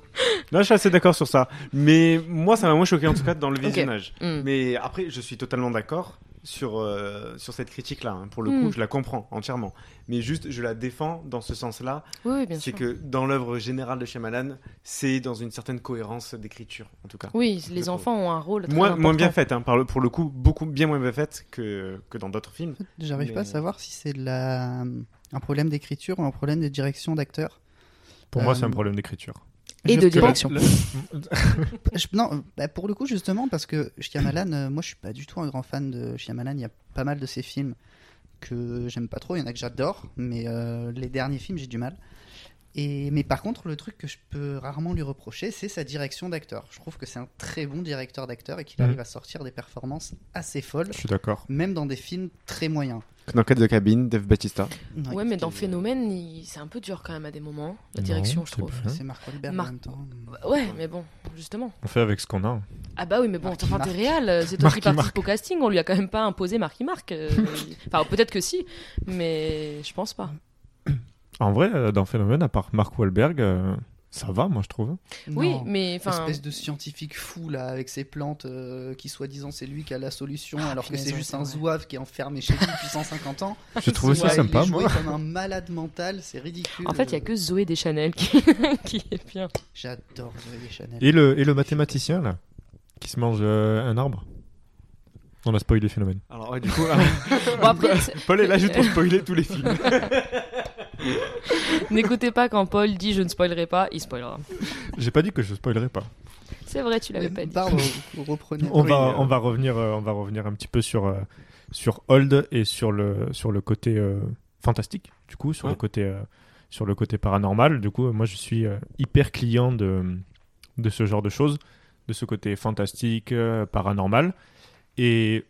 Là, je suis assez d'accord sur ça. Mais moi, ça m'a moins choqué en tout cas dans le visionnage. Mm. Mais après, je suis totalement d'accord sur, euh, sur cette critique-là. hein. Pour le coup, Mm. je la comprends entièrement. Mais juste, je la défends dans ce sens-là. Oui, oui, bien C'est sûr. que dans l'œuvre générale de Shyamalan, c'est dans une certaine cohérence d'écriture, en tout cas. Oui, les enfants ont un rôle très Moins, moins bien faite, hein, par le, pour le coup, beaucoup bien moins bien faite que, que dans d'autres films. J'arrive Mais- pas à savoir si c'est de la... un problème d'écriture ou un problème de direction d'acteur. Pour moi, Euh, c'est un problème d'écriture. Et Je de direction. Je- non, bah, pour le coup, justement, parce que Shyamalan, euh, moi je suis pas du tout un grand fan de Shyamalan. Il y a pas mal de ses films que j'aime pas trop. Il y en a que j'adore, mais euh, les derniers films, j'ai du mal. Et, mais par contre, le truc que je peux rarement lui reprocher, c'est sa direction d'acteur. Je trouve que c'est un très bon directeur d'acteur et qu'il Mhm. arrive à sortir des performances assez folles, Je suis d'accord. même dans des films très moyens. Dans Cut the Cabin, Dave Bautista. Ouais, mais dans Phénomène, il- c'est un peu dur quand même à des moments, la Non, direction, je trouve. bien. C'est Marc Wahlberg Marc- en même temps. Ouais, mais bon, justement. On fait avec ce qu'on a. Ah bah oui, mais bon, Marky enfin, t'es réel, euh, c'est toi Marky qui participe au casting, on lui a quand même pas imposé Marky Mark. euh, enfin, peut-être que si, mais je pense pas. En vrai, euh, dans Phénomène, à part Mark Wahlberg, euh, ça va, moi, je trouve. Oui, Non. mais enfin. Espèce de scientifique fou là avec ses plantes euh, qui soi-disant c'est lui qui a la solution Ah, alors que c'est juste un zouave qui est enfermé chez lui depuis 150 ans. Je trouve ça Ouais, sympa, il est joué moi. comme un malade mental, c'est ridicule. En fait, il y a que Zoé Deschanel qui, qui est bien. J'adore Zoé Deschanel. Et le, et le mathématicien, là, qui se mange euh, un arbre? On a spoilé Phénomène. Alors, ouais, du coup, Bon, après, Paul est là juste pour spoiler tous les films. N'écoutez pas quand Paul dit je ne spoilerai pas, il spoilera. J'ai pas dit que je spoilerai pas. C'est vrai, tu l'avais pas dit. Pardon, vous reprenez. On Oui, va, euh, on va revenir, euh, on va revenir un petit peu sur euh, sur Hold et sur le sur le côté euh, fantastique. Du coup, sur Ouais. le côté euh, sur le côté paranormal. Du coup, moi, je suis euh, hyper client de de ce genre de choses, de ce côté fantastique, euh, paranormal. Et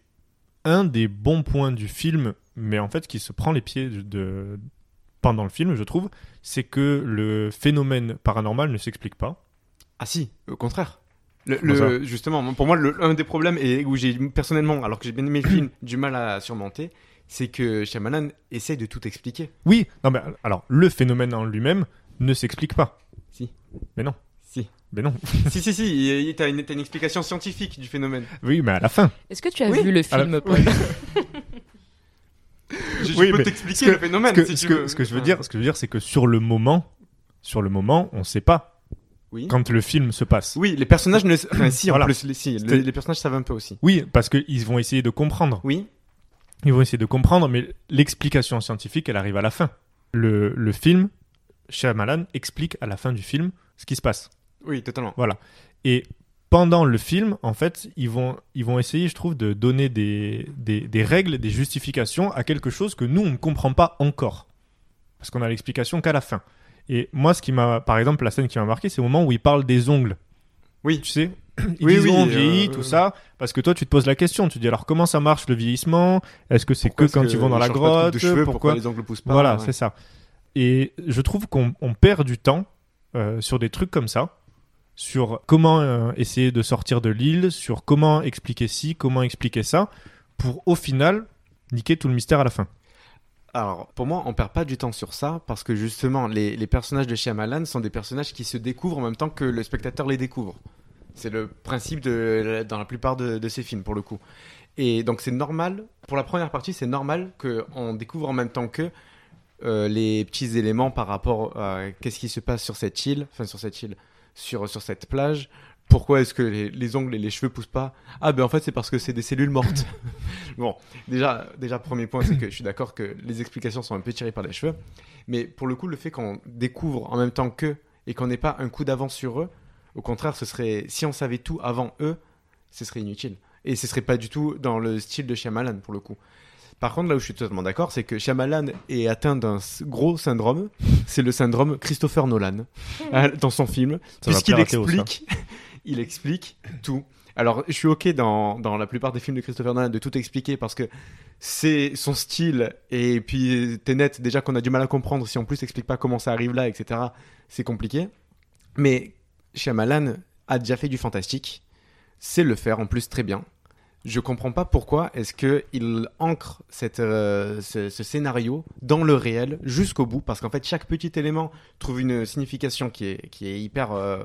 un des bons points du film, mais en fait qui se prend les pieds de, de- pendant le film, je trouve, c'est que le phénomène paranormal ne s'explique pas. Ah si, au contraire. Le, Comment le- justement, pour moi, le, un des problèmes et où j'ai personnellement, alors que j'ai bien aimé le film, du mal à surmonter, c'est que Shyamalan essaye de tout expliquer. Oui, non mais alors le phénomène en lui-même ne s'explique pas. Si. Mais non. Si. Mais non. si, si, si, t'as une, une explication scientifique du phénomène. Oui, mais à la fin. Est-ce que tu as Oui. vu le film, Paul? Je, Oui, peux t'expliquer le phénomène ce que, si ce tu que- veux. ce que je veux dire, ce que je veux dire, c'est que sur le moment, sur le moment, on sait pas Oui. quand le film se passe. Oui, les personnages ne. Enfin, si, en plus, les, si, les personnages savent un peu aussi. Oui, parce qu'ils vont essayer de comprendre. Oui. Ils vont essayer de comprendre, mais l'explication scientifique, elle arrive à la fin. Le, le film, Shyamalan explique à la fin du film ce qui se passe. Oui, totalement. Voilà. Et pendant le film, en fait, ils vont, ils vont essayer, je trouve, de donner des, des, des règles, des justifications à quelque chose que nous, on ne comprend pas encore. Parce qu'on a l'explication qu'à la fin. Et moi, ce qui m'a, par exemple, la scène qui m'a marqué, c'est au moment où il parle des ongles. Oui. Tu sais Ils Oui, disent oui, on euh, vieillit, euh, tout ça. Parce que toi, tu te poses la question. Tu te dis alors comment ça marche le vieillissement? Est-ce que c'est que quand que ils vont dans la grotte? cheveux, pourquoi les ongles poussent pas, Voilà, ouais. c'est ça. Et je trouve qu'on on perd du temps euh, sur des trucs comme ça, sur comment euh, essayer de sortir de l'île, sur comment expliquer ci, comment expliquer ça, pour au final niquer tout le mystère à la fin. Alors, pour moi, on perd pas du temps sur ça parce que justement, les, personnages de Shyamalan sont des personnages qui se découvrent en même temps que le spectateur les découvre. C'est le principe de, dans la plupart de, de ces films, pour le coup. Et donc, c'est normal, pour la première partie, c'est normal qu'on découvre en même temps que euh, les petits éléments par rapport à qu'est-ce qui se passe sur cette île, enfin, sur cette île, sur, sur cette plage. Pourquoi est-ce que les, les ongles et les cheveux poussent pas? Ah, ben en fait, c'est parce que c'est des cellules mortes. bon, déjà, déjà, premier point, c'est que je suis d'accord que les explications sont un peu tirées par les cheveux. Mais pour le coup, le fait qu'on découvre en même temps qu'eux et qu'on n'ait pas un coup d'avance sur eux, au contraire, ce serait, si on savait tout avant eux, ce serait inutile. Et ce serait pas du tout dans le style de Shyamalan, pour le coup. Par contre, là où je suis totalement d'accord, c'est que Shyamalan est atteint d'un gros syndrome. C'est le syndrome Christopher Nolan euh, dans son film, puisqu'il explique, il explique tout. Alors, je suis ok dans, dans la plupart des films de Christopher Nolan de tout expliquer parce que c'est son style et puis t'es net déjà qu'on a du mal à comprendre si en plus t'expliques pas comment ça arrive là, etc. C'est compliqué. Mais Shyamalan a déjà fait du fantastique, sait le faire en plus très bien. Je comprends pas pourquoi est-ce que il ancre cette, euh, ce, ce scénario dans le réel jusqu'au bout, parce qu'en fait chaque petit élément trouve une signification qui est, qui est hyper, euh,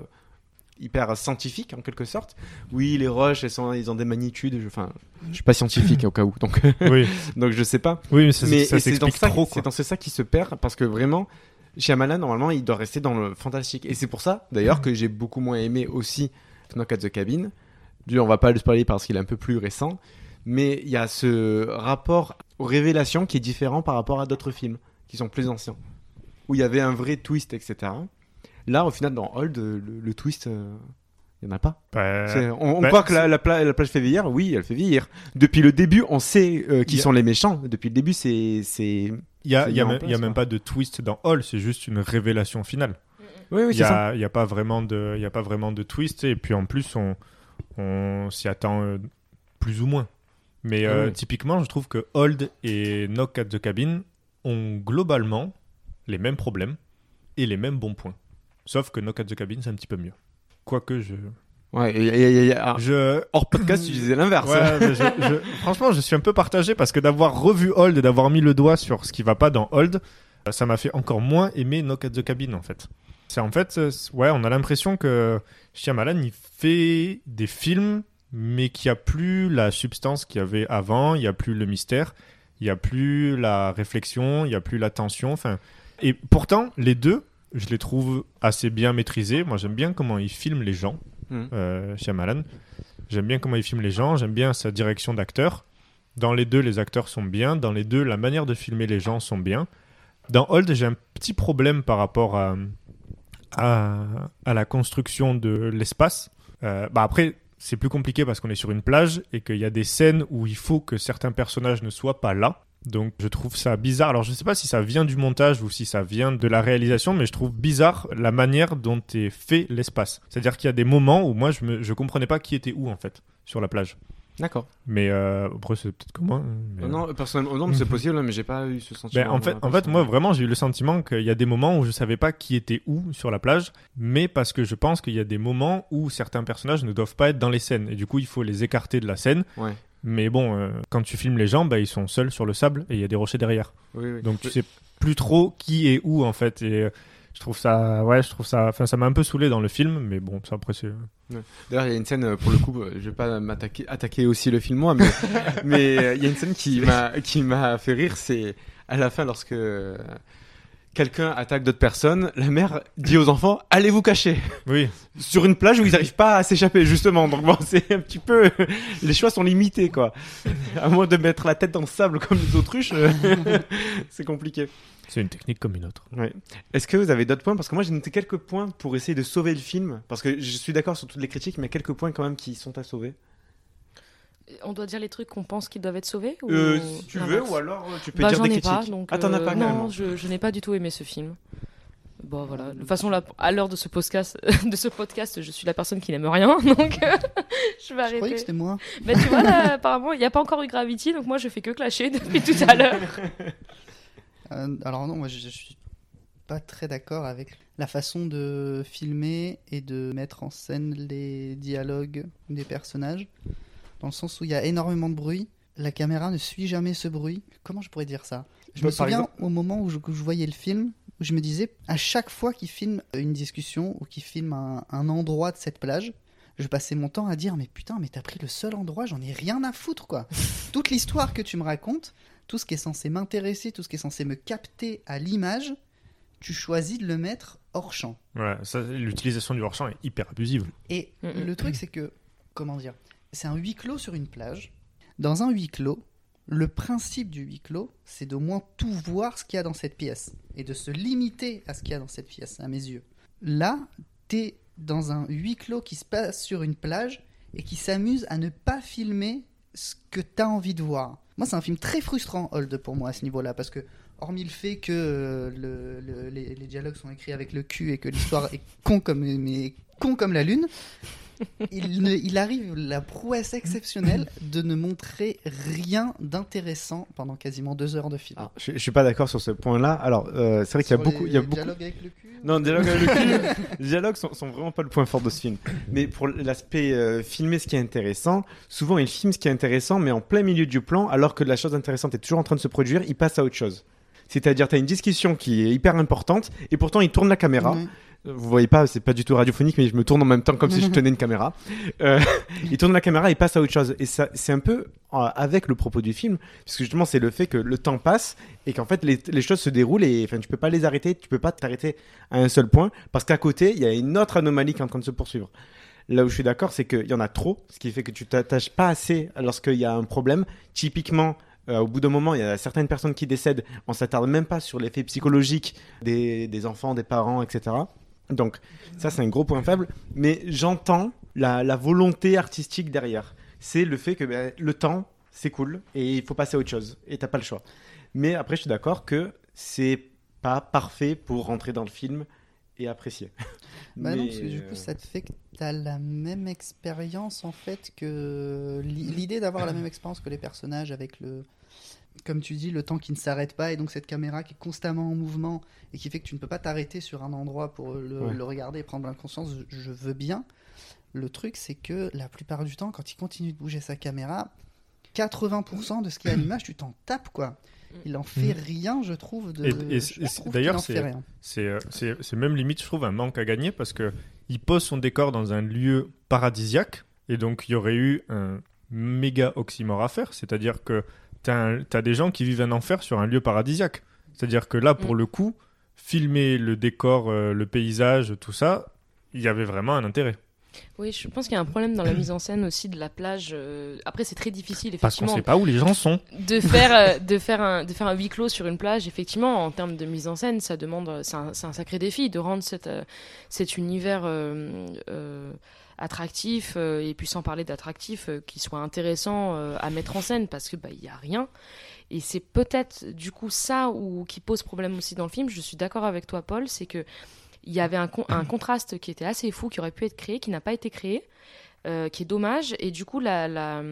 hyper scientifique en quelque sorte. Oui, les roches, elles, sont, ils ont des magnitudes. Je, enfin, je suis pas scientifique au cas où, donc Oui. donc je sais pas. Oui, mais ça- ça et c'est dans ça, c'est dans ce ça qui se perd parce que vraiment, Shyamalan normalement il doit rester dans le fantastique et c'est pour ça d'ailleurs que j'ai beaucoup moins aimé aussi Knock at the Cabin. Du, on va pas le spoiler parce qu'il est un peu plus récent, mais il y a ce rapport aux révélations qui est différent par rapport à d'autres films qui sont plus anciens où il y avait un vrai twist, etc. Là, au final, dans Hold, le, le twist, euh, il n'y en a pas. Bah, on on bah, croit que la, la, pla- la plage fait vieillir. Oui, elle fait vieillir. Depuis le début, on sait euh, qui a- sont les méchants. Depuis le début, c'est. c'est- Il y a, y a y a même pas de twist dans Hall, c'est juste une révélation finale. Oui, oui, il y c'est ça. a, il y a pas vraiment de, il y a pas vraiment de twist et puis en plus on, on s'y attend euh, plus ou moins. Mais euh, Ah oui. typiquement, je trouve que Hold et Knock at the Cabin ont globalement les mêmes problèmes et les mêmes bons points. Sauf que Knock at the Cabin, c'est un petit peu mieux. Quoique je. Ouais, et- et- et- ah, je... Hors podcast, tu disais l'inverse. Ouais, mais je- je- Franchement, je suis un peu partagé parce que d'avoir revu Hold et d'avoir mis le doigt sur ce qui va pas dans Hold, ça m'a fait encore moins aimer Knock at the Cabin en fait. C'est en fait, euh, ouais, on a l'impression que Shyamalan il fait des films, mais qu'il n'y a plus la substance qu'il y avait avant, il n'y a plus le mystère, il n'y a plus la réflexion, il n'y a plus la tension. Enfin, et pourtant, les deux, je les trouve assez bien maîtrisés. Moi, j'aime bien comment il filme les gens, Mhm. euh, Shyamalan. J'aime bien comment il filme les gens, j'aime bien sa direction d'acteur. Dans les deux, les acteurs sont bien. Dans les deux, la manière de filmer les gens sont bien. Dans Hold, j'ai un petit problème par rapport à, à, la construction de l'espace. Euh, bah après, c'est plus compliqué parce qu'on est sur une plage et qu'il y a des scènes où il faut que certains personnages ne soient pas là. Donc je trouve ça bizarre. Alors je sais pas si ça vient du montage ou si ça vient de la réalisation, mais je trouve bizarre la manière dont est fait l'espace. C'est-à-dire qu'il y a des moments où moi je je comprenais pas qui était où en fait sur la plage. D'accord. Mais euh, après c'est peut-être que moi. mais- Euh, Non, personnellement, non, mais c'est possible, mais j'ai pas eu ce sentiment. ben, en fait, euh, en fait, moi vraiment, j'ai eu le sentiment qu'il y a des moments où je savais pas qui était où sur la plage, mais parce que je pense qu'il y a des moments où certains personnages ne doivent pas être dans les scènes et du coup, il faut les écarter de la scène. Ouais. Mais bon, euh, quand tu filmes les gens, bah, ils sont seuls sur le sable et il y a des rochers derrière. Oui, oui. Donc tu Oui. sais plus trop qui est où en fait. Et euh, je trouve ça, ouais, je trouve ça, enfin, ça m'a un peu saoulé dans le film, mais bon, ça après c'est. Ouais. D'ailleurs, il y a une scène, euh, pour le coup, euh, je vais pas m'attaquer attaquer aussi le film moi, mais mais euh, il y a une scène qui m'a qui m'a fait rire, c'est à la fin lorsque quelqu'un attaque d'autres personnes, la mère dit aux enfants allez vous cacher. Oui. Sur une plage où ils n'arrivent pas à s'échapper justement. Donc bon, c'est un petit peu les choix sont limités quoi. À moins de mettre la tête dans le sable comme les autruches, c'est compliqué. C'est une technique comme une autre. Ouais. Est-ce que vous avez d'autres points? Parce que moi j'ai noté quelques points pour essayer de sauver le film. Parce que je suis d'accord sur toutes les critiques, mais il y a quelques points quand même qui sont à sauver. On doit dire les trucs qu'on pense qu'ils doivent être sauvés ou... Euh, si tu veux, ou alors euh, tu peux Bah, dire j'en des ai critiques. pas, donc, ah, t'en as euh, pas Non, carrément. je, je n'ai pas du tout aimé ce film. Bon, voilà. De toute façon, là, à l'heure de ce podcast, de ce podcast, je suis la personne qui n'aime rien, donc euh, je vais Je croyais que arrêter. c'était moi. Mais tu vois, là, apparemment, il n'y a pas encore eu Gravity, donc moi, je fais que clasher depuis tout à l'heure. Euh, alors non, moi je, je suis pas très d'accord avec la façon de filmer et de mettre en scène les dialogues des personnages, dans le sens où il y a énormément de bruit. La caméra ne suit jamais ce bruit. Comment je pourrais dire ça? Je Bah, me souviens exemple- au moment où je, où je voyais le film, où je me disais, à chaque fois qu'il filme une discussion ou qu'il filme un, un endroit de cette plage, je passais mon temps à dire mais putain mais t'as pris le seul endroit j'en ai rien à foutre quoi toute l'histoire que tu me racontes tout ce qui est censé m'intéresser tout ce qui est censé me capter à l'image tu choisis de le mettre hors champ Ouais, l'utilisation du hors-champ est hyper abusive. et Mhm. le truc c'est que comment dire c'est un huis clos sur une plage dans un huis clos le principe du huis clos c'est d'au moins tout voir ce qu'il y a dans cette pièce et de se limiter à ce qu'il y a dans cette pièce à mes yeux là t'es dans un huis clos qui se passe sur une plage et qui s'amuse à ne pas filmer ce que tu as envie de voir. Moi, c'est un film très frustrant, Hold, pour moi, à ce niveau-là, parce que, hormis le fait que euh, le- le- les, dialogues sont écrits avec le cul et que l'histoire est con comme, con comme la lune, il, ne- il arrive la prouesse exceptionnelle de ne montrer rien d'intéressant pendant quasiment deux heures de film. Ah, je, je suis pas d'accord sur ce point-là. Alors, euh, c'est vrai qu'il y a beaucoup, il y a beaucoup. dialogues avec le cul Non, dialogue avec le cul. les dialogues sont, sont vraiment pas le point fort de ce film. Mais pour l'aspect euh, filmer ce qui est intéressant, souvent il filme ce qui est intéressant, mais en plein milieu du plan, alors que la chose intéressante est toujours en train de se produire, il passe à autre chose. C'est-à-dire, tu as une discussion qui est hyper importante, et pourtant il tourne la caméra. Vous voyez pas, c'est pas du tout radiophonique, mais je me tourne en même temps comme si je tenais une caméra. Euh, il tourne la caméra et passe à autre chose. Et ça, c'est un peu euh, avec le propos du film, puisque justement c'est le fait que le temps passe et qu'en fait les, les choses se déroulent et enfin tu peux pas les arrêter, tu peux pas t'arrêter à un seul point parce qu'à côté il y a une autre anomalie qui est en train de se poursuivre. Là où je suis d'accord, c'est qu'il y en a trop, ce qui fait que tu t'attaches pas assez lorsqu'il y a un problème. Typiquement, euh, au bout d'un moment, il y a certaines personnes qui décèdent, on s'attarde même pas sur l'effet psychologique des, des enfants, des parents, etc. Donc ça c'est un gros point faible, mais j'entends la, la volonté artistique derrière. C'est le fait que ben, le temps c'est cool et il faut passer à autre chose et t'as pas le choix. Mais après je suis d'accord que c'est pas parfait pour rentrer dans le film et apprécier. Bah non, Mais, parce que du coup, ça te fait que tu as la même expérience en fait que l'i- l'idée d'avoir la même expérience que les personnages avec le, comme tu dis, le temps qui ne s'arrête pas et donc cette caméra qui est constamment en mouvement et qui fait que tu ne peux pas t'arrêter sur un endroit pour le, Ouais. le regarder et prendre plein conscience. Je, veux bien. Le truc, c'est que la plupart du temps, quand il continue de bouger sa caméra, 80% de ce qu'il y a à l'image, tu t'en tapes quoi. Il en fait rien, je trouve. De... D'ailleurs, euh, c'est même limite, je trouve, un manque à gagner parce que il pose son décor dans un lieu paradisiaque et donc il y aurait eu un méga oxymore à faire. C'est-à-dire que tu as, des gens qui vivent un enfer sur un lieu paradisiaque. C'est-à-dire que là, pour Mm. le coup, filmer le décor, euh, le paysage, tout ça, il y avait vraiment un intérêt. Oui, je pense qu'il y a un problème dans la mise en scène aussi de la plage. euh, Après, c'est très difficile, Parce qu'on effectivement, sait pas où les gens sont. de faire, euh, de, faire un, de faire un huis clos sur une plage, effectivement, en termes de mise en scène, ça demande, c'est un, sacré défi de rendre cette, cet univers euh, euh, attractif, euh, et puis sans parler d'attractif, euh, qui soit intéressant euh, à mettre en scène, parce que bah, il y a rien. Et c'est peut-être du coup ça ou qui pose problème aussi dans le film. Je suis d'accord avec toi, Paul, c'est que il y avait un, con- un contraste qui était assez fou, qui aurait pu être créé, qui n'a pas été créé, qui est dommage. Et du coup, la, la,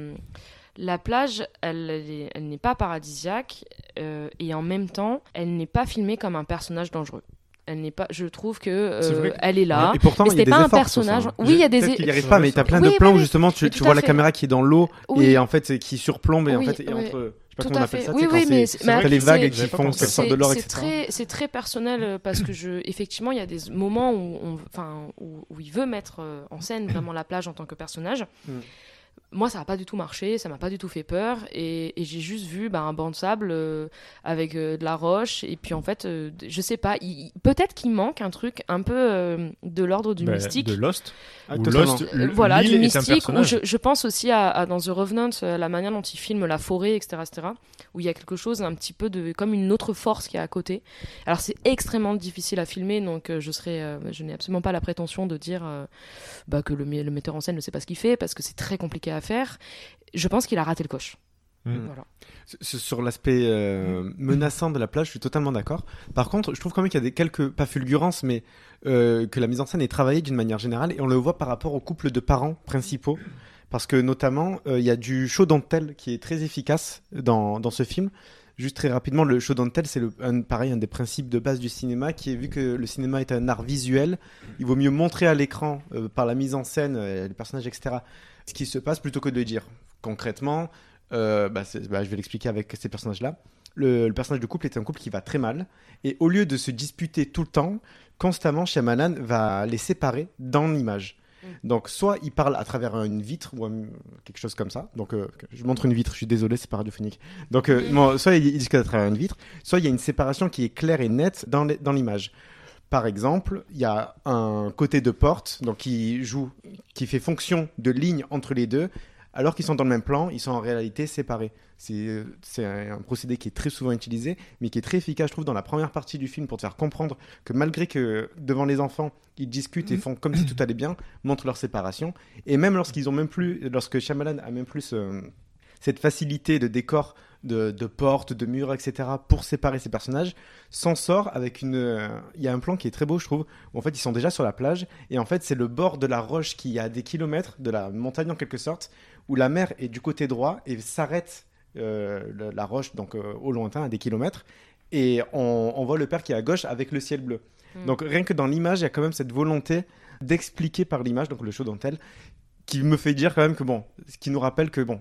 la plage, elle, elle est- elle n'est pas paradisiaque et en même temps, elle n'est pas filmée comme un personnage dangereux. Elle n'est pas. Je trouve que euh, que- elle est là. Et pourtant, Mais il y a c'était des pas un efforts sur ça, personnage. hein. Oui, il y a des. Peut-être qu'il y arrive pas, mais t'as plein Oui, de plans où justement tu, vois la caméra qui est dans l'eau Oui. et en fait qui surplombe et en Oui, fait et oui. entre je sais pas Tout comment on à appelle fait. ça, Oui, oui, mais c'est- les vagues qui font sortent de l'or etc. très, c'est très personnel euh, parce que je, effectivement, il y a des moments où, on, enfin, où, où il veut mettre euh, en scène vraiment la plage en tant que personnage. Moi, ça n'a pas du tout marché, ça m'a pas du tout fait peur, et, et j'ai juste vu bah, un banc de sable euh, avec euh, de la roche, et puis en fait, euh, je sais pas, il- peut-être qu'il manque un truc un peu euh, de l'ordre du Bah, mystique. De Lost. Ah. Lost, Euh, voilà, du mystique, où personnage. je, je pense aussi à, à dans The Revenant, la manière dont il filme la forêt, etc., etc., où il y a quelque chose un petit peu de, comme une autre force qui est à côté. Alors c'est extrêmement difficile à filmer, donc euh, je serais, euh, je n'ai absolument pas la prétention de dire euh, bah, que le metteur en scène ne sait pas ce qu'il fait, parce que c'est très compliqué à faire. Je pense qu'il a raté le coche. Mm. Voilà. S- Sur l'aspect euh, menaçant de la plage, je suis totalement d'accord. Par contre, je trouve quand même qu'il y a des quelques, pas fulgurances, mais euh, que la mise en scène est travaillée d'une manière générale, et on le voit par rapport au couple de parents principaux. Parce que notamment, euh, il y a du show dentel qui est très efficace dans, dans ce film. Juste très rapidement, le show dentel, c'est un, pareil un des principes de base du cinéma, qui est vu que le cinéma est un art visuel, il vaut mieux montrer à l'écran euh, par la mise en scène, euh, les personnages, etc., ce qui se passe plutôt que de le dire. Concrètement, euh, bah, bah, je vais l'expliquer avec ces personnages-là. Le, le personnage de couple est un couple qui va très mal, et au lieu de se disputer tout le temps, constamment, Shyamalan va les séparer dans l'image. Donc, soit il parle à travers une vitre ou un- quelque chose comme ça. Donc, euh, je montre une vitre, je suis désolé, c'est pas radiophonique. Donc, euh, bon, soit il il discute à travers une vitre, soit il y a une séparation qui est claire et nette dans l'image. Par exemple, il y a un côté de porte, donc qui joue, qui fait fonction de ligne entre les deux, alors qu'ils sont dans le même plan, ils sont en réalité séparés. C'est euh, un, procédé qui est très souvent utilisé, mais qui est très efficace, je trouve, dans la première partie du film pour te faire comprendre que malgré que devant les enfants, ils discutent et font comme si tout allait bien, montrent leur séparation. Et même lorsqu'ils ont même plus, lorsque Shyamalan a même plus ce- cette facilité de décor, de, de portes, de murs, etc., pour séparer ces personnages, s'en sort avec une. euh, Il y a un plan qui est très beau, je trouve, où en fait ils sont déjà sur la plage, et en fait c'est le bord de la roche qui est à des kilomètres de la montagne en quelque sorte, où la mer est du côté droit et s'arrête euh, la roche donc euh, au lointain à des kilomètres, et on, on voit le père qui est à gauche avec le ciel bleu. Mm. Donc rien que dans l'image, il y a quand même cette volonté d'expliquer par l'image, donc le show dentelle, qui me fait dire quand même que bon, ce qui nous rappelle que bon,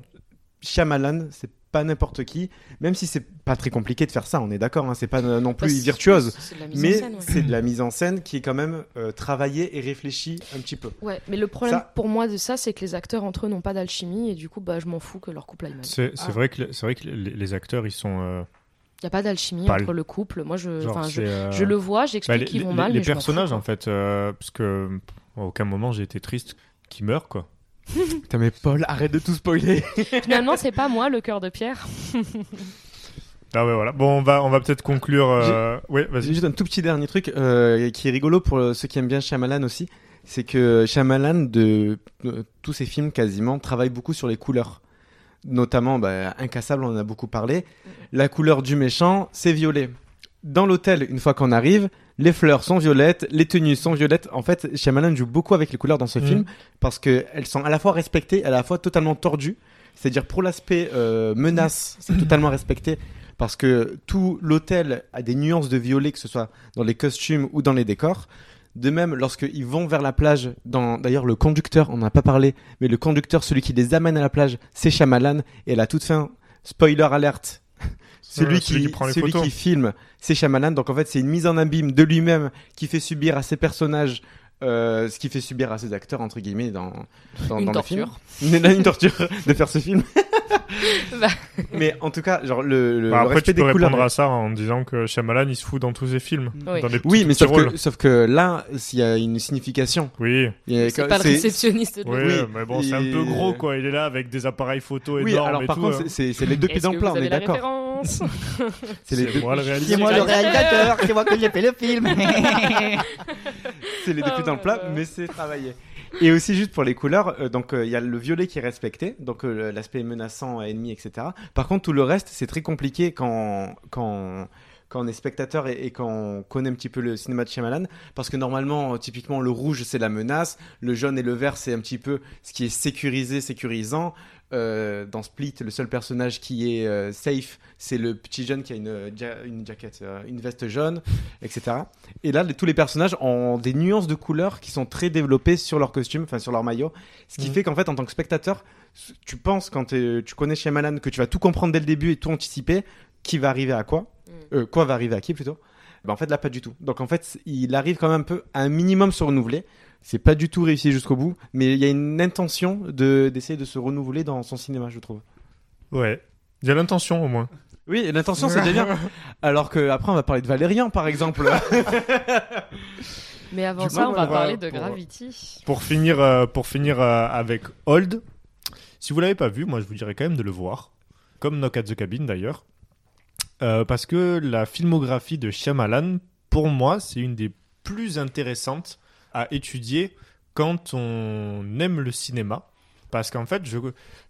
Shyamalan, c'est pas n'importe qui, même si c'est pas très compliqué de faire ça, on est d'accord, hein, c'est pas non plus Bah, virtuose, mais ouais. c'est de la mise en scène qui est quand même euh, travaillée et réfléchie un petit peu. Ouais, mais le problème Ça- pour moi de ça, c'est que les acteurs entre eux n'ont pas d'alchimie, et du coup, bah, je m'en fous que leur couple aille mal. C'est Ah. vrai que, c'est vrai que les, les acteurs, ils sont. euh, Il n'y a pas d'alchimie entre le- le couple. Moi, je, genre, je, c'est, euh, je le vois, bah, j'explique les, qu'ils vont les- mal. les mais je m'en personnages, fous, en fait, euh, parce que pff, à aucun moment j'ai été triste qu'ils meurent, quoi. Putain mais Paul, arrête de tout spoiler. Finalement, c'est pas moi le cœur de pierre. Ah ouais, voilà. Bon, on va, on va peut-être conclure. euh, Oui, vas-y. juste un tout petit dernier truc euh, qui est rigolo pour euh, ceux qui aiment bien Shyamalan aussi, c'est que Shyamalan de, de tous ses films quasiment travaille beaucoup sur les couleurs. Notamment bah, Incassable, on en a beaucoup parlé. La couleur du méchant, c'est violet. Dans l'hôtel, une fois qu'on arrive, les fleurs sont violettes, les tenues sont violettes. En fait, Shyamalan joue beaucoup avec les couleurs dans ce Mhm. film parce qu'elles sont à la fois respectées, à la fois totalement tordues. C'est-à-dire pour l'aspect euh, menace, c'est totalement respecté parce que tout l'hôtel a des nuances de violet, que ce soit dans les costumes ou dans les décors. De même, lorsqu'ils vont vers la plage, dans d'ailleurs le conducteur, on n'en a pas parlé, mais le conducteur, celui qui les amène à la plage, c'est Shyamalan. Et à la toute fin, spoiler alerte, celui, Euh, qui, celui qui prend les celui photos. qui filme, c'est Shyamalan. Donc en fait, c'est une mise en abîme de lui-même qui fait subir à ses personnages euh, ce qui fait subir à ses acteurs entre guillemets dans dans, Une dans le film. torture. Une, une torture de faire ce film. Bah. Mais en tout cas, genre le, le, Bah, le après, respect tu peux des couleurs. répondre à ça en disant que Shyamalan, il se fout dans tous ses films. Oui. Dans des petits, Oui, mais sauf rôles. que, sauf que là, s'il y a une signification. Oui. il y a- C'est pas le c'est- réceptionniste de Oui, Oui, mais bon, c'est un peu gros, quoi. Il est là avec des appareils photo Oui, énormes alors et par tout. contre, hein. c'est- c'est c'est les deux pieds Est-ce dans que le plat, vous on est d'accord. C'est les C'est deux, moi le C'est réalisateur. moi le réalisateur, c'est moi qui ai fait le film. c'est les deux Oh pieds dans le plat, là. mais c'est travaillé. Et aussi juste pour les couleurs, euh, donc euh, il y a le violet qui est respecté, donc euh, l'aspect menaçant, ennemi, etc. Par contre, tout le reste, c'est très compliqué quand quand quand on est spectateur et, et quand on connaît un petit peu le cinéma de Shyamalan, parce que normalement, euh, typiquement, le rouge c'est la menace, le jaune et le vert c'est un petit peu ce qui est sécurisé, sécurisant. Euh, dans Split, le seul personnage qui est euh, safe, c'est le petit jeune qui a une, ja- une jaquette, euh, une veste jaune, etc. Et là, les- tous les personnages ont des nuances de couleurs qui sont très développées sur leur costume, enfin sur leur maillot. Ce qui Mhm. fait qu'en fait, en tant que spectateur, tu penses quand tu connais Shyamalan que tu vas tout comprendre dès le début et tout anticiper qui va arriver à quoi, Euh, quoi va arriver à qui plutôt? Ben, en fait, là, pas du tout. Donc en fait, il arrive quand même un peu à un minimum se renouveler. c'est pas du tout réussi jusqu'au bout, mais il y a une intention de d'essayer de se renouveler dans son cinéma, je trouve. Ouais. Il y a l'intention au moins. Oui, l'intention c'est déjà bien. Alors que après on va parler de Valérian par exemple. Mais avant ça, on va on va- parler de pour- Gravity. Pour finir, euh, pour finir euh, avec Old, si vous l'avez pas vu, moi je vous dirais quand même de le voir, comme Knock at the Cabin d'ailleurs, Euh, parce que la filmographie de Shyamalan, pour moi, c'est une des plus intéressantes à étudier quand on aime le cinéma, parce qu'en fait, je,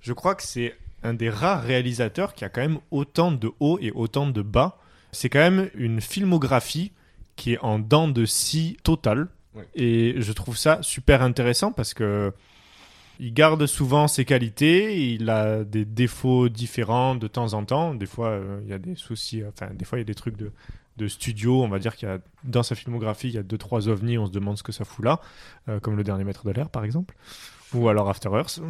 je crois que c'est un des rares réalisateurs qui a quand même autant de hauts et autant de bas. C'est quand même une filmographie qui est en dents de scie totale. Ouais. Et je trouve ça super intéressant parce que il garde souvent ses qualités, il a des défauts différents de temps en temps. Des fois, euh, il y a des soucis, enfin, des fois, il y a des trucs de, de studio. On va dire qu'il y a, dans sa filmographie, il y a deux, trois ovnis, on se demande ce que ça fout là, euh, comme le dernier maître de l'air, par exemple. Ou alors After Earth.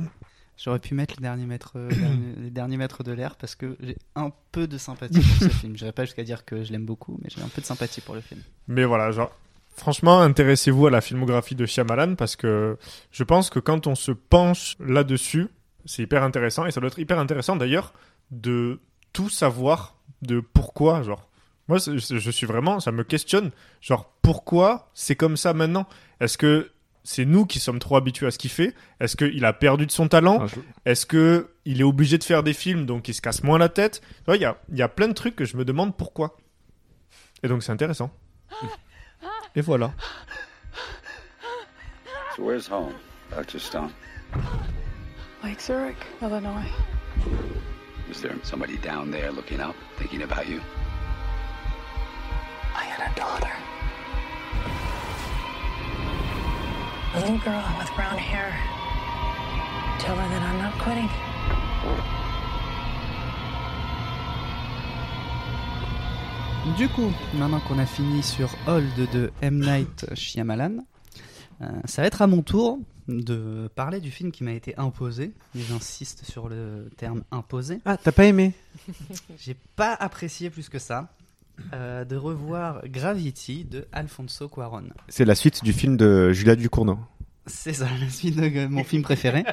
J'aurais pu mettre les derniers maîtres, euh, de l'air parce que j'ai un peu de sympathie pour ce film. Je n'irai pas jusqu'à dire que je l'aime beaucoup, mais j'ai un peu de sympathie pour le film. Mais voilà, genre, franchement, intéressez-vous à la filmographie de Shyamalan parce que je pense que quand on se penche là-dessus, c'est hyper intéressant et ça doit être hyper intéressant d'ailleurs de tout savoir de pourquoi, genre. Moi, je suis vraiment, ça me questionne, genre, pourquoi c'est comme ça maintenant? Est-ce que c'est nous qui sommes trop habitués à ce qu'il fait? Est-ce qu'il a perdu de son talent? Ah, je- Est-ce que il est obligé de faire des films donc il se casse moins la tête? Tu vois, Il y a, il y a plein de trucs que je me demande pourquoi. Et donc c'est intéressant. Et voilà. So where's home, Dr. Stone? Lake Zurich, Illinois. Is there somebody down there looking up, thinking about you? I had a daughter. A little girl with brown hair. Tell her that I'm not quitting. Du coup, maintenant qu'on a fini sur Hold de M. Night Shyamalan, euh, ça va être à mon tour de parler du film qui m'a été imposé. Et J'insiste sur le terme imposé. Ah, t'as pas aimé J'ai pas apprécié plus que ça euh, de revoir Gravity de Alfonso Cuarón. C'est la suite du film de Julia Ducournau. C'est ça, la suite de mon film préféré.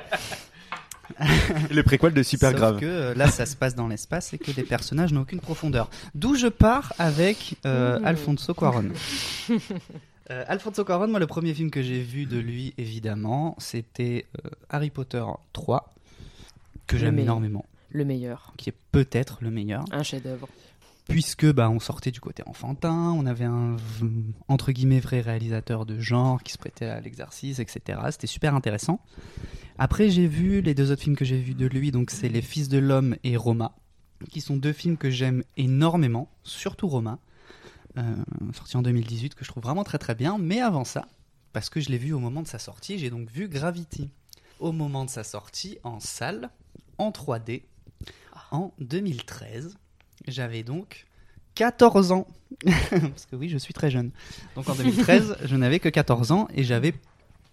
Le préquel de Super Sauf Grave. que euh, là, ça se passe dans l'espace et que les personnages n'ont aucune profondeur. D'où je pars avec euh, Mmh. Alfonso Cuarón. Euh, Alfonso Cuarón, moi, le premier film que j'ai vu de lui, évidemment, c'était euh, Harry Potter 3, que j'aime énormément, Le meilleur. qui est peut-être le meilleur, Un chef-d'œuvre. Puisque bah, on sortait du côté enfantin, on avait un entre guillemets vrai réalisateur de genre qui se prêtait à l'exercice, etc. C'était super intéressant. Après, j'ai vu les deux autres films que j'ai vus de lui, donc c'est Les Fils de l'Homme et Roma, qui sont deux films que j'aime énormément, surtout Roma, euh, sorti en 2018, que je trouve vraiment très très bien. Mais avant ça, parce que je l'ai vu au moment de sa sortie, j'ai donc vu Gravity au moment de sa sortie en salle, en 3D, en 2013. J'avais donc 14 ans. Parce que oui, je suis très jeune. Donc en 2013, je n'avais que 14 ans et j'avais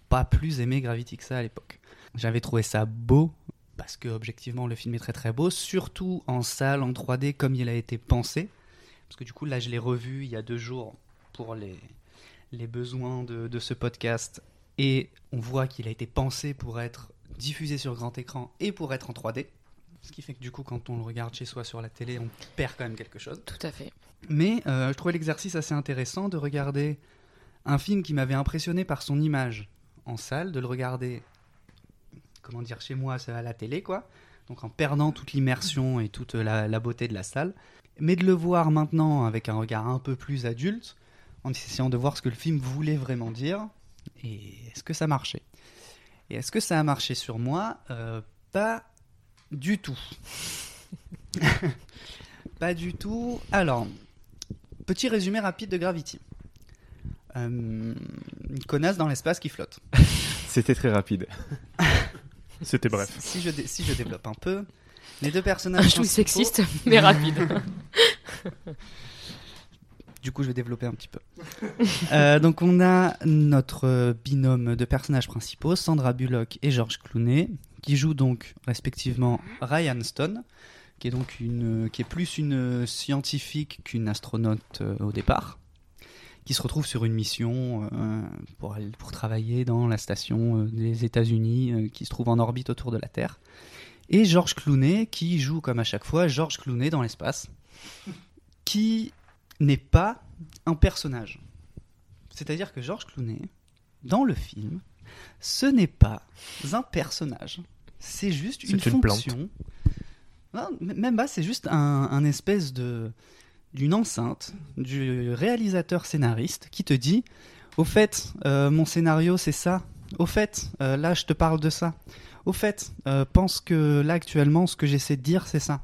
pas plus aimé Gravity que ça à l'époque. J'avais trouvé ça beau parce que objectivement le film est très très beau, surtout en salle, en 3D comme il a été pensé. Parce que du coup là je l'ai revu il y a deux jours pour les, les besoins de, de ce podcast et on voit qu'il a été pensé pour être diffusé sur grand écran et pour être en 3D. Ce qui fait que du coup quand on le regarde chez soi sur la télé on perd quand même quelque chose. Tout à fait. Mais euh, je trouvais l'exercice assez intéressant de regarder un film qui m'avait impressionné par son image en salle, de le regarder, comment dire, chez moi à la télé, quoi. Donc en perdant toute l'immersion et toute la, la beauté de la salle. Mais de le voir maintenant avec un regard un peu plus adulte, en essayant de voir ce que le film voulait vraiment dire, et est-ce que ça marchait. Et est-ce que ça a marché sur moi? Euh, Pas du tout. Pas du tout. Alors, petit résumé rapide de Gravity. Euh, une connasse dans l'espace qui flotte. C'était très rapide. C'était bref. Si je, dé- si je développe un peu, les deux personnages. chouille principaux- sexiste, mais rapide. Du coup, je vais développer un petit peu. Euh, donc, on a notre euh, binôme de personnages principaux, Sandra Bullock et George Clooney, qui jouent donc respectivement Ryan Stone, qui est donc une, qui est plus une scientifique qu'une astronaute euh, au départ, qui se retrouve sur une mission euh, pour, pour travailler dans la station euh, des États-Unis qui se trouve en orbite autour de la Terre. Et George Clooney qui joue comme à chaque fois George Clooney dans l'espace, qui n'est pas un personnage. C'est-à-dire que George Clooney, dans le film, ce n'est pas un personnage. C'est juste une, une plante. fonction. Non, même pas, c'est juste un, un espèce de d'une enceinte du réalisateur scénariste qui te dit au fait euh, mon scénario c'est ça au fait euh, là je te parle de ça au fait euh, pense que là actuellement ce que j'essaie de dire c'est ça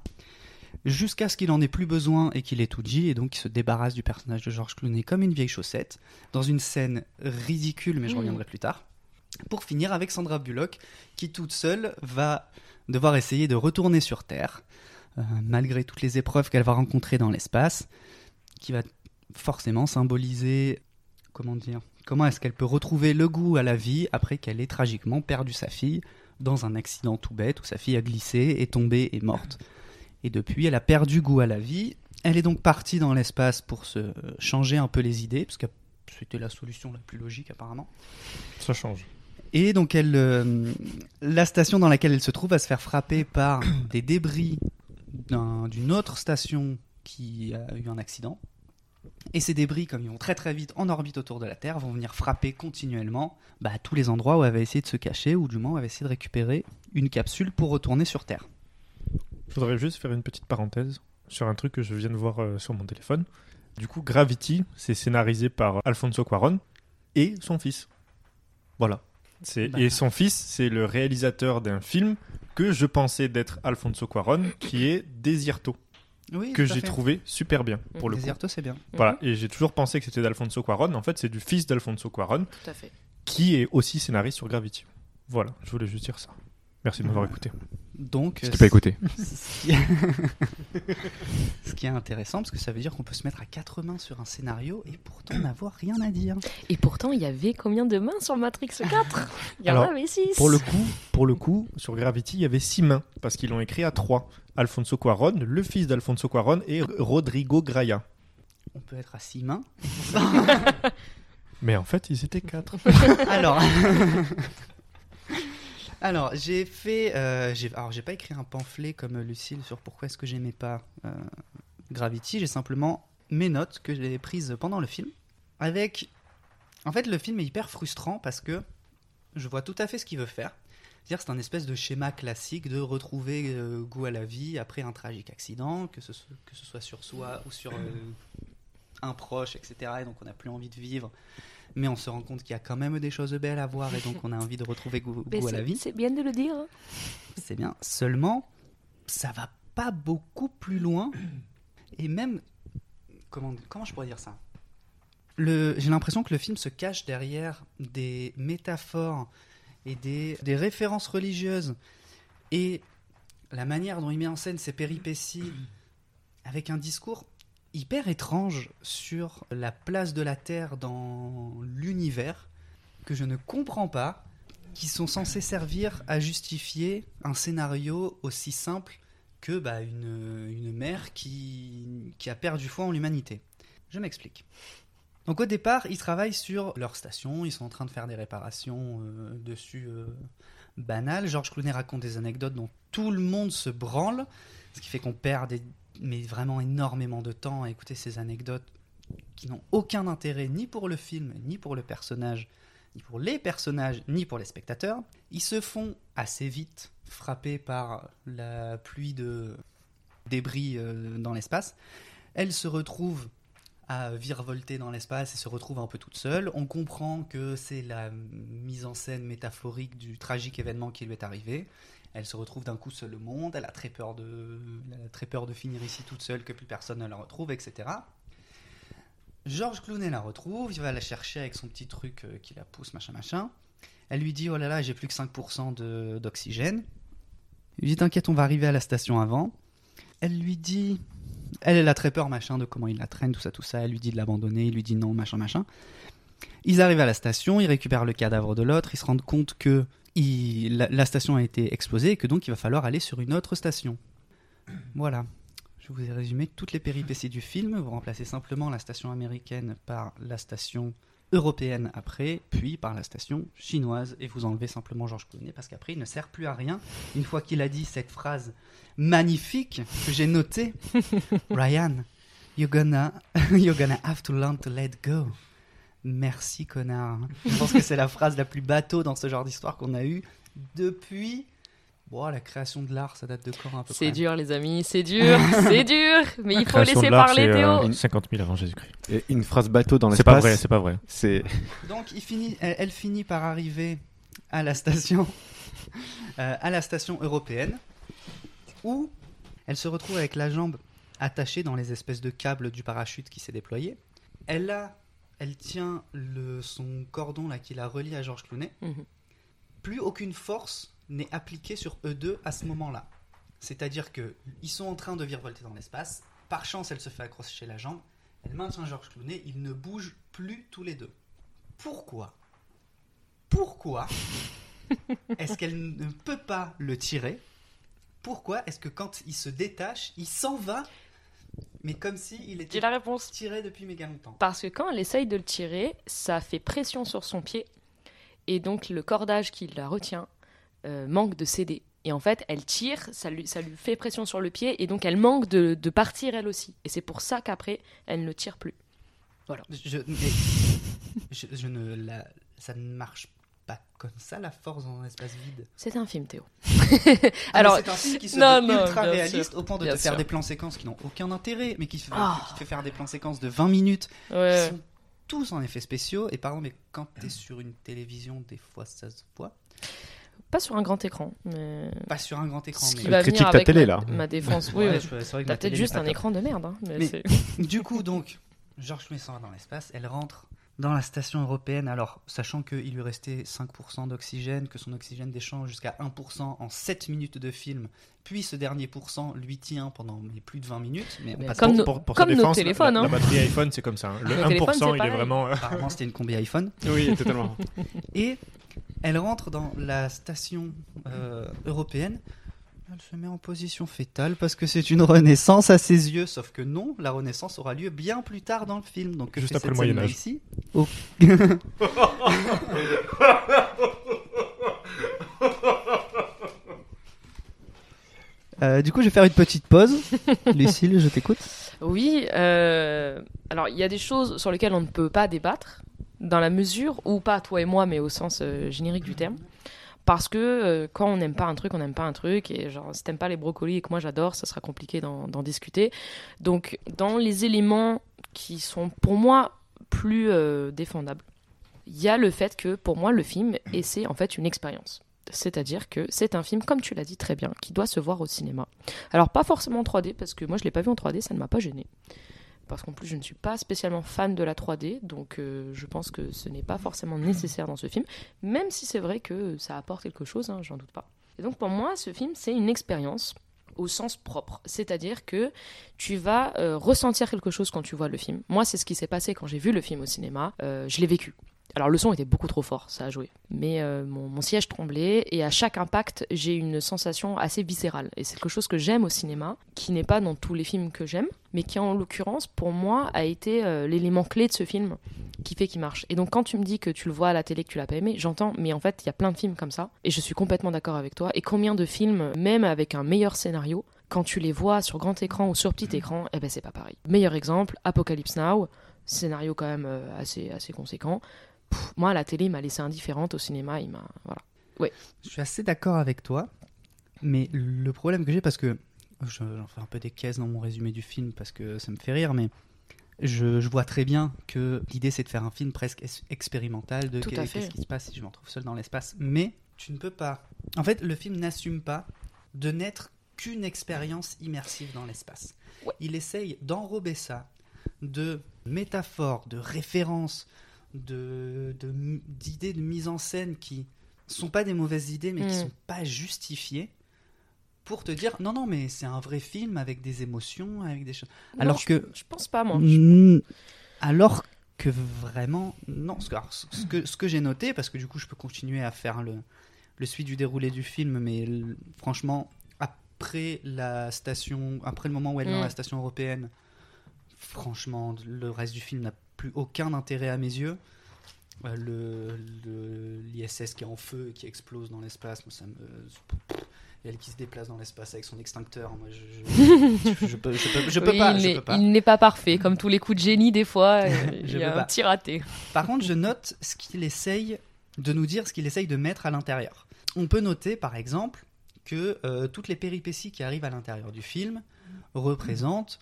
jusqu'à ce qu'il en ait plus besoin et qu'il ait tout dit et donc il se débarrasse du personnage de George Clooney comme une vieille chaussette dans une scène ridicule mais je Mhm. reviendrai plus tard pour finir avec Sandra Bullock qui toute seule va devoir essayer de retourner sur Terre euh, malgré toutes les épreuves qu'elle va rencontrer dans l'espace qui va forcément symboliser comment dire comment est-ce qu'elle peut retrouver le goût à la vie après qu'elle ait tragiquement perdu sa fille dans un accident tout bête où sa fille a glissé, est tombée et morte. Et depuis, elle a perdu goût à la vie. Elle est donc partie dans l'espace pour se changer un peu les idées, parce que c'était la solution la plus logique apparemment. Ça change. Et donc, elle, euh, la station dans laquelle elle se trouve va se faire frapper par des débris d'un- d'une autre station qui a eu un accident. Et ces débris, comme ils vont très très vite en orbite autour de la Terre, vont venir frapper continuellement bah, tous les endroits où elle va essayer de se cacher, ou du moins où elle va essayer de récupérer une capsule pour retourner sur Terre. Je voudrais juste faire une petite parenthèse sur un truc que je viens de voir euh, sur mon téléphone. Du coup, Gravity, c'est scénarisé par Alfonso Cuaron et son fils. Voilà. C'est Bah. Et son fils, c'est le réalisateur d'un film que je pensais d'être Alfonso Cuaron, qui est Desierto, Oui, que j'ai fait. trouvé super bien pour le. Desierto, c'est bien. Voilà, et j'ai toujours pensé que c'était d'Alfonso Cuaron. En fait, c'est du fils d'Alfonso Cuaron, Tout à fait. qui est aussi scénariste sur Gravity. Voilà, je voulais juste dire ça. Merci de m'avoir écouté. Donc, Je euh, t'ai pas écouté. Ce qui... est intéressant, parce que ça veut dire qu'on peut se mettre à quatre mains sur un scénario et pourtant n'avoir rien à dire. Et pourtant, il y avait combien de mains sur Matrix 4 Il y en avait 6. Pour le coup, pour le coup, sur Gravity, il y avait six mains parce qu'ils l'ont écrit à trois. Alfonso Cuaron, le fils d'Alfonso Cuaron et Rodrigo Graya. On peut être à six mains. Mais en fait, ils étaient quatre. Alors, alors j'ai fait, euh, alors j'ai pas écrit un pamphlet comme Lucille sur pourquoi est-ce que j'aimais pas euh, Gravity. J'ai simplement mes notes que j'ai prises pendant le film. Avec, en fait, le film est hyper frustrant parce que je vois tout à fait ce qu'il veut faire. C'est-à-dire, c'est un espèce de schéma classique de retrouver euh, goût à la vie après un tragique accident, que ce, soit- que ce soit sur soi ou sur euh, un proche, etc. Et donc, on n'a plus envie de vivre. Mais on se rend compte qu'il y a quand même des choses belles à voir et donc on a envie de retrouver goût, à la vie. C'est bien de le dire. hein. C'est bien. Seulement, ça va pas beaucoup plus loin. Et même. Comment, comment je pourrais dire ça? J'ai l'impression que le film se cache derrière des métaphores et des, des références religieuses. Et la manière dont il met en scène ses péripéties avec un discours hyper étrange sur la place de la Terre dans l'univers que je ne comprends pas, qui sont censés servir à justifier un scénario aussi simple que bah, une, une mère qui, qui a perdu foi en l'humanité. Je m'explique. Donc au départ, ils travaillent sur leur station, ils sont en train de faire des réparations euh, dessus euh, banales. Georges Clooney raconte des anecdotes dont tout le monde se branle, ce qui fait qu'on perd mais vraiment énormément de temps à écouter ces anecdotes qui n'ont aucun intérêt ni pour le film, ni pour le personnage, ni pour les personnages, ni pour les spectateurs. Ils se font assez vite frapper par la pluie de débris euh, dans l'espace. Elle se retrouve à virevolter dans l'espace et se retrouve un peu toute seule. On comprend que c'est la mise en scène métaphorique du tragique événement qui lui est arrivé. Elle se retrouve d'un coup seule au monde, elle a très peur de, elle a très peur de finir ici toute seule, que plus personne ne la retrouve, etc. Georges Clooney la retrouve, il va la chercher avec son petit truc euh, qui la pousse, machin, machin. Elle lui dit, oh là là, j'ai plus que 5% de- d'oxygène. Il dit, t'inquiète, on va arriver à la station avant. Elle lui dit, elle, elle a très peur, machin, de comment il la traîne, tout ça, tout ça. Elle lui dit de l'abandonner, il lui dit non, machin, machin. Ils arrivent à la station, ils récupèrent le cadavre de l'autre, ils se rendent compte que il- la, la station a été explosée et que donc il va falloir aller sur une autre station. Voilà. Je vous ai résumé toutes les péripéties du film. Vous remplacez simplement la station américaine par la station européenne après, puis par la station chinoise, et vous enlevez simplement Georges Clooney parce qu'après il ne sert plus à rien. Une fois qu'il a dit cette phrase magnifique que j'ai notée, Ryan, you're gonna, you're gonna have to learn to let go. Merci connard. Je pense que c'est la phrase la plus bateau dans ce genre d'histoire qu'on a eu depuis Bon, la création de l'art, ça date de quand un peu C'est dur, les amis, c'est dur, c'est dur, mais il faut laisser parler c'est, euh, Théo. 50 000 avant Jésus-Christ. Et une phrase bateau dans C'est l'espace. pas vrai, c'est pas vrai. C'est Donc, il finit, elle, elle finit par arriver à la station, euh, à la station européenne, où elle se retrouve avec la jambe attachée dans les espèces de câbles du parachute qui s'est déployé. Elle a, elle tient le, son cordon là qui la relie à Georges Clooney. Mhm. Plus aucune force n'est appliquée sur eux deux à ce moment-là. C'est-à-dire que ils sont en train de virevolter dans l'espace. Par chance, elle se fait accrocher la jambe. Elle maintient Georges Clooney. Ils ne bougent plus tous les deux. Pourquoi? Pourquoi est-ce qu'elle ne peut pas le tirer? Pourquoi est-ce que quand il se détache, il s'en va mais comme si il était J'ai la réponse. tiré depuis méga longtemps. Parce que quand elle essaye de le tirer, ça fait pression sur son pied. Et donc le cordage qui la retient euh, manque de céder. Et en fait, elle tire, ça lui, ça lui fait pression sur le pied, et donc elle manque de, de partir elle aussi. Et c'est pour ça qu'après, elle ne tire plus. Voilà. Je, mais je, je ne la, ça ne marche pas comme ça la force dans un espace vide. C'est un film, Théo. Ah, Alors, mais c'est un film qui se non, veut non, ultra réaliste sûr, au point de te faire sûr. des plans séquences qui n'ont aucun intérêt, mais qui, se- Ah. qui te fait faire des plans séquences de 20 minutes Ouais. qui sont tous en effets spéciaux. Et pardon, mais quand t'es sur une télévision, des fois ça se voit. Pas sur un grand écran. Mais... Pas sur un grand écran, Ce mais qui va critique venir ta avec télé, là. ma défense. Oui, Ouais, que T'as peut-être juste un écran de merde. hein, mais Mais- Du coup, donc, Georges va dans l'espace, elle rentre dans la station européenne, alors sachant qu'il lui restait 5% d'oxygène, que son oxygène descend jusqu'à 1% en 7 minutes de film, puis ce dernier pourcent lui tient pendant plus de 20 minutes. Mais Mais comme nos- pour, pour comme sa nos défense, la- téléphones, la, hein. la batterie iPhone, c'est comme ça. hein. Le Nos téléphones, 1%, c'est il est vraiment. euh, Apparemment, c'était une combi iPhone. oui, totalement. Et elle rentre dans la station euh, européenne. Elle se met en position fétale parce que c'est une renaissance à ses yeux. Sauf que non, la renaissance aura lieu bien plus tard dans le film. Donc Juste après le Moyen-Âge. ici Oh. Euh, du coup, je vais faire une petite pause. Lucille, je t'écoute. Oui, euh, alors il y a des choses sur lesquelles on ne peut pas débattre, dans la mesure où pas toi et moi, mais au sens euh, générique du terme. Parce que euh, quand on n'aime pas un truc, on n'aime pas un truc. Et genre, si t'aimes pas les brocolis et que moi j'adore, ça sera compliqué d'en discuter. Donc, dans les éléments qui sont pour moi plus euh, défendables, il y a le fait que pour moi, le film, c'est en fait une expérience. C'est-à-dire que c'est un film, comme tu l'as dit très bien, qui doit se voir au cinéma. Alors, pas forcément en 3D, parce que moi je l'ai pas vu en 3D, ça ne m'a pas gêné. Parce qu'en plus, je ne suis pas spécialement fan de la 3D, donc euh, je pense que ce n'est pas forcément nécessaire dans ce film, même si c'est vrai que ça apporte quelque chose, hein, j'en doute pas. Et donc pour moi, ce film, c'est une expérience au sens propre, c'est-à-dire que tu vas euh, ressentir quelque chose quand tu vois le film. Moi, c'est ce qui s'est passé quand j'ai vu le film au cinéma, Euh, je l'ai vécu. Alors le son était beaucoup trop fort, ça a joué. Mais euh, mon, mon siège tremblait et à chaque impact, j'ai une sensation assez viscérale. Et c'est quelque chose que j'aime au cinéma, qui n'est pas dans tous les films que j'aime, mais qui en l'occurrence, pour moi, a été euh, l'élément clé de ce film qui fait qu'il marche. Et donc quand tu me dis que tu le vois à la télé, que tu l'as pas aimé, j'entends, mais en fait, il y a plein de films comme ça. Et je suis complètement d'accord avec toi. Et combien de films, même avec un meilleur scénario, quand tu les vois sur grand écran ou sur petit écran, eh ben c'est pas pareil. Meilleur exemple, Apocalypse Now, scénario quand même euh, assez, assez conséquent. Pff, moi, à la télé, il m'a laissé indifférente. Au cinéma, il m'a. Voilà. Ouais. Je suis assez d'accord avec toi, mais le problème que j'ai, parce que je- j'en fais un peu des caisses dans mon résumé du film parce que ça me fait rire, mais je, je vois très bien que l'idée c'est de faire un film presque es- expérimental de qu'est-ce qui se passe si je me retrouve seul dans l'espace. Mais tu ne peux pas. En fait, le film n'assume pas de n'être qu'une expérience immersive dans l'espace. Il essaye d'enrober ça de métaphores, de références, de d'idées de, mise en scène qui sont pas des mauvaises idées, mais qui Mm. sont pas justifiées pour te dire non non mais c'est un vrai film avec des émotions avec des choses Non, alors je- que je pense pas, moi. Alors que vraiment non ce alors, ce que, ce que j'ai noté parce que du coup je peux continuer à faire le le suite du déroulé du film mais franchement après la station, après le moment où elle est dans Mm. la station européenne, franchement, le reste du film n'a plus aucun intérêt à mes yeux. Euh, le l'ISS qui est en feu et qui explose dans l'espace, moi, ça me. elle qui se déplace dans l'espace avec son extincteur. Moi, je, peux, pas. il n'est- pas. il parfait, comme tous les coups de génie, des fois, euh, il Je y a un pas. petit raté. Par contre, je note ce qu'il essaye de nous dire, ce qu'il essaye de mettre à l'intérieur. On peut noter, par exemple, que euh, toutes les péripéties qui arrivent à l'intérieur du film représentent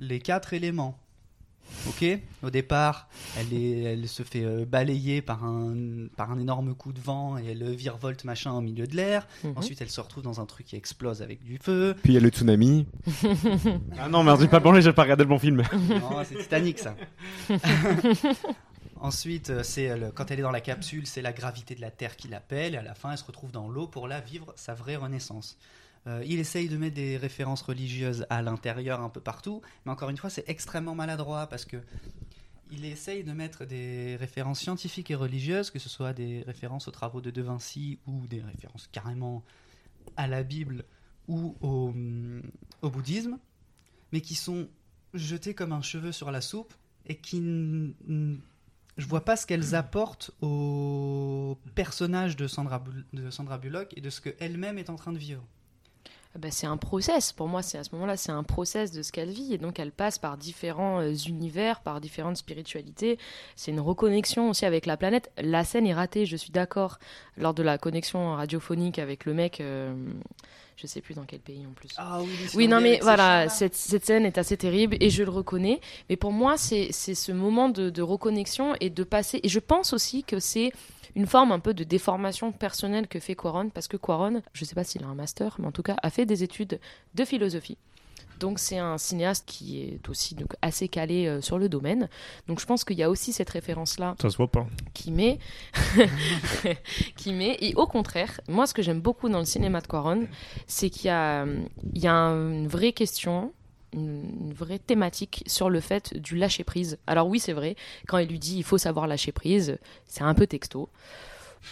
les quatre éléments. Ok Au départ, elle, est, elle se fait euh, balayer par un, par un énorme coup de vent et elle virevolte machin au milieu de l'air. Mhm. Ensuite, elle se retrouve dans un truc qui explose avec du feu. Puis il y a le tsunami. ah non, merde, j'ai pas branlé, j'ai pas regardé le bon film. Non, c'est Titanic ça. Ensuite, euh, c'est le- quand elle est dans la capsule, c'est la gravité de la Terre qui l'appelle, et à la fin, elle se retrouve dans l'eau pour la vivre sa vraie renaissance. Euh, il essaye de mettre des références religieuses à l'intérieur un peu partout, mais encore une fois, c'est extrêmement maladroit parce que il essaye de mettre des références scientifiques et religieuses, que ce soit des références aux travaux de De Vinci ou des références carrément à la Bible ou au, hum, au bouddhisme, mais qui sont jetées comme un cheveu sur la soupe et qui je vois pas ce qu'elles apportent au personnage de Sandra, de Sandra Bullock et de ce qu'elle-même est en train de vivre. Ah bah, c'est un process. Pour moi, c'est à ce moment-là, c'est un process de ce qu'elle vit. Et donc, elle passe par différents euh, univers, par différentes spiritualités. C'est une reconnexion aussi avec la planète. La scène est ratée, je suis d'accord, lors de la connexion radiophonique avec le mec. euh, je sais plus dans quel pays en plus. Ah oui, Oui, non, mais voilà, cette, cette scène est assez terrible et je le reconnais. Mais pour moi, c'est c'est ce moment de, de reconnexion et de passer. Et je pense aussi que c'est une forme un peu de déformation personnelle que fait Quaron, parce que Quaron, je ne sais pas s'il a un master, mais en tout cas, a fait des études de philosophie. Donc c'est un cinéaste qui est aussi donc, assez calé euh, sur le domaine. Donc je pense qu'il y a aussi cette référence-là Ça se voit pas. qui met, qui met. Et au contraire, moi, ce que j'aime beaucoup dans le cinéma de Quaron, c'est qu'il y a, il y a une vraie question, une, vraie thématique sur le fait du lâcher prise. Alors oui, c'est vrai, quand il lui dit il faut savoir lâcher prise, c'est un peu texto.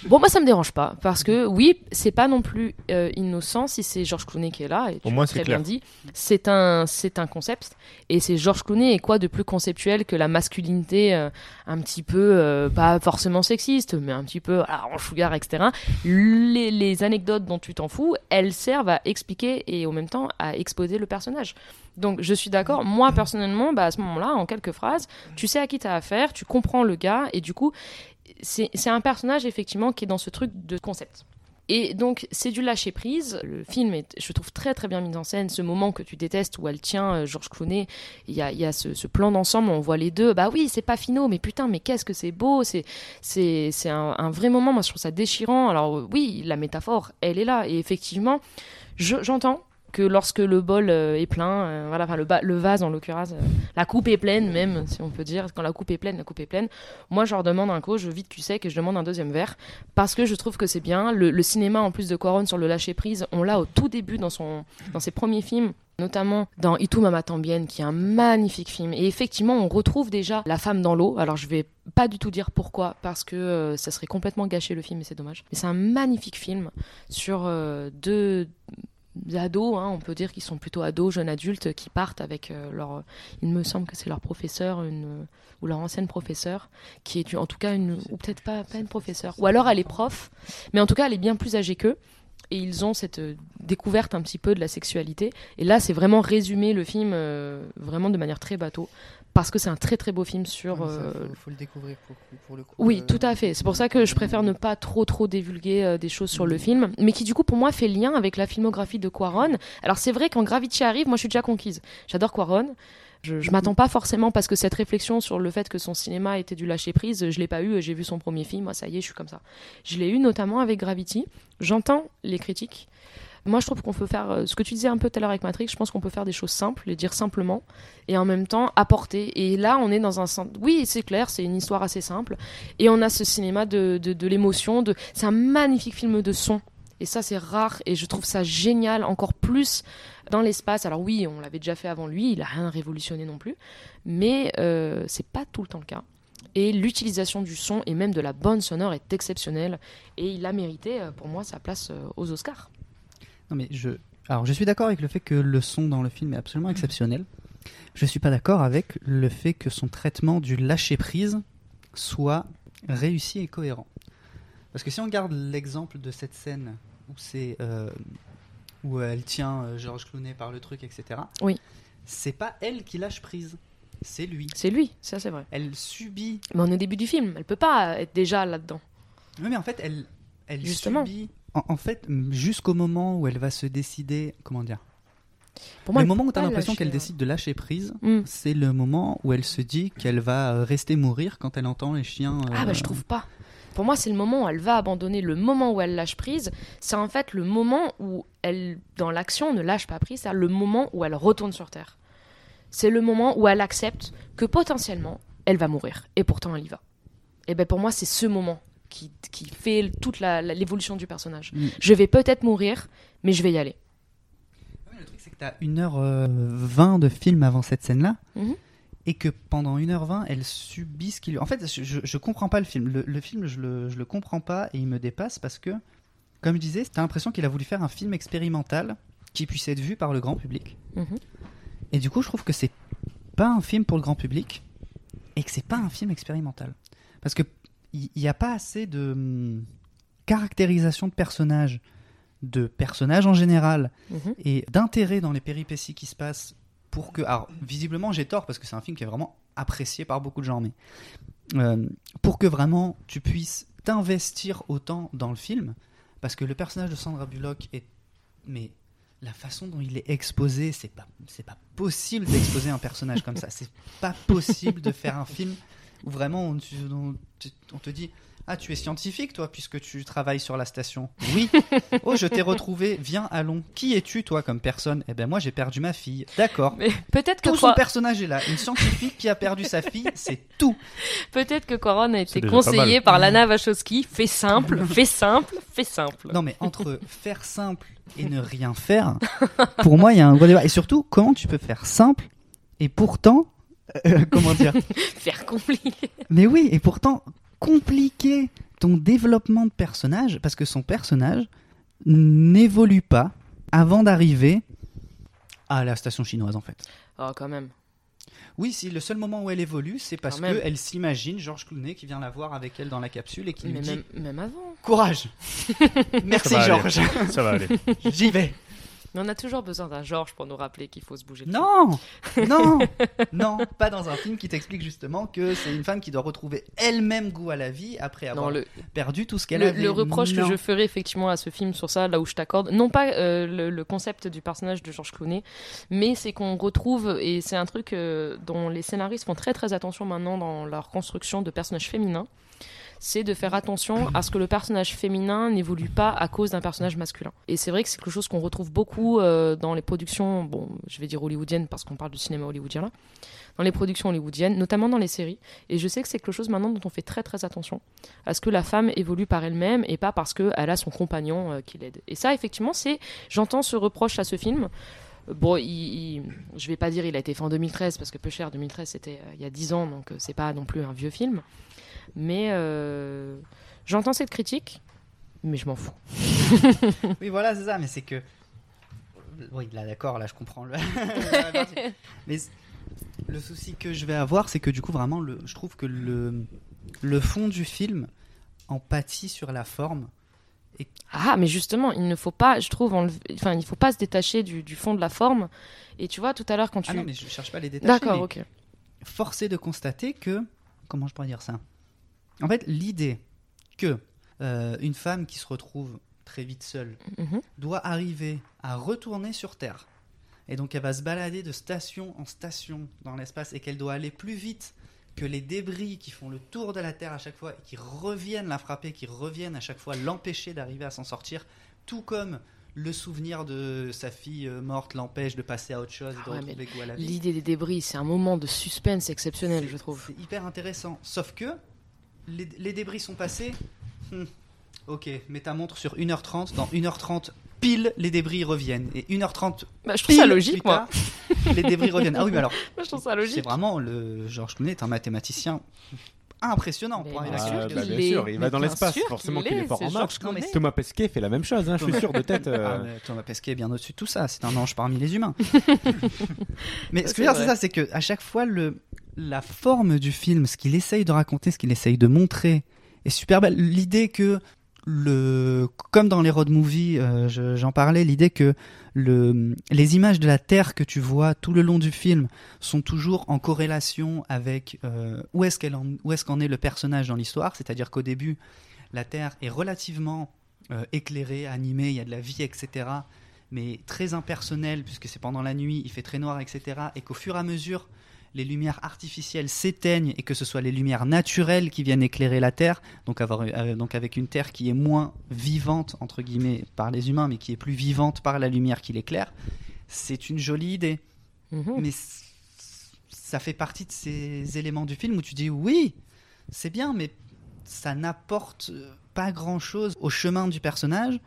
Bon, moi, ça me dérange pas, parce que oui, c'est pas non plus euh, innocent si c'est Georges Clooney qui est là, et tu Au moins, c'est très bien dit. C'est un, c'est un concept, et c'est Georges Clooney, et quoi de plus conceptuel que la masculinité euh, un petit peu, euh, pas forcément sexiste, mais un petit peu voilà, en sugar, etc. Les, les anecdotes dont tu t'en fous, elles servent à expliquer et en même temps à exposer le personnage. Donc je suis d'accord, moi personnellement, bah, à ce moment-là, en quelques phrases, tu sais à qui tu as affaire, tu comprends le gars, et du coup, c'est un personnage effectivement qui est dans ce truc de concept. Et donc, c'est du lâcher prise. Le film est, je trouve, très très bien mis en scène. Ce moment que tu détestes où elle tient euh, Georges Clooney, il y a, ce, plan d'ensemble, on voit les deux. Bah oui, c'est pas finaux, mais putain, mais qu'est-ce que c'est beau. C'est c'est un, un vrai moment. Moi, je trouve ça déchirant. Alors, oui, la métaphore, elle est là. Et effectivement, je- j'entends que lorsque le bol euh, est plein, euh, voilà, le, vase en l'occurrence, euh, la coupe est pleine même, si on peut dire, quand la coupe est pleine, la coupe est pleine. Moi, je leur demande un coup, je vide cul sec et je demande un deuxième verre parce que je trouve que c'est bien. Le, cinéma, en plus de Quaron sur le lâcher prise, on l'a au tout début dans son, dans ses premiers films. Notamment dans Itu Mama Tambien, qui est un magnifique film. Et effectivement, on retrouve déjà la femme dans l'eau. Alors, je vais pas du tout dire pourquoi, parce que ça serait complètement gâché le film et c'est dommage. Mais c'est un magnifique film sur deux ados, hein, on peut dire qu'ils sont plutôt ados, jeunes adultes, qui partent avec euh, leur, il me semble que c'est leur professeur, une, ou leur ancienne professeure, qui est en tout cas une, ou peut-être pas, pas une professeure, ou alors elle est prof, mais en tout cas elle est bien plus âgée qu'eux, et ils ont cette euh, découverte un petit peu de la sexualité, et là c'est vraiment résumé le film euh, vraiment de manière très bateau, parce que c'est un très très beau film sur... Ouais, ça, euh, faut, faut le découvrir pour, pour le coup. oui, euh, tout à fait. C'est pour ça que je préfère ne pas trop trop divulguer euh, des choses sur le film, mais qui du coup pour moi fait lien avec la filmographie de Quaron. Alors c'est vrai quand Gravity arrive, moi je suis déjà conquise. J'adore Quaron. Je, je m'attends pas forcément parce que cette réflexion sur le fait que son cinéma était du lâcher prise, je l'ai pas eu. J'ai vu son premier film, moi ça y est, je suis comme ça. Je l'ai eu notamment avec Gravity. J'entends les critiques. Moi, je trouve qu'on peut faire euh, ce que tu disais un peu tout à l'heure avec Matrix. Je pense qu'on peut faire des choses simples, les dire simplement, et en même temps apporter. Et là, on est dans un oui, c'est clair, c'est une histoire assez simple, et on a ce cinéma de, de, l'émotion. C'est un magnifique film de son. Et ça, c'est rare, et je trouve ça génial, encore plus dans l'espace. Alors oui, on l'avait déjà fait avant lui, il a rien révolutionné non plus, mais euh, c'est pas tout le temps le cas. Et l'utilisation du son et même de la bande sonore est exceptionnelle, et il a mérité, euh, pour moi, sa place euh, aux Oscars. Non mais je, Alors, je suis d'accord avec le fait que le son dans le film est absolument exceptionnel. Je suis pas d'accord avec le fait que son traitement du lâcher prise soit réussi et cohérent. Parce que si on regarde l'exemple de cette scène où c'est euh, où elle tient euh, Georges Clooney par le truc, etc. Oui. C'est pas elle qui lâche prise, c'est lui. C'est lui, ça c'est vrai. Elle subit. Mais on est au début du film, elle peut pas être déjà là-dedans. Oui, mais en fait, elle, elle Justement. subit. En, en fait, jusqu'au moment où elle va se décider, comment dire Pour moi, Le moment où tu as l'impression qu'elle hein. décide de lâcher prise, Mm. c'est le moment où elle se dit qu'elle va euh, rester mourir quand elle entend les chiens. Ah bah euh, je trouve pas. Pour moi, c'est le moment où elle va abandonner, le moment où elle lâche prise. C'est en fait le moment où elle, dans l'action, ne lâche pas prise. C'est le moment où elle retourne sur Terre. C'est le moment où elle accepte que potentiellement, elle va mourir. Et pourtant, elle y va. Et ben pour moi, c'est ce moment qui, qui fait toute l'évolution du personnage. Mm. Je vais peut-être mourir, mais je vais y aller. c'est que tu as 1h20 de film avant cette scène-là, Mhm. et que pendant 1h20, elle subit ce qu'il... En fait, je, je, je comprends pas le film. Le, le film, je le, je le comprends pas, et il me dépasse parce que, comme je disais, t'as l'impression qu'il a voulu faire un film expérimental qui puisse être vu par le grand public. Mhm. Et du coup, je trouve que c'est pas un film pour le grand public, et que c'est pas un film expérimental. Parce que il n'y a pas assez de hum, caractérisation de personnages, de personnages en général, Mhm. et d'intérêt dans les péripéties qui se passent pour que. Alors, visiblement, j'ai tort parce que c'est un film qui est vraiment apprécié par beaucoup de gens, mais euh, pour que vraiment tu puisses t'investir autant dans le film, parce que le personnage de Sandra Bullock est. Mais la façon dont il est exposé, c'est pas, c'est pas possible d'exposer un personnage comme ça. C'est pas possible de faire un film où vraiment on, te dit Ah, tu es scientifique, toi, puisque tu travailles sur la station. Oui. Oh, je t'ai retrouvé. Viens, allons. Qui es-tu, toi, comme personne? Eh ben, moi, j'ai perdu ma fille. D'accord. Mais peut-être que Tout son quoi- personnage est là. Une scientifique qui a perdu sa fille, c'est tout. Peut-être que Quaron a été conseillé par Lana Wachowski. Fais simple, fais simple, fais simple. Non, mais entre faire simple et ne rien faire, pour moi, il y a un gros débat. Et surtout, comment tu peux faire simple et pourtant, euh, comment dire Faire compliqué. Mais oui, et pourtant compliquer ton développement de personnage parce que son personnage n'évolue pas avant d'arriver à la station chinoise en fait. Oh, quand même. Oui, si le seul moment où elle évolue, c'est parce même. qu'elle s'imagine Georges Clooney qui vient la voir avec elle dans la capsule et qui lui Mais dit même, même avant. Courage Merci Ça va aller. Georges Ça va aller. J'y vais Mais on a toujours besoin d'un Georges pour nous rappeler qu'il faut se bouger. Non Non Non Pas dans un film qui t'explique justement que c'est une femme qui doit retrouver elle-même goût à la vie après avoir le- perdu tout ce qu'elle Le, avait. le reproche Non. que je ferai effectivement à ce film sur ça, là où je t'accorde, non pas euh, le, le concept du personnage de Georges Clooney, mais c'est qu'on retrouve, et c'est un truc euh, dont les scénaristes font très très attention maintenant dans leur construction de personnages féminins, c'est de faire attention à ce que le personnage féminin n'évolue pas à cause d'un personnage masculin. Et c'est vrai que c'est quelque chose qu'on retrouve beaucoup euh, dans les productions, bon, je vais dire hollywoodiennes parce qu'on parle du cinéma hollywoodien là, dans les productions hollywoodiennes, notamment dans les séries. Et je sais que c'est quelque chose maintenant dont on fait très très attention à ce que la femme évolue par elle-même et pas parce qu'elle a son compagnon euh, qui l'aide. Et ça, effectivement, c'est. J'entends ce reproche à ce film. Bon, il, il- je vais pas dire il a été fait en 2013 parce que peu cher 2013 c'était euh, il y a 10 ans donc euh, c'est pas non plus un vieux film. Mais euh, j'entends cette critique, mais je m'en fous. Oui, voilà, c'est ça, mais c'est que. Oui, là, d'accord, là, je comprends. Le... mais le souci que je vais avoir, c'est que du coup, vraiment, le... je trouve que le... le fond du film en pâtit sur la forme. Et... Ah, mais justement, il ne faut pas, je trouve, enlever- enfin, il faut pas se détacher du, du fond de la forme. Et tu vois, tout à l'heure, quand tu. Ah non, mais je cherche pas les détacher. D'accord, ok. Force est de constater que. Comment je pourrais dire ça? En fait, l'idée que euh, une femme qui se retrouve très vite seule Mhm. doit arriver à retourner sur Terre. Et donc elle va se balader de station en station dans l'espace et qu'elle doit aller plus vite que les débris qui font le tour de la Terre à chaque fois et qui reviennent la frapper, qui reviennent à chaque fois l'empêcher d'arriver à s'en sortir, tout comme le souvenir de sa fille euh, morte l'empêche de passer à autre chose de Ah ouais. L'idée des débris, c'est un moment de suspense exceptionnel, je trouve. C'est hyper intéressant. Sauf que les, les débris sont passés. Hmm. Ok, mets ta montre sur 1h30. Dans 1h30, pile, les débris reviennent. Et 1h30, Bah, je trouve ça pile logique, plus moi. tard, les débris reviennent. Ah oui, mais alors. Moi, je trouve ça logique. C'est vraiment le. Georges Clooney est un mathématicien impressionnant pour bien sûr Ah, bah, bien sûr, il va dans l'espace, forcément qu'il est fort en marche. Thomas Pesquet fait la même chose, hein, je suis sûr de tête. euh, Ah, Thomas Pesquet est bien au-dessus de tout ça. C'est un ange parmi les humains. mais Ça, ce que je c'est veux dire, c'est ça, c'est que à chaque fois, le, la forme du film, ce qu'il essaye de raconter, ce qu'il essaye de montrer, est super belle. L'idée que le, comme dans les road movies, euh, je- j'en parlais, l'idée que le, les images de la Terre que tu vois tout le long du film sont toujours en corrélation avec euh, où est-ce qu'en est le personnage dans l'histoire. C'est-à-dire qu'au début, la Terre est relativement euh, éclairée, animée, il y a de la vie, etc. Mais très impersonnelle, puisque c'est pendant la nuit, il fait très noir, etc. Et qu'au fur et à mesure, les lumières artificielles s'éteignent et que ce soit les lumières naturelles qui viennent éclairer la Terre, donc, avoir, euh, donc avec une Terre qui est moins vivante, entre guillemets, par les humains, mais qui est plus vivante par la lumière qui l'éclaire, c'est une jolie idée. Mhm. Mais ça fait partie de ces éléments du film où tu dis oui, c'est bien, mais ça n'apporte euh, pas grand-chose au chemin du personnage,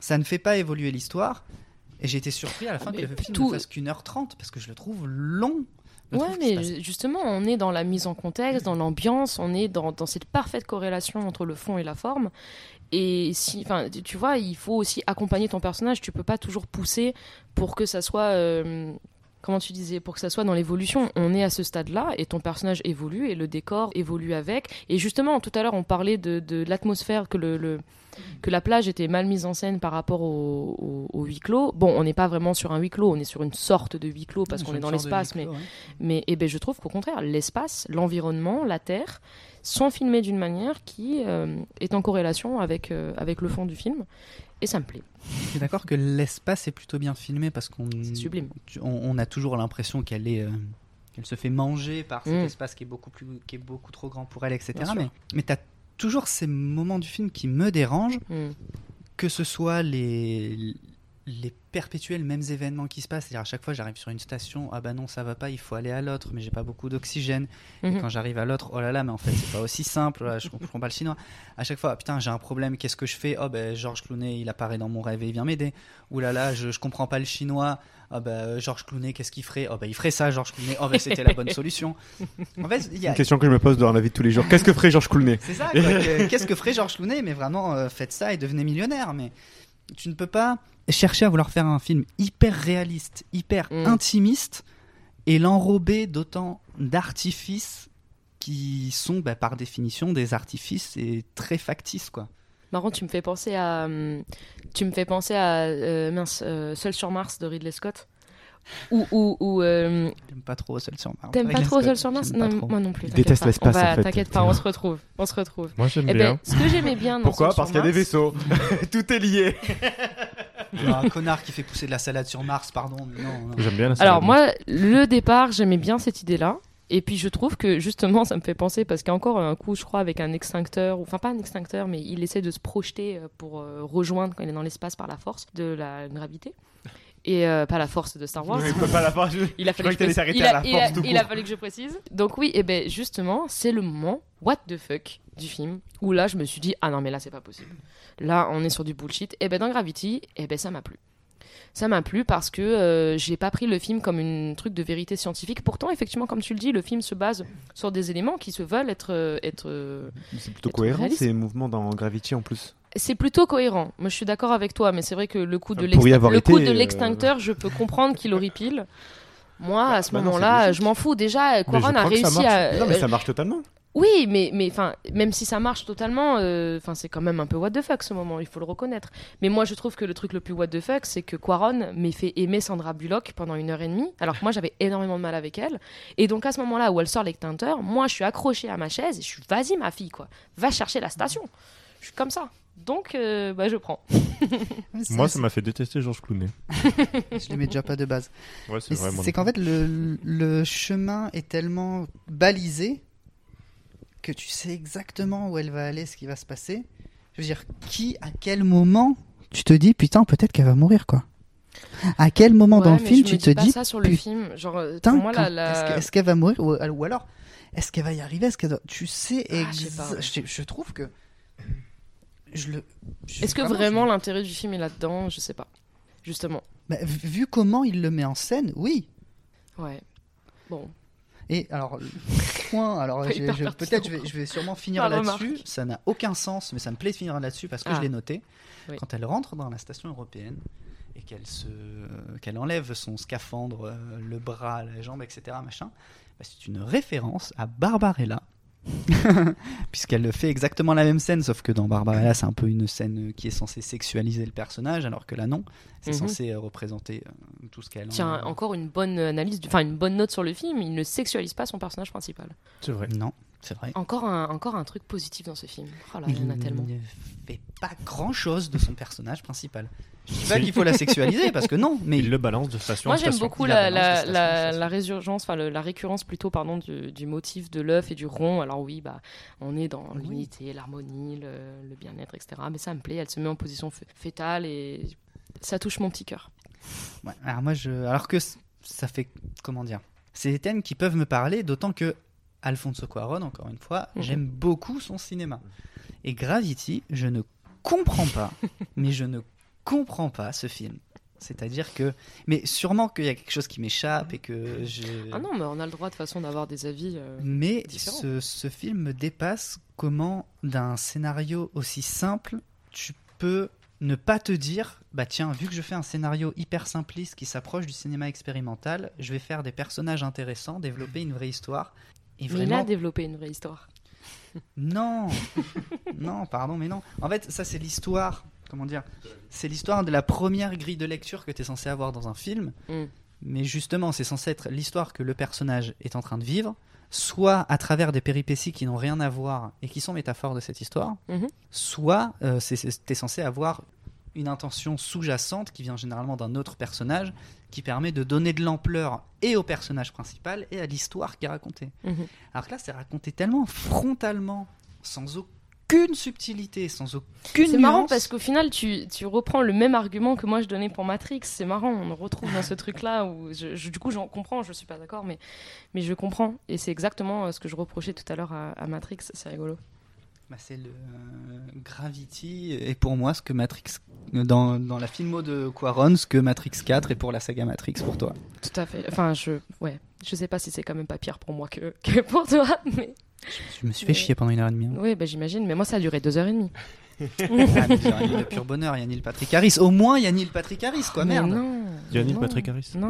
ça ne fait pas évoluer l'histoire. Et j'ai été surpris à la fin Ah, que mais le film tout- ne fasse qu'une heure trente, parce que je le trouve long. Passe mais justement, on est dans la mise en contexte, dans l'ambiance, on est dans, dans cette parfaite corrélation entre le fond et la forme. Et si, enfin, tu- tu vois, il faut aussi accompagner ton personnage. Tu peux pas toujours pousser pour que ça soit, euh, comment tu disais, pour que ça soit dans l'évolution. On est à ce stade-là et ton personnage évolue et le décor évolue avec. Et justement, tout à l'heure, on parlait de, de l'atmosphère que le, le- que la plage était mal mise en scène par rapport au, au- au huis clos. Bon, on n'est pas vraiment sur un huis clos, on est sur une sorte de huis clos parce qu'on est dans l'espace, mais clos, ouais. mais eh ben, je trouve qu'au contraire, l'espace, l'environnement, la Terre sont filmés d'une manière qui euh, est en corrélation avec, euh, avec le fond du film. Et ça me plaît. Je suis d'accord que l'espace est plutôt bien filmé parce qu'on sublime. tu- on, on a toujours l'impression qu'elle est euh, qu'elle se fait manger par cet Mm. espace qui est beaucoup plus qui est beaucoup trop grand pour elle etc Bien sûr. mais mais t'as toujours ces moments du film qui me dérangent Mm. que ce soit les les perpétuels mêmes événements qui se passent. C'est-à-dire à chaque fois j'arrive sur une station ah bah non ça va pas il faut aller à l'autre mais j'ai pas beaucoup d'oxygène. Et Mhm. quand j'arrive à l'autre oh là là mais en fait c'est pas aussi simple là, je comprends pas le chinois. À chaque fois ah, putain j'ai un problème qu'est-ce que je fais? Oh ben Georges Clooney il apparaît dans mon rêve et il vient m'aider. Ou là là je, je comprends pas le chinois. Ah ben Georges Clooney qu'est-ce qu'il ferait? Oh ben il ferait ça Georges Clooney oh ben c'était la bonne solution. En fait il y a Une question que je me pose dans la vie de tous les jours. Qu'est-ce que ferait Georges Clooney c'est ça qu'est-ce que ferait Georges Clooney mais vraiment euh, faites ça et devenez millionnaire mais tu ne peux pas chercher à vouloir faire un film hyper réaliste hyper Mm. intimiste et l'enrober d'autant d'artifices qui sont bah, par définition des artifices et très factices quoi. Marrant, tu me fais penser à. hum, Tu me fais penser à. euh, mince, euh, Seul sur Mars de Ridley Scott. Ou. ou, ou euh, J'aime pas trop Seul sur Mars. T'aimes pas trop Seul sur Mars Non, moi non plus. Déteste l'espace, On va- en fait. T'inquiète pas, on se retrouve. On se retrouve. Moi, j'aime Eh bien. ben, ce que j'aimais bien Pourquoi Parce qu'il y a des Mars- vaisseaux. Tout est lié. Un connard qui fait pousser de la salade sur Mars, pardon. mais non, non. J'aime bien la Alors moi, le départ, j'aimais bien cette idée-là. Et puis je trouve que justement, ça me fait penser parce qu'il y a encore un coup, je crois, avec un extincteur, ou- enfin pas un extincteur, mais il essaie de se projeter euh, pour euh, rejoindre quand il est dans l'espace par la force de la gravité. Et euh, pas la force de Star Wars. Pas la voir. Je- Il a fallu que je il a- la il force a- il fallu que je précise. Donc oui, et ben justement, c'est le moment what the fuck du film où là je me suis dit ah non mais là c'est pas possible. Là on est sur du bullshit. Et ben dans Gravity, et ben ça m'a plu. Ça m'a plu parce que euh, j'ai pas pris le film comme une truc de vérité scientifique. Pourtant, effectivement, comme tu le dis, le film se base sur des éléments qui se veulent être euh, être. euh, C'est plutôt être cohérent réalistes. ces mouvements dans Gravity en plus. C'est plutôt cohérent. Moi, je suis d'accord avec toi, mais c'est vrai que le de coup de euh, l'extincteur, je peux comprendre qu'il horripile. Moi, à ce bah c'est moment-là, je m'en fous. Déjà, Quaron a réussi à. Non, mais ça marche totalement. Oui, mais mais enfin, même si ça marche totalement, euh, c'est quand même un peu what the fuck ce moment. Il faut le reconnaître. Mais moi, je trouve que le truc le plus what the fuck, c'est que Quaron m'ait fait aimer Sandra Bullock pendant une heure et demie, alors que moi, j'avais énormément de mal avec elle. Et donc à ce moment-là où elle sort l'extincteur, moi, je suis accrochée à ma chaise et je suis vas-y ma fille quoi, va chercher la station. Je suis comme ça. Donc, euh, bah, je prends. Moi, ça m'a fait détester Georges Clooney. Je l'aimais déjà pas de base. Ouais, c'est qu'en fait, le, le chemin est tellement balisé que tu sais exactement où elle va aller, ce qui va se passer. Je veux dire, qui, à quel moment, tu te dis, putain, peut-être qu'elle va mourir, quoi. À quel moment dans le film tu te dis pas dis, ça sur le putain, film. Genre, euh, pour moi, la- quand- la- est-ce que- est-ce qu'elle va mourir ou, ou alors, est-ce qu'elle va y arriver Est-ce qu'elle doit- Tu sais, Ah, je sais exa- pas, ouais. je, je trouve que. Je le. je- Est-ce que vraiment, l'intérêt du film est là-dedans? Je sais pas. Justement. Bah, vu comment il le met en scène, oui. Ouais. Bon. Et alors, point, alors peut-être je vais, je vais sûrement finir là-dessus. Ça n'a aucun sens, mais ça me plaît de finir là-dessus parce que Ah. je l'ai noté. Oui. Quand elle rentre dans la station européenne et qu'elle se, qu'elle enlève son scaphandre, euh, le bras, la jambe, etc., machin, bah, c'est une référence à Barbarella. Puisqu'elle fait exactement la même scène, sauf que dans Barbarella, c'est un peu une scène qui est censée sexualiser le personnage, alors que là, non. C'est Mhm. censé euh, représenter euh, tout ce qu'elle Tiens, en- encore une bonne analyse, du- enfin une bonne note sur le film. Il ne sexualise pas son personnage principal. C'est vrai. Non, c'est vrai. Encore un, encore un truc positif dans ce film. Oh là, il y en a tellement. ne fait pas grand chose de son personnage principal. Je dis pas qu'il faut la sexualiser parce que non, mais Il le balance de station Moi j'aime beaucoup la résurgence, enfin le- la récurrence plutôt pardon du, du motif de l'œuf et du rond. Alors oui, bah on est dans Oui. l'unité, l'harmonie, le, le bien-être, etc. Mais ça me plaît. Elle se met en position fé- fétale et ça touche mon petit cœur. Ouais, alors moi je alors que ça fait comment dire c'est des thèmes qui peuvent me parler d'autant que Alfonso Cuarón encore une fois Mhm. j'aime beaucoup son cinéma et Gravity je ne comprends pas mais je ne comprends pas ce film c'est-à-dire que mais sûrement qu'il y a quelque chose qui m'échappe et que je Ah non, mais on a le droit de façon d'avoir des avis. euh, mais ce, ce film me dépasse comment d'un scénario aussi simple tu peux ne pas te dire bah tiens vu que je fais un scénario hyper simpliste qui s'approche du cinéma expérimental je vais faire des personnages intéressants développer une vraie histoire et Mais il a vraiment développé une vraie histoire. non non pardon mais non en fait ça c'est l'histoire comment dire c'est l'histoire de la première grille de lecture que tu es censé avoir dans un film Mm. mais justement, c'est censé être l'histoire que le personnage est en train de vivre, soit à travers des péripéties qui n'ont rien à voir et qui sont métaphores de cette histoire, Mhm. soit euh, c'est- t'es censé avoir une intention sous-jacente qui vient généralement d'un autre personnage qui permet de donner de l'ampleur et au personnage principal et à l'histoire qui est racontée. Mhm. Alors que là, c'est raconté tellement frontalement, sans aucune subtilité, sans aucune C'est marrant parce qu'au final, tu, tu reprends le même argument que moi je donnais pour Matrix. C'est marrant, on le retrouve dans ce truc-là où je, je- du coup j'en comprends, je suis pas d'accord, mais, mais je comprends. Et c'est exactement euh, ce que je reprochais tout à l'heure à, à Matrix, c'est rigolo. Bah, c'est le euh, Gravity et pour moi ce que Matrix dans, dans la filmo de Quaron, ce que Matrix 4 est pour la saga Matrix pour toi. Tout à fait. Enfin, je, ouais, je sais pas si c'est quand même pas pire pour moi que, que pour toi, mais Je me suis fait chier pendant une heure et demie. hein. oui, bah, j'imagine. Mais moi, ça a duré deux heures et demie. Ah, mais il y a le pur bonheur, il y a Neil Patrick Harris. Au moins, il y a Neil Patrick Harris, quoi, Mais merde. non. Yannick non, Patrick Harris. Non,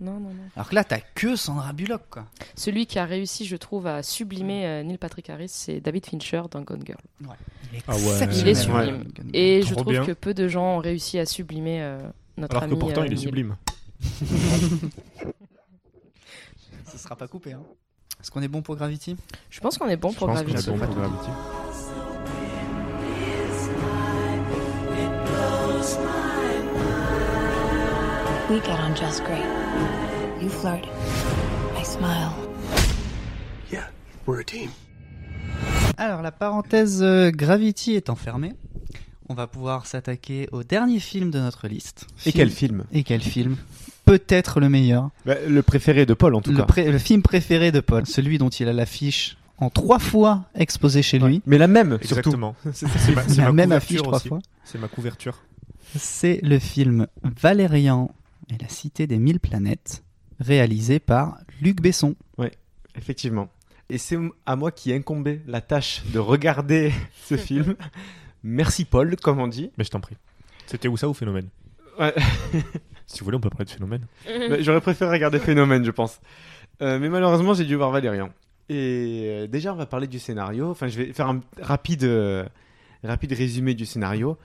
non, non. Alors que là, t'as que Sandra Bullock, quoi. Celui qui a réussi, je trouve, à sublimer euh, Neil Patrick Harris, c'est David Fincher dans Gone Girl. Il est Ah ouais. Il est sublime. Ouais. Et je trouve bien. que peu de gens ont réussi à sublimer euh, notre Alors ami. que pourtant, euh, il est sublime. Ça sera pas coupé. Hein. Est-ce qu'on est bon pour Gravity? Je pense qu'on est bon Je pour Gravity. est bon pour Gravity. We get on just great. You flirt. I smile. Yeah, we're a team. Alors, la parenthèse euh, Gravity étant fermée, on va pouvoir s'attaquer au dernier film de notre liste. Et quel film Et quel film Peut-être le meilleur. Bah, Le préféré de Paul en tout le, cas. pré- le film préféré de Paul, celui dont il a l'affiche en trois fois exposée chez lui. Mais la même surtout. Exactement. C'est c'est ma, c'est La ma même affiche trois aussi. fois. C'est ma couverture. C'est le film Valérian et la cité des mille planètes, réalisé par Luc Besson. Effectivement. Et c'est à moi qui incombait la tâche de regarder ce film. Merci Paul, comme on dit. Mais je t'en prie. C'était où ça ou Phénomène Ouais. Si vous voulez, on peut parler de Phénomène. Mais J'aurais préféré regarder Phénomène, je pense. Euh, mais malheureusement, j'ai dû voir Valérian. Et euh, déjà, on va parler du scénario. Enfin, je vais faire un rapide, euh, rapide résumé du scénario.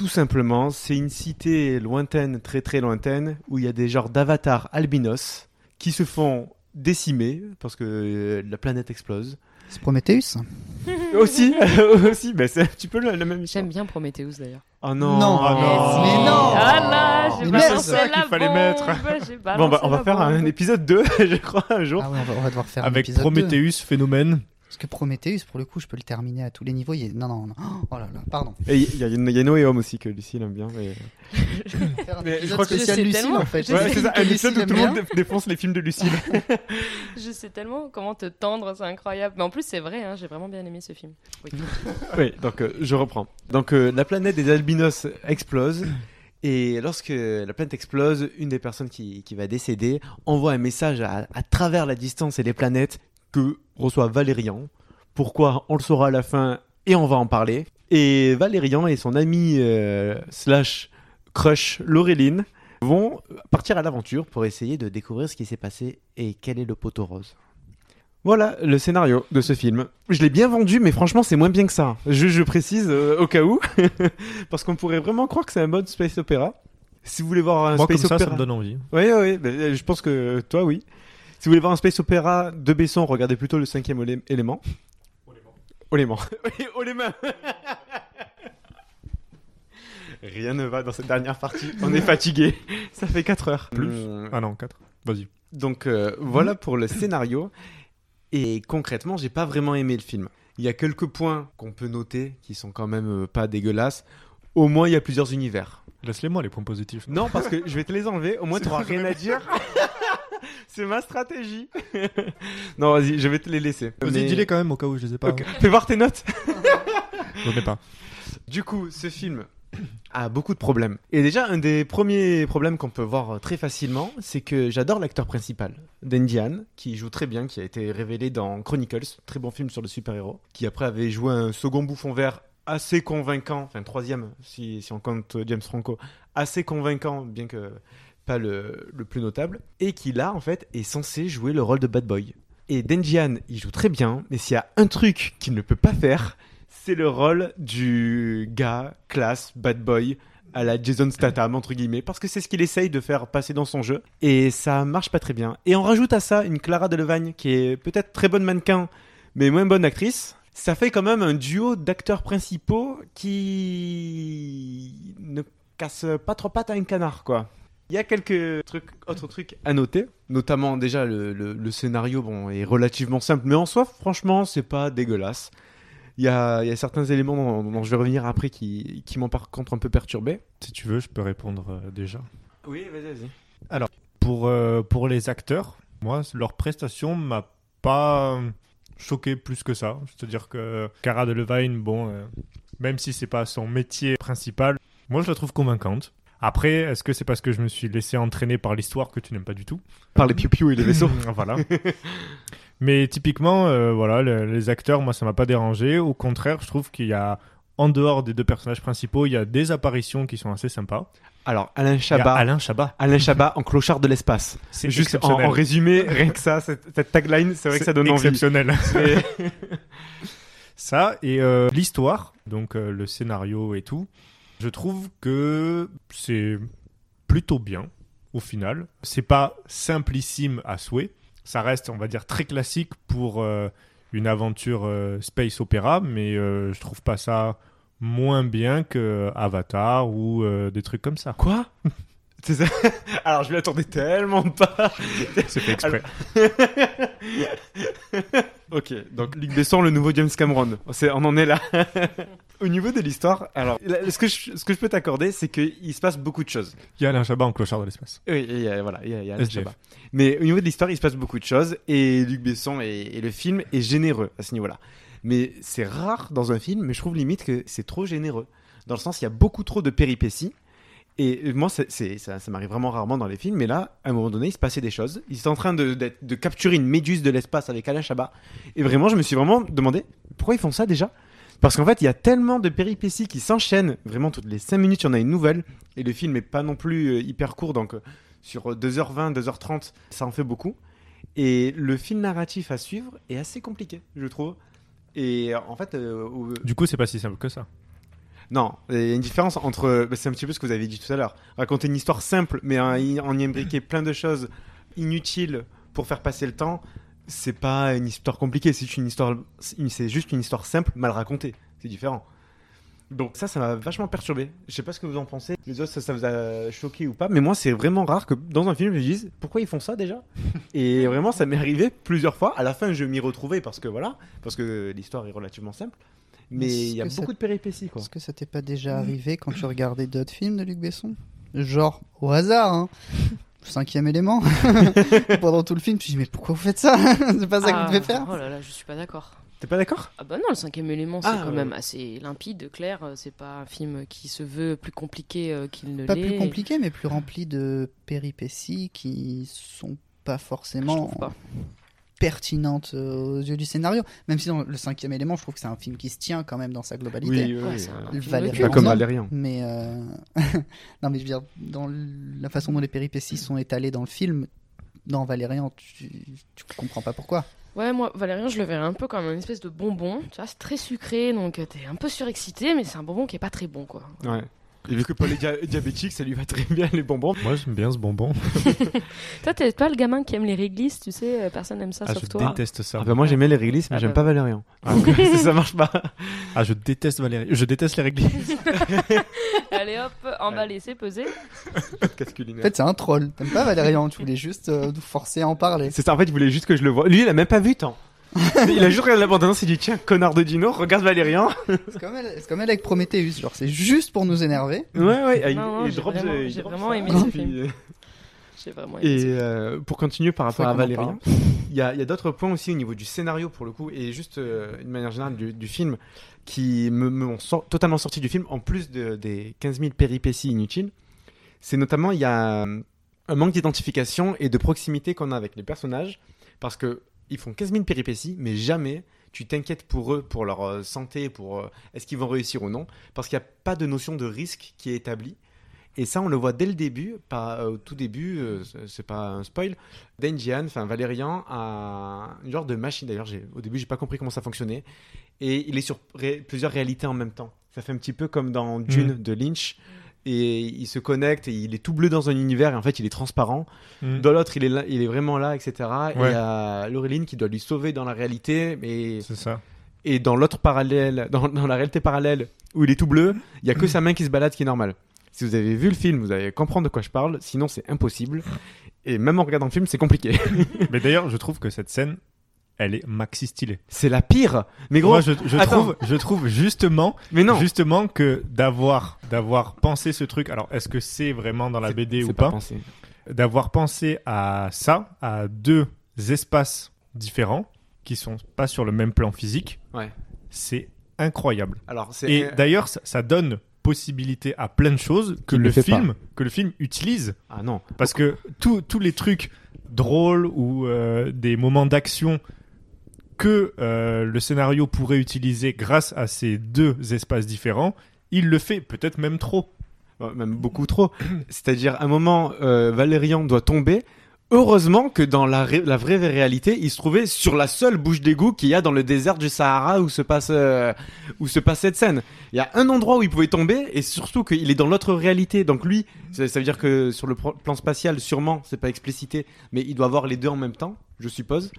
Tout simplement, c'est une cité lointaine, très très lointaine, où il y a des genres d'avatars albinos qui se font décimer parce que euh, la planète explose. C'est Prometheus aussi, aussi, bah, c'est un petit peu la, la même. J'aime bien Prometheus d'ailleurs. Oh non, Non. oh non. Mais non. Ah là, j'ai balancé ça qu'il fallait bombe, mettre. Bon, bah, on va faire bombe. un épisode 2, je crois, un jour. Ah ouais, on va, on va devoir faire un Avec épisode 2. Prometheus, Phénomène. Parce que Prometheus, pour le coup, je peux le terminer à tous les niveaux. il est- Non, non, non. Oh là là, pardon. Et il y, a- il y a No Way Home aussi que Lucie elle aime bien. Mais... Faire un Mais je crois que c'est Lucille, tellement- en fait. je Ouais, sais c'est ça, un épisode Lucille où tout le monde défonce les films de Lucille. Je sais tellement comment te tendre, c'est incroyable. Mais en plus, c'est vrai, hein, j'ai vraiment bien aimé ce film. Oui. oui, donc euh, je reprends. Donc euh, la planète des albinos explose Et lorsque la planète explose, une des personnes qui, qui va décéder envoie un message à, à travers la distance et les planètes que reçoit Valérian. Pourquoi On le saura à la fin et on va en parler. Et Valérian et son ami euh, slash crush Laureline vont partir à l'aventure pour essayer de découvrir ce qui s'est passé et quel est le poteau rose. Voilà le scénario de ce film. Je l'ai bien vendu, mais franchement, c'est moins bien que ça. Je, je précise euh, au cas où, parce qu'on pourrait vraiment croire que c'est un mode space opéra. Si vous voulez voir un Moi, space comme ça, opéra, ça me donne envie. Oui, oui, ben, je pense que toi, oui. Si vous voulez voir un space opéra de Besson, regardez plutôt le cinquième olé- élément. Olément. Olément. Rien ne va dans cette dernière partie. On est fatigué. Ça fait 4 heures. Plus Ah non, 4. Vas-y. donc euh, voilà pour le scénario. Et concrètement, j'ai pas vraiment aimé le film. Il y a quelques points qu'on peut noter qui sont quand même euh, pas dégueulasses. Au moins, il y a plusieurs univers. Laisse-les-moi les points positifs. Non, parce que je vais te les enlever. Au moins, tu n'auras rien à dire. C'est ma stratégie. non, vas-y, je vais te les laisser. Vas-y, Mais- dis-les quand même au cas où je les ai pas. Ok. Fais voir tes notes. Je ai pas. Du coup, ce film a beaucoup de problèmes. Et déjà, un des premiers problèmes qu'on peut voir euh, très facilement, c'est que j'adore l'acteur principal, Dendian, qui joue très bien, qui a été révélé dans Chronicles, très bon film sur le super-héros, qui après avait joué un second bouffon vert assez convaincant, enfin troisième si, si on compte euh, James Franco, assez convaincant, bien que le plus notable, et qui là, en fait, est censé jouer le rôle de bad boy. Et Denjian, il joue très bien, mais s'il y a un truc qu'il ne peut pas faire, c'est le rôle du gars, classe, bad boy, à la Jason Statham, entre guillemets, parce que c'est ce qu'il essaye de faire passer dans son jeu, et ça marche pas très bien. Et on rajoute à ça une Clara Delevingne, qui est peut-être très bonne mannequin, mais moins bonne actrice. Ça fait quand même un duo d'acteurs principaux qui ne casse pas trop pattes à un canard, quoi. Il y a quelques trucs, autres trucs à noter, notamment déjà le, le- le scénario bon, est relativement simple, mais en soi, franchement, c'est pas dégueulasse. Il y a, il y a certains éléments dont, dont je vais revenir après qui, qui m'ont par contre un peu perturbé. Si tu veux, je peux répondre euh, déjà. Oui, vas-y, vas-y. Alors, pour, euh, pour les acteurs, moi, leur prestation m'a pas euh, choqué plus que ça. C'est-à-dire que Cara Delevingne, bon, euh, même si c'est pas son métier principal, moi, je la trouve convaincante. Après, est-ce que c'est parce que je me suis laissé entraîner par l'histoire que tu n'aimes pas du tout Par les piou et les vaisseaux. voilà. Mais typiquement, euh, voilà, le- les acteurs, moi, ça m'a pas dérangé. Au contraire, je trouve qu'il y a, en dehors des deux personnages principaux, il y a des apparitions qui sont assez sympas. Alors, Alain Chabat. Alain Chabat. Alain Chabat en clochard de l'espace. C'est Juste en, exceptionnel. en résumé, rien que ça, cette, cette tagline, c'est vrai que ça donne envie. exceptionnel. Ça et euh, l'histoire, donc euh, le scénario et tout, je trouve que c'est plutôt bien au final. C'est pas simplissime à souhait. Ça reste, on va dire, très classique pour euh, une aventure euh, space opéra, mais euh, je trouve pas ça moins bien que Avatar ou euh, des trucs comme ça. Quoi? C'est ça Alors, je m'y attendais tellement pas. C'est fait exprès. ok, donc Luc Besson, le nouveau James Cameron. On en est là. Au niveau de l'histoire, alors, là, ce que je, ce que je peux t'accorder, c'est qu'il se passe beaucoup de choses. Il y a Alain Chabat en clochard de l'espace. Oui, il y a, voilà, il y a, il y a Alain. Chabat. Mais au niveau de l'histoire, il se passe beaucoup de choses et Luc Besson et, et le film est généreux à ce niveau-là. Mais c'est rare dans un film, mais je trouve limite que c'est trop généreux. Dans le sens, il y a beaucoup trop de péripéties. Et moi, ça, m'arrive vraiment rarement dans les films, mais là, à un moment donné, il se passait des choses. Ils étaient en train de, de capturer une méduse de l'espace avec Alain Chabat. Et vraiment, je me suis vraiment demandé pourquoi ils font ça déjà? Parce qu'en fait, il y a tellement de péripéties qui s'enchaînent. Vraiment, toutes les 5 minutes, il y en a une nouvelle. Et le film est pas non plus euh, hyper court, donc euh, sur 2h20, 2h30, ça en fait beaucoup. Et le fil narratif à suivre est assez compliqué, je trouve. Et euh, en fait, euh, Du coup, c'est pas si simple que ça. Non, il y a une différence entre. bah, c'est un petit peu ce que vous avez dit tout à l'heure. Raconter une histoire simple, mais en y, imbriquer plein de choses inutiles pour faire passer le temps, c'est pas une histoire compliquée. C'est juste une histoire, c'est juste une histoire simple, mal racontée. C'est différent. Donc ça, ça m'a vachement perturbé. Je sais pas ce que vous en pensez. Les autres, ça, ça vous a choqué ou pas. Mais moi, c'est vraiment rare que dans un film, je me dise pourquoi ils font ça déjà? Et vraiment, ça m'est arrivé plusieurs fois. À la fin, je m'y retrouvais parce que voilà, parce que l'histoire est relativement simple. Mais il y a ça- beaucoup de péripéties, quoi. Est-ce que ça t'est pas déjà arrivé quand tu regardais d'autres films de Luc Besson? Genre, au hasard, hein Cinquième élément. Pendant tout le film, tu te dis, mais pourquoi vous faites ça? C'est pas ça que Ah, vous devez faire Oh là là, je suis pas d'accord. T'es pas d'accord? Ah bah non, le cinquième élément, c'est Ah, quand ouais. même assez limpide, clair. C'est pas un film qui se veut plus compliqué euh, qu'il ne Pas l'est. plus compliqué, mais plus rempli de péripéties qui sont pas forcément trouve pas. Pertinentes euh, aux yeux du scénario. Même si dans le cinquième élément, je trouve que c'est un film qui se tient quand même dans sa globalité. Oui, oui, Ouais. Pas comme non, Valérian. Mais euh, non, mais je veux dire, dans la façon dont les péripéties sont étalées dans le film, dans Valérian, tu, tu comprends pas pourquoi. Ouais, moi, Valérien, je le verrais un peu comme une espèce de bonbon. Tu vois, c'est très sucré, donc euh, t'es un peu surexcité, mais c'est un bonbon qui est pas très bon, quoi. Ouais. Et vu que Paul est dia- diabétique, ça lui va très bien les bonbons. Moi, j'aime bien ce bonbon. Toi, t'es pas le gamin qui aime les réglisses, tu sais, euh, personne aime ça Ah, sauf je toi. déteste ça. Ah bah moi j'aimais les réglisses, mais Ah j'aime bah pas. Valérian. Ah. Donc, ça marche pas. Ah, je déteste Valérie. Je déteste les réglisses. Allez hop, emballé, c'est pesé. En fait, c'est un troll. T'aimes pas Valérian Tu voulais juste euh, nous forcer à en parler. C'est ça, en fait, il voulait juste que je le voie. Lui, il a même pas vu tant. il a juste regardé la bande-annonce et dit Tiens, connard de Dino, regarde Valérian. C'est comme, elle- c'est comme elle avec Prometheus. Genre, c'est juste pour nous énerver. ouais, ouais. il- Non, drop vraiment- the- il j'ai vraiment aimé ce film. puis, euh, J'ai vraiment aimé Et ce film. euh, pour continuer par rapport à Valérian, il y a, d'autres points aussi au niveau du scénario pour le coup, et juste euh, une manière générale du, du film, qui me, me ont sor- totalement sorti du film, en plus de- des 15 000 péripéties inutiles. C'est notamment, il y a euh, un manque d'identification et de proximité qu'on a avec les personnages, parce que ils font 15 000 péripéties, mais jamais tu t'inquiètes pour eux, pour leur euh, santé, pour euh, est-ce qu'ils vont réussir ou non, parce qu'il n'y a pas de notion de risque qui est établie. Et ça, on le voit dès le début, pas, euh, au tout début, euh, c'est- pas un spoil. Denjian, enfin Valérian, a une genre de machine. D'ailleurs, au début, j'ai pas compris comment ça fonctionnait. Et il est sur ré- plusieurs réalités en même temps. Ça fait un petit peu comme dans Dune Mm. de Lynch. Et il se connecte et il est tout bleu dans un univers et en fait il est transparent. Mm. Dans l'autre, il est là, il est vraiment là, etc. Et il y a Laureline qui doit lui sauver dans la réalité, mais C'est ça. et dans l'autre parallèle, dans, dans la réalité parallèle où il est tout bleu, il y a que sa main qui se balade, qui est normal. Si vous avez vu le film, vous allez comprendre de quoi je parle. Sinon, c'est impossible. Et même en regardant le film, c'est compliqué. Mais d'ailleurs, je trouve que cette scène, elle est maxi stylée. c'est la pire. Mais gros, Moi, je, trouve, je trouve justement, Mais non. justement que d'avoir, d'avoir pensé ce truc. Alors, est-ce que c'est vraiment dans la BD ou pas. D'avoir pensé à ça, à deux espaces différents qui sont pas sur le même plan physique, Ouais. c'est incroyable. Alors, Et d'ailleurs, ça, ça donne possibilité à plein de choses que le film, que le film utilise. ah non. Parce que tous tous les trucs drôles ou euh, des moments d'action que euh, le scénario pourrait utiliser grâce à ces deux espaces différents, il le fait peut-être même trop. Même beaucoup trop. C'est-à-dire, à un moment, euh, Valérian doit tomber. Heureusement que dans la, vraie réalité, il se trouvait sur la seule bouche d'égout qu'il y a dans le désert du Sahara où se passe euh, où se passe cette scène. Il y a un endroit où il pouvait tomber et surtout qu'il est dans l'autre réalité. Donc lui, ça, veut dire que sur le plan spatial, sûrement, c'est pas explicité, mais il doit avoir les deux en même temps, je suppose,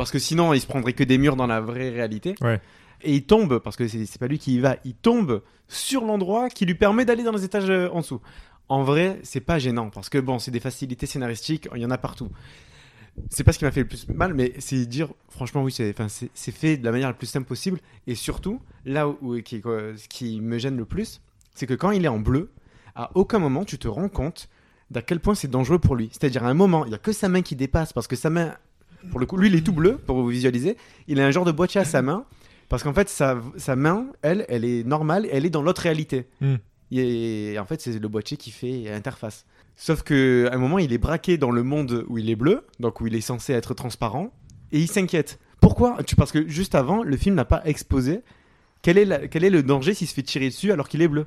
parce que sinon, il se prendrait que des murs dans la vraie réalité. Ouais. Et il tombe parce que c'est pas lui qui y va. Il tombe sur l'endroit qui lui permet d'aller dans les étages euh, en dessous. En vrai, c'est pas gênant parce que bon, c'est des facilités scénaristiques, il y en a partout. C'est pas ce qui m'a fait le plus mal, mais c'est dire, franchement, oui, c'est enfin, c'est- c'est fait de la manière la plus simple possible. Et surtout, là où, où- qui, quoi, ce qui me gêne le plus, c'est que quand il est en bleu, à aucun moment tu te rends compte d'à quel point c'est dangereux pour lui. C'est-à-dire, à un moment, il y a que sa main qui dépasse parce que sa main, pour le coup, lui, il est tout bleu pour vous visualiser. Il a un genre de boîtier à sa main parce qu'en fait, sa, sa main, elle, elle est normale, elle est dans l'autre réalité. Hmm. Et en fait, c'est le boîtier qui fait interface. Sauf que à un moment, il est braqué dans le monde où il est bleu, donc où il est censé être transparent, et il s'inquiète. Pourquoi? Parce que juste avant, le film n'a pas exposé quel est, la- quel est le danger s'il se fait tirer dessus alors qu'il est bleu.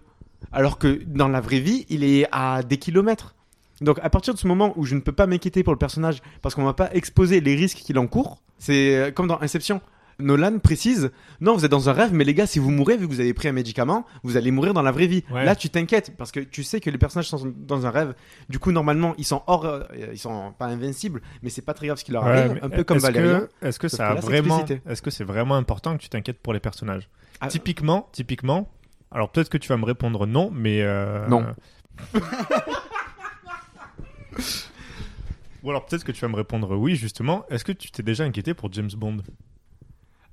Alors que dans la vraie vie, il est à des kilomètres. Donc à partir de ce moment où je ne peux pas m'inquiéter pour le personnage parce qu'on m'a pas exposé les risques qu'il encourt, c'est euh, comme dans Inception. Nolan précise non, vous êtes dans un rêve, mais les gars, si vous mourrez, vu que vous avez pris un médicament, vous allez mourir dans la vraie vie. Ouais. Là, tu t'inquiètes parce que tu sais que les personnages sont dans un rêve. Du coup, normalement, ils sont hors, euh, ils sont pas invincibles, mais c'est pas très grave ce qui leur Ouais, arrive. Un peu comme Valérian. Est-ce que ça que là, vraiment, est-ce que c'est vraiment important que tu t'inquiètes pour les personnages? Ah. Typiquement, typiquement. Alors peut-être que tu vas me répondre non, mais euh, Non. Ou alors peut-être que tu vas me répondre oui, justement. Est-ce que tu t'es déjà inquiété pour James Bond?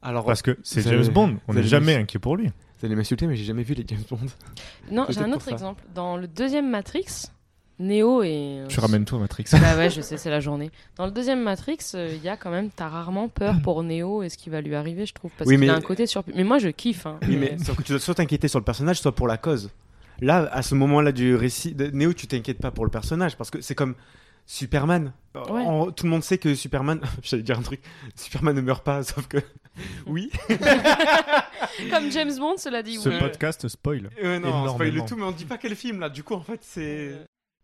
Alors, Parce que c'est James allez- Bond, on n'est jamais inquiet pour lui. Vous allez m'insulter, mais j'ai jamais vu les James Bond. Non, j'ai un autre exemple. Dans le deuxième Matrix, Neo et. Tu ramènes tout à Matrix. Bah ouais, je sais, c'est la journée. Dans le deuxième Matrix, euh, il y a quand même, t'as rarement peur pour Neo et ce qui va lui arriver, je trouve. Parce Oui, qu'il mais- a un côté sur. Mais moi, je kiffe. Hein, Oui, mais sauf que tu dois soit t'inquiéter sur le personnage, soit pour la cause. Là, à ce moment-là du récit de Néo, tu t'inquiètes pas pour le personnage parce que c'est comme Superman. Ouais. En- tout le monde sait que Superman. J'allais dire un truc. Superman ne meurt pas, sauf que. Oui. Comme James Bond, cela dit. Ce oui. podcast spoil. Ouais, non, on spoil énormément. le tout, mais on dit pas quel film là. Du coup, en fait, c'est.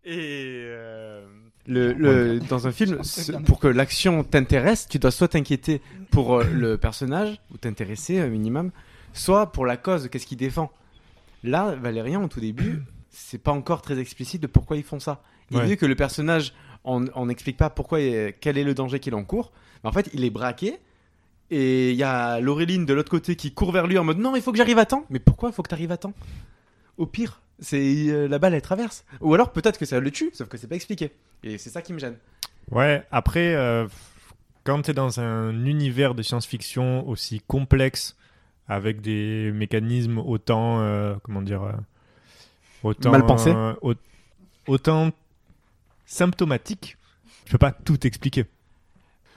Et. euh, Le, le- dans un film, pour que l'action t'intéresse, tu dois soit t'inquiéter pour euh, le personnage, ou t'intéresser un minimum, soit pour la cause, qu'est-ce qu'il défend. Là, Valérian, au tout début, c'est pas encore très explicite de pourquoi ils font ça. Et Ouais. vu que le personnage, on n'explique pas pourquoi, quel est le danger qu'il encourt, en fait, il est braqué. Et il y a Laureline de l'autre côté qui court vers lui en mode non, il faut que j'arrive à temps. Mais pourquoi il faut que tu arrives à temps? Au pire, c'est euh, la balle elle traverse. Ou alors peut-être que ça le tue, sauf que c'est pas expliqué. Et c'est ça qui me gêne. Ouais, après, euh, quand tu es dans un univers de science-fiction aussi complexe, avec des mécanismes autant, euh, comment dire, euh, autant, Mal pensés. euh, au- autant symptomatiques, tu peux pas tout expliquer.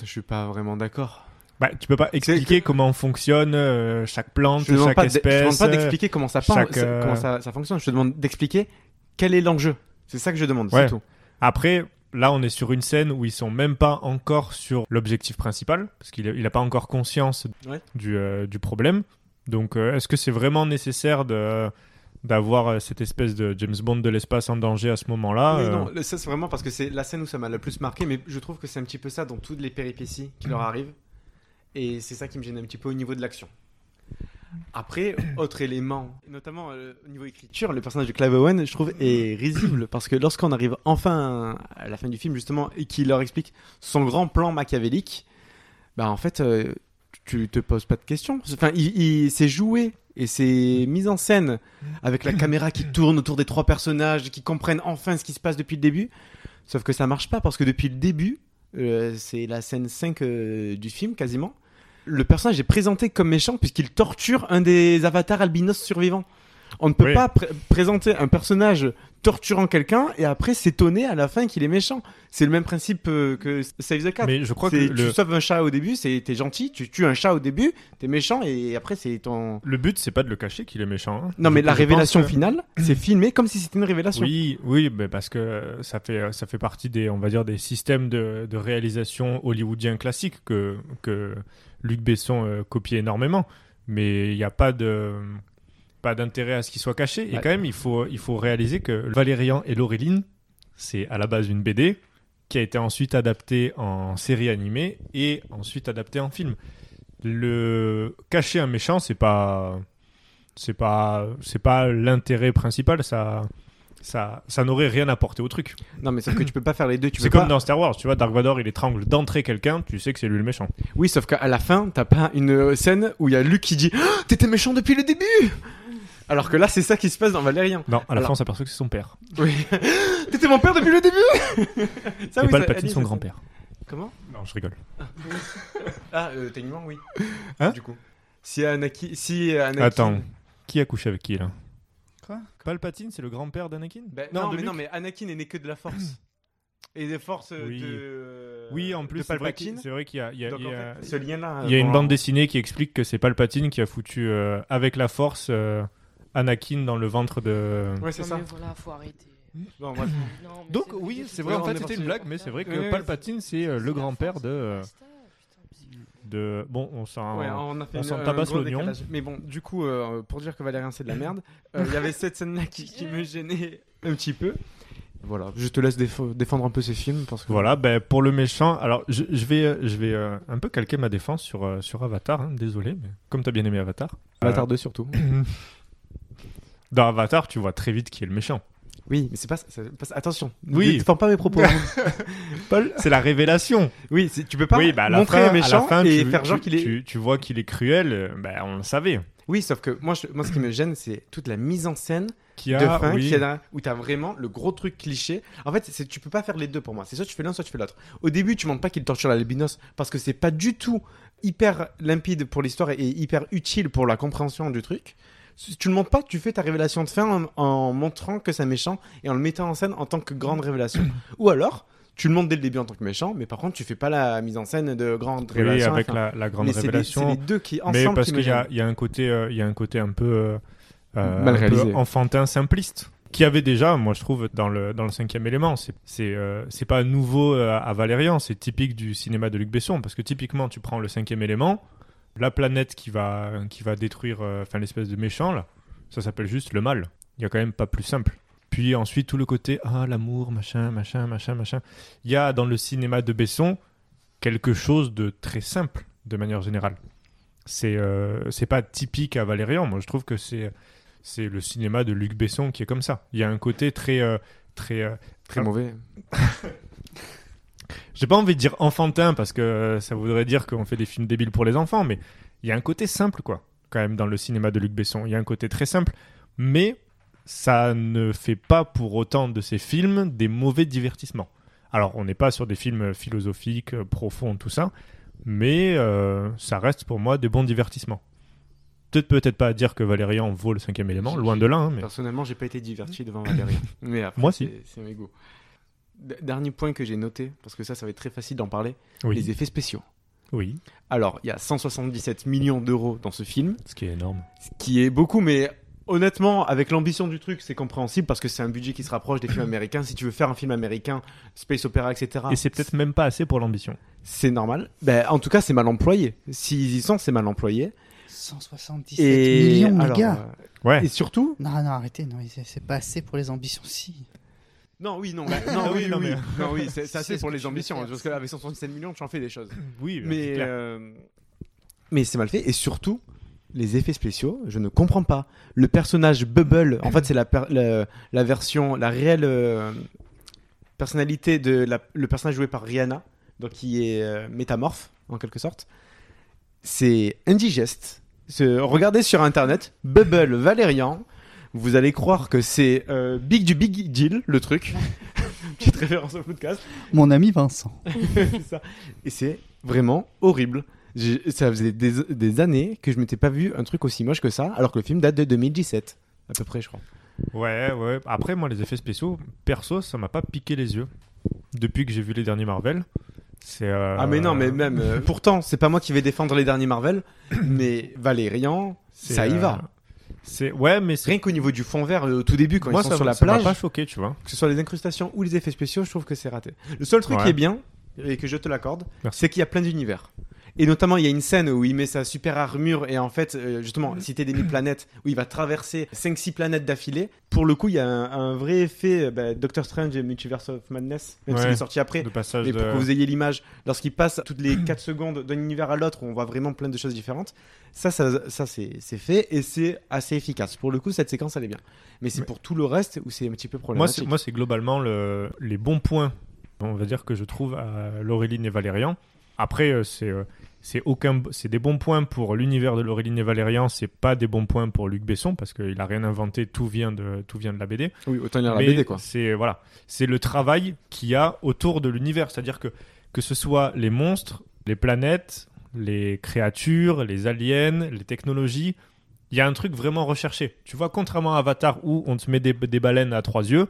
Je suis pas vraiment d'accord. Bah, tu peux pas expliquer comment fonctionne euh, chaque plante, Je chaque de- je te espèce. demande pas d'expliquer comment ça, pense- chaque, ça- euh, comment ça, ça fonctionne. Je te demande d'expliquer quel est l'enjeu. C'est ça que je demande, Ouais. c'est tout. Après, là, on est sur une scène où ils sont même pas encore sur l'objectif principal, parce qu'il a, il a pas encore conscience Ouais. du, euh, du problème. Donc, euh, est-ce que c'est vraiment nécessaire de d'avoir euh, cette espèce de James Bond de l'espace en danger à ce moment-là Oui, non, ça c'est vraiment parce que c'est la scène où ça m'a le plus marqué, mais je trouve que c'est un petit peu ça dans toutes les péripéties qui leur arrivent. Et c'est ça qui me gêne un petit peu au niveau de l'action. Après, autre élément, notamment euh, au niveau écriture, le personnage de Clive Owen, je trouve, est risible parce que lorsqu'on arrive enfin à la fin du film, justement, et qu'il leur explique son grand plan machiavélique, bah en fait, euh, tu te poses pas de questions. Enfin, il, il s'est joué et c'est mis en scène avec la caméra qui tourne autour des trois personnages qui comprennent enfin ce qui se passe depuis le début. Sauf que ça marche pas parce que depuis le début, euh, c'est la scène 5 euh, du film quasiment. Le personnage est présenté comme méchant puisqu'il torture un des avatars albinos survivants. On ne peut Oui. pas pré- présenter un personnage torturant quelqu'un et après s'étonner à la fin qu'il est méchant. C'est le même principe euh, que Save the Cat. Mais je crois que tu sauves un chat au début, c'est t'es gentil. Tu tues un chat au début, t'es méchant et après c'est ton. Le but, c'est pas de le cacher qu'il est méchant. hein. Non mais la révélation que- finale, c'est filmé comme si c'était une révélation. Oui, oui, mais parce que ça fait ça fait partie des on va dire des systèmes de, de réalisation hollywoodiens classiques que que Luc Besson euh, copie énormément, mais il n'y a pas de pas d'intérêt à ce qu'il soit caché. Et Ouais. quand même, il faut il faut réaliser que Valérian et Laureline, c'est à la base une BD qui a été ensuite adaptée en série animée et ensuite adaptée en film. Le cacher un méchant, c'est pas c'est pas c'est pas l'intérêt principal ça ça ça n'aurait rien apporté au truc Non mais sauf que tu peux pas faire les deux. Tu c'est comme pas- dans Star Wars tu vois Dark Vador il étrangle d'entrée quelqu'un tu sais que c'est lui le méchant Oui, sauf qu'à la fin, t'as pas une euh, scène où il y a Luke qui dit Ah, T'étais méchant depuis le début Alors que là, c'est ça qui se passe dans Valérien. non à la Alors- fin on s'aperçoit que c'est son père Oui. T'étais mon père depuis le début Ça, et oui, pas ça- le patine Alice, son ça- grand père Comment? Non je rigole Ah, euh, techniquement, oui. Hein? Du coup. Si Anakin. Si Anakin... attends qui a couché avec qui là? Quoi Palpatine c'est le grand-père d'Anakin Ben, non, mais non, Luke mais Anakin est né que de la force. Et des forces euh, Oui. de. oui en plus c'est vrai Palpatine. qu'il- c'est vrai qu'il y a, il y a- Donc, il y en a- fait, ce lien-là. il y a une bande dessinée qui explique que c'est Palpatine qui a foutu euh, avec la force euh, Anakin dans le ventre de Ouais, c'est ça. mais voilà, faut arrêter. Non. Non, donc oui c'est vrai en fait c'était une blague mais c'est vrai que Palpatine c'est le grand-père de euh, de bon on s'en Ouais, on a fait on une- s'en un tabasse l'oignon. Mais bon, du coup, euh, pour dire que Valérien c'est de la merde, euh, il y avait cette scène-là qui, qui me gênait un petit peu. Voilà, je te laisse défendre un peu ces films parce que. Voilà, ben, pour le méchant, alors je, je vais, euh, je vais euh, un peu calquer ma défense sur, euh, sur Avatar, hein, désolé, mais comme t'as bien aimé Avatar. Avatar 2 surtout. euh, dans Avatar, tu vois très vite qui est le méchant. Oui, mais c'est pas, c'est pas- Attention, Oui. ne défends pas mes propos. Paul C'est la révélation. Oui, tu peux pas oui, bah, montrer fin, un méchant fin, et tu, faire genre tu- qu'il est. Tu, tu vois qu'il est cruel, euh, ben, on le savait. Oui, sauf que moi, je- moi, ce qui me gêne, c'est toute la mise en scène Qui a, de fin oui. qui là, où t'as vraiment le gros truc cliché. En fait, c'est, tu peux pas faire les deux pour moi. C'est soit tu fais l'un, soit tu fais l'autre. Au début, tu montres pas qu'il torture l'albinos parce que c'est pas du tout hyper limpide pour l'histoire et hyper utile pour la compréhension du truc. Si tu le montres pas, tu fais ta révélation de fin en, en montrant que c'est un méchant et en le mettant en scène en tant que grande révélation. Ou alors, tu le montres dès le début en tant que méchant, mais par contre, tu fais pas la mise en scène de grande Oui, révélation. à avec la, la grande Mais c'est les- révélation. C'est les, deux qui mais ensemble parce qui me qu'il y, a- y un côté, euh, il y a un côté un peu, euh, euh, Mal un peu enfantin, simpliste, qui avait déjà, moi je trouve, dans le dans le cinquième élément. C'est c'est euh, pas nouveau euh, à Valérian, c'est typique du cinéma de Luc Besson, parce que typiquement, tu prends le cinquième élément, la planète qui va qui va détruire, euh, enfin l'espèce de méchant là, ça s'appelle juste le mal. Il y a quand même pas plus simple. Puis ensuite tout le côté ah l'amour machin machin machin machin. Il y a dans le cinéma de Besson quelque chose de très simple de manière générale. C'est euh, c'est pas typique à Valérian. Moi je trouve que c'est c'est le cinéma de Luc Besson qui est comme ça. Il y a un côté très euh, très euh, Très mauvais. J'ai pas envie de dire enfantin parce que euh, ça voudrait dire qu'on fait des films débiles pour les enfants, mais il y a un côté simple quoi quand même dans le cinéma de Luc Besson. Il y a un côté très simple, mais ça ne fait pas pour autant de ces films des mauvais divertissements. Alors, on n'est pas sur des films philosophiques, euh, profonds, tout ça, mais euh, ça reste pour moi des bons divertissements. Peut-être peut-être pas à dire que Valérian vaut le cinquième élément, loin de là, hein, mais Personnellement, j'ai pas été diverti devant Valérian. Mais après, Moi, si. c'est- C'est mes goûts. Dernier point que j'ai noté, parce que ça, ça va être très facile d'en parler, Oui. les effets spéciaux. oui, Alors, il y a 177 millions d'euros dans ce film, ce qui est énorme. ce qui est beaucoup, mais honnêtement, avec l'ambition du truc, c'est compréhensible parce que c'est un budget qui se rapproche des films américains. Si tu veux faire un film américain, space opéra, etc., Et c'est peut-être même pas assez pour l'ambition. c'est normal. Ben, en tout cas, c'est mal employé. S'ils y sont, c'est mal employé. 177 Et millions, alors, les gars. euh, Ouais. Et surtout, Non, non, arrêtez, non, c'est c'est pas assez pour les ambitions. Si. Non, oui, non, bah, non, oui, oui, non, oui, mais- non, oui, c'est c'est C'est pour les ambitions, faire, parce c'est- qu'avec 177 millions, tu en fais des choses. Oui, mais euh, mais c'est mal fait et surtout les effets spéciaux je ne comprends pas. Le personnage Bubble en fait c'est la, la la version la réelle euh, personnalité de la- le personnage joué par Rihanna donc qui est euh, métamorphe en quelque sorte c'est indigeste. Regardez sur internet Bubble Valérian vous allez croire que c'est euh, Big du Big Deal le truc petite référence au podcast Mon ami Vincent. c'est ça. Et c'est vraiment horrible. J'ai- Ça faisait des, des années que je m'étais pas vu un truc aussi moche que ça, alors que le film date de 2017, à peu près, je crois. Ouais, ouais. Après, moi, les effets spéciaux, perso, ça m'a pas piqué les yeux. Depuis que j'ai vu les derniers Marvel. C'est. euh, Ah mais non, mais même. euh, pourtant, c'est pas moi qui vais défendre les derniers Marvel, mais Valérian, c'est, ça y euh, va. C'est ouais, mais c'est. Rien qu'au niveau du fond vert, euh, au tout début, quand Moi, ils sont ça, sur la ça m'a plage, pas choqué, tu vois. que ce soit les incrustations ou les effets spéciaux, je trouve que c'est raté. Le seul truc Ouais. qui est bien, et que je te l'accorde, c'est qu'il y a plein d'univers. Et notamment, il y a une scène où il met sa super armure et en fait, euh, justement, cité des mille planètes, où il va traverser 5-6 planètes d'affilée. Pour le coup, il y a un, un vrai effet euh, bah, Doctor Strange et Multiverse of Madness, même s'il Ouais. est sorti après. Passage Mais de. pour que vous ayez l'image, lorsqu'il passe toutes les 4 secondes d'un univers à l'autre, on voit vraiment plein de choses différentes, ça, ça, ça c'est fait et c'est assez efficace. Pour le coup, cette séquence, elle est bien. Mais c'est Mais- pour tout le reste où c'est un petit peu problématique. moi, c'est globalement le... les bons points, on va dire que je trouve à Laureline et Valérian. Après, euh, c'est c'est aucun, c'est des bons points pour l'univers de Laureline et Valérian. C'est pas des bons points pour Luc Besson parce qu'il a rien inventé. Tout vient de tout vient de la BD. Oui, autant lire la Mais BD, quoi. C'est voilà, c'est le travail qu'il y a autour de l'univers, c'est-à-dire que que ce soit les monstres, les planètes, les créatures, les aliens, les technologies, il y a un truc vraiment recherché. Tu vois, contrairement à Avatar où on te met des, des baleines à trois yeux,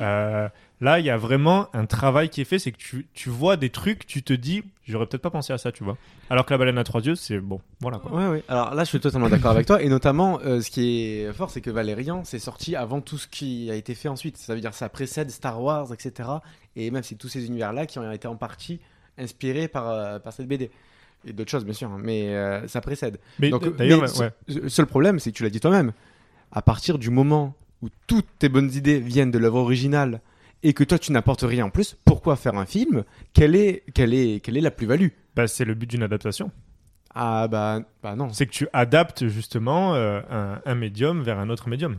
euh, là il y a vraiment un travail qui est fait, c'est que tu, tu vois des trucs, tu te dis, j'aurais peut-être pas pensé à ça, tu vois. Alors que la baleine à trois yeux, c'est bon, voilà quoi. Ouais, ouais. Alors là, je suis totalement d'accord avec toi. Et notamment, euh, ce qui est fort, c'est que Valérian, c'est sorti avant tout ce qui a été fait ensuite. Ça veut dire ça précède Star Wars, etc. Et même c'est tous ces univers-là qui ont été en partie inspirés par, euh, par cette BD. Et d'autres choses, bien sûr, hein, mais euh, ça précède. Mais d'ailleurs, ouais. Le seul problème, c'est que tu l'as dit toi-même. À partir du moment où toutes tes bonnes idées viennent de l'œuvre originale et que toi tu n'apportes rien en plus, pourquoi faire un film quelle est, quelle est, quelle est la plus-value? Bah, c'est le but d'une adaptation. Ah bah, bah non. C'est que tu adaptes justement euh, un, un médium vers un autre médium.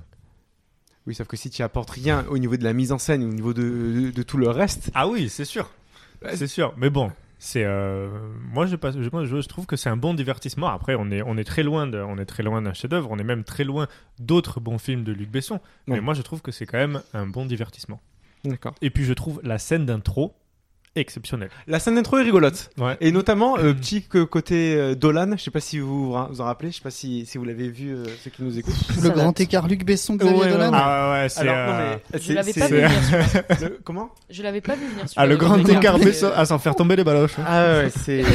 Oui, sauf que si tu apportes rien au niveau de la mise en scène, au niveau de, de- de tout le reste. Ah oui, c'est sûr. C'est sûr. Mais bon, c'est euh, moi je, je, je trouve que c'est un bon divertissement. Après, on est, on est très loin de, on est très loin d'un chef-d'œuvre. On est même très loin d'autres bons films de Luc Besson. Mais Ouais. moi, je trouve que c'est quand même un bon divertissement. D'accord. Et puis, je trouve la scène d'intro, exceptionnelle. La scène d'intro est rigolote. Ouais. Et notamment, euh, petit que- côté euh, Dolan, je sais pas si vous vous en rappelez, je sais pas si, si vous l'avez vu, euh, ceux qui nous écoutent. Le grand écart Luc Besson, Xavier Ouais, Dolan. Ah ouais, c'est. Euh, Je l'avais pas vu venir. Le- Comment? Je l'avais pas vu venir. Ah, le grand grand écart Besson à s'en faire tomber les baloches. Ah ouais, c'est.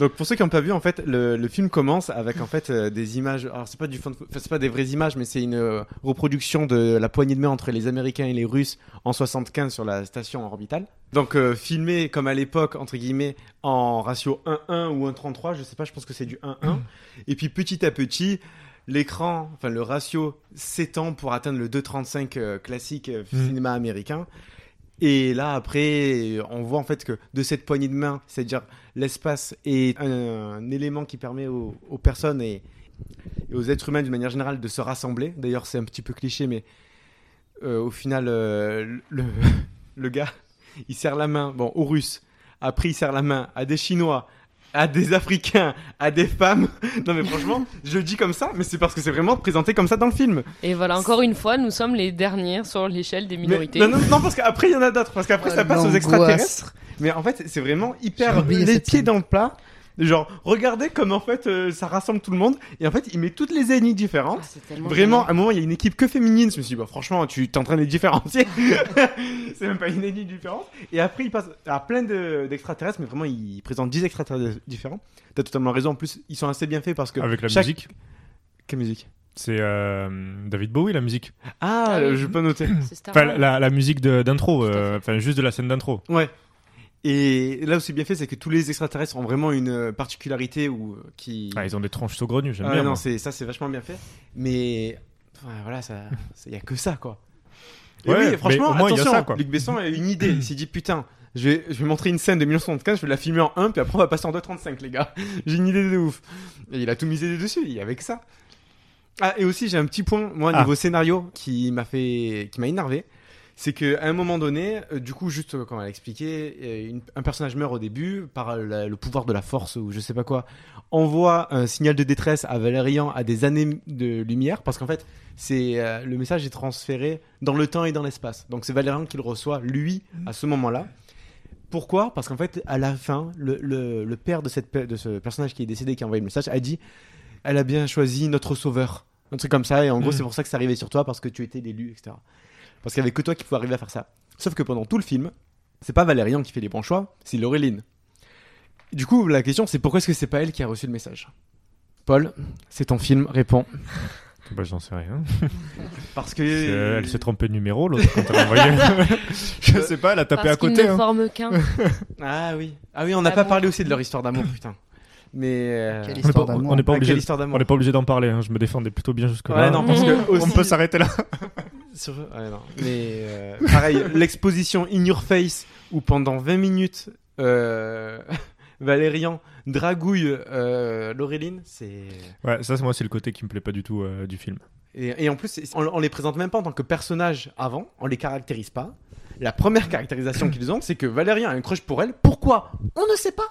Donc pour ceux qui n'ont pas vu, en fait, le, le film commence avec en fait euh, des images. Alors c'est pas du fond, c'est pas des vraies images, mais c'est une euh, reproduction de la poignée de main entre les Américains et les Russes en 75 sur la station orbitale. Donc euh, filmé comme à l'époque entre guillemets en ratio 1-1 ou 1-33, je sais pas, je pense que c'est du 1-1. et puis petit à petit. L'écran, enfin le ratio s'étend pour atteindre le 2,35 euh, classique Mm. cinéma américain. Et là, après, on voit en fait que de cette poignée de main, c'est-à-dire l'espace est un, élément qui permet aux, personnes et, et aux êtres humains d'une manière générale de se rassembler. D'ailleurs, c'est un petit peu cliché, mais euh, au final, euh, le, le gars, il serre la main, bon, aux Russes. Après, il serre la main à des Chinois, à des Africains, à des femmes. Non, mais franchement, je le dis comme ça, mais c'est parce que c'est vraiment présenté comme ça dans le film. Et voilà, encore une fois, nous sommes les derniers sur l'échelle des Mais- minorités. non, non, non, parce qu'après, il y en a d'autres. Parce qu'après, ça passe aux extraterrestres. Mais en fait, c'est vraiment hyper les pieds scène. dans le plat. Genre, regardez comme en fait euh, ça rassemble tout le monde. Et en fait, il met toutes les ethnies différentes. Ah, Vraiment, à un moment, il y a une équipe que féminine. Je me suis dit, bah, franchement, tu t'es en train de les différencier. c'est même pas une ethnie différente. Et après, il passe à plein de- d'extraterrestres, mais vraiment, il présente 10 extraterrestres différents. T'as totalement raison. En plus, ils sont assez bien faits parce que. Avec la chaque- musique. Quelle musique? C'est euh, David Bowie, la musique. Ah, Ah oui. je peux noter. Enfin, la, la musique de- d'intro, euh, enfin, juste de la scène d'intro. Ouais. Et là où c'est bien fait, c'est que tous les extraterrestres ont vraiment une euh, particularité ou qui. Ah, ils ont des tranches saugrenues, j'aime Ah, bien. non, c'est ça, c'est vachement bien fait. Mais ouais, voilà, il y a que ça, quoi. Et Ouais, oui, franchement, au moins, attention, ça, quoi. Luc Besson a une idée. Il s'est dit putain, je vais, je vais montrer une scène de 1975, je vais la filmer en 1, puis après on va passer en 2.35, les gars. J'ai une idée de ouf. Et il a tout misé dessus, il y avait que ça. Ah, et aussi, j'ai un petit point, moi, Ah. niveau scénario, qui m'a fait, qui m'a énervé. C'est qu'à un moment donné, euh, du coup, juste euh, quand elle a expliqué, euh, une- un personnage meurt au début par la- le pouvoir de la force ou je sais pas quoi, envoie un signal de détresse à Valérian à des années de lumière parce qu'en fait, c'est euh, le message est transféré dans le temps et dans l'espace. Donc c'est Valérian qui le reçoit lui à ce moment-là. Pourquoi? Parce qu'en fait, à la fin, le, le- le père de, cette, pe- de ce personnage qui est décédé, qui a envoyé le message, a dit Elle a bien choisi notre sauveur. Un truc comme ça, et en gros, Mhm. c'est pour ça que c'est arrivé sur toi, parce que tu étais l'élu, etc. Parce qu'il n'y avait que toi qui pouvais arriver à faire ça. Sauf que pendant tout le film, c'est pas Valérian qui fait les bons choix, c'est Laureline. Du coup, la question, c'est pourquoi est-ce que c'est pas elle qui a reçu le message? Paul, c'est ton film, réponds. Bah, j'en sais rien. Parce que. Elle s'est trompée de numéro, l'autre, quand elle a envoyé. Je sais pas, elle a tapé Parce à côté. qu'ils ne hein. forment qu'un. Ah oui. Ah oui, on n'a Ah pas parlé aussi de leur histoire d'amour, putain. Mais. euh, Quelle On n'est histoire on n'est pas obligé, on n'est pas obligé d'en parler. hein. Je me défendais plutôt bien jusque là. Ouais, non, parce que on peut s'arrêter là. Sur- ouais, non. Mais euh, pareil, l'exposition In Your Face où pendant 20 minutes euh, Valérian dragouille euh, Laureline, c'est Ouais, ça, c'est- moi, c'est le côté qui me plaît pas du tout euh, du film. et, et en plus on les présente même pas en tant que personnages avant, on les caractérise pas. La première caractérisation qu'ils ont, c'est que Valérian a un crush pour elle. Pourquoi? On ne sait pas.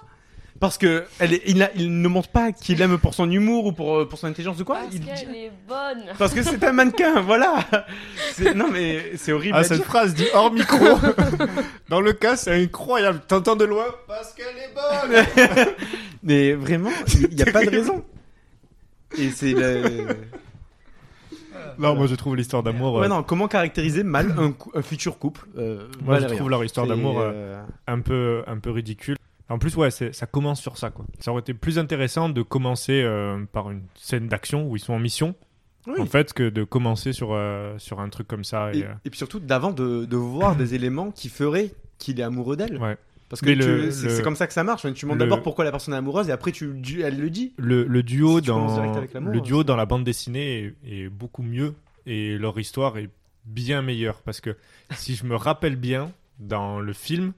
Parce que elle est- il, a- il ne montre pas qu'il l'aime pour son humour ou pour, pour son intelligence ou quoi. Parce Il- qu'elle est bonne. Parce que c'est un mannequin, voilà. Non mais c'est horrible. Ah, à cette dire. phrase dit hors micro. Dans le cas, c'est incroyable. T'entends de loin parce qu'elle est bonne. Mais vraiment, il n'y a pas de raison. Et c'est le. Non, moi, je trouve l'histoire d'amour. Ouais, euh, non, comment caractériser mal un, futur couple euh, Moi, je trouve leur histoire d'amour euh, un peu, un peu ridicule. En plus, ouais, ça commence sur ça, quoi. Ça aurait été plus intéressant de commencer euh, par une scène d'action où ils sont en mission, oui. en fait, que de commencer sur, euh, sur un truc comme ça. Et, et, euh, et puis surtout d'avant de, de voir des éléments qui feraient qu'il est amoureux d'elle. ouais. Parce que c'est comme ça que ça marche. Tu montres d'abord pourquoi la personne est amoureuse et après tu, elle le dit. Le, le duo Si dans le duo dans la bande dessinée est, est beaucoup mieux et leur histoire est bien meilleure parce que si je me rappelle bien dans le film,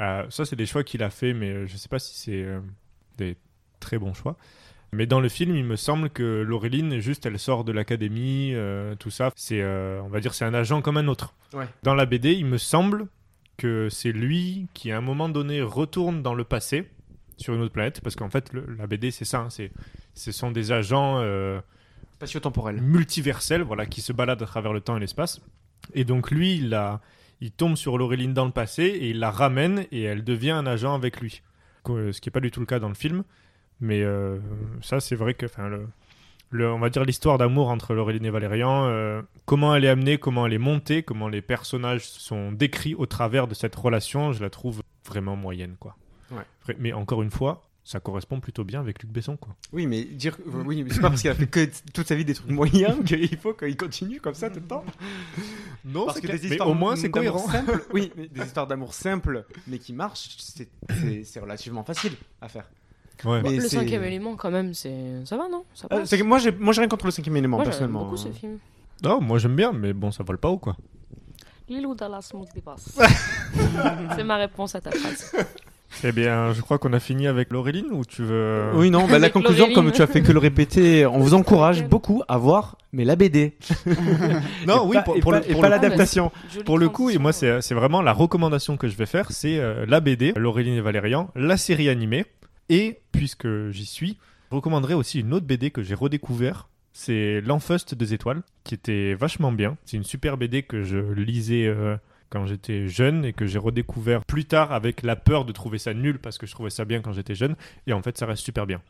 euh, ça c'est des choix qu'il a fait, mais euh, je sais pas si c'est euh, des très bons choix. Mais dans le film, il me semble que Laureline, juste, elle sort de l'académie, euh, tout ça. C'est, on va dire, c'est un agent comme un autre. Ouais. Dans la BD, il me semble que c'est lui qui, à un moment donné, retourne dans le passé sur une autre planète, parce qu'en fait, le- la BD, c'est ça. hein, c'est, ce sont des agents euh, Spatio-temporel. multiversels, voilà, qui se baladent à travers le temps et l'espace. Et donc lui, il a, il tombe sur Laureline dans le passé et il la ramène et elle devient un agent avec lui. Co- Ce qui n'est pas du tout le cas dans le film. Mais euh, ça, c'est vrai que, enfin, le, le- on va dire l'histoire d'amour entre Laureline et Valérian, euh, comment elle est amenée, comment elle est montée, comment les personnages sont décrits au travers de cette relation, je la trouve vraiment moyenne, quoi. Ouais. Mais encore une fois, ça correspond plutôt bien avec Luc Besson, quoi. Oui, mais dire, euh, oui, mais c'est pas parce qu'il a fait que toute sa vie des trucs moyens qu'il faut qu'il continue comme ça tout le temps. Non, Parce que clair. des Mais histoires au moins, c'est d'amour cohérent. simples- oui, mais des histoires d'amour simples, mais qui marchent, c'est- c'est c'est relativement facile à faire. Ouais. Mais le c'est- cinquième élément, quand même, c'est ça va, non? Ça Euh, passe? c'est que moi, j'ai moi, j'ai rien contre le cinquième élément, Moi, j'aime personnellement. beaucoup ce film. Non, moi j'aime bien, mais bon, ça vole pas haut, quoi. Lilou Dallas Multipass. c'est ma réponse à ta phrase. Eh bien, je crois qu'on a fini avec Laureline ou tu veux. Oui, non, bah, la conclusion, comme tu as fait que le répéter, on vous encourage beaucoup à voir, mais la BD. Non, Et oui, pas- pour, et pour pas- le, et pour pas le- l'adaptation. Pour le coup, et moi, c'est c'est vraiment la recommandation que je vais faire c'est euh, la BD, Laureline et Valérian, la série animée. Et puisque j'y suis, je recommanderais aussi une autre BD que j'ai redécouvert. C'est L'Enfust des étoiles, qui était vachement bien. C'est une super BD que je lisais euh, quand j'étais jeune et que j'ai redécouvert plus tard avec la peur de trouver ça nul parce que je trouvais ça bien quand j'étais jeune. Et en fait, ça reste super bien.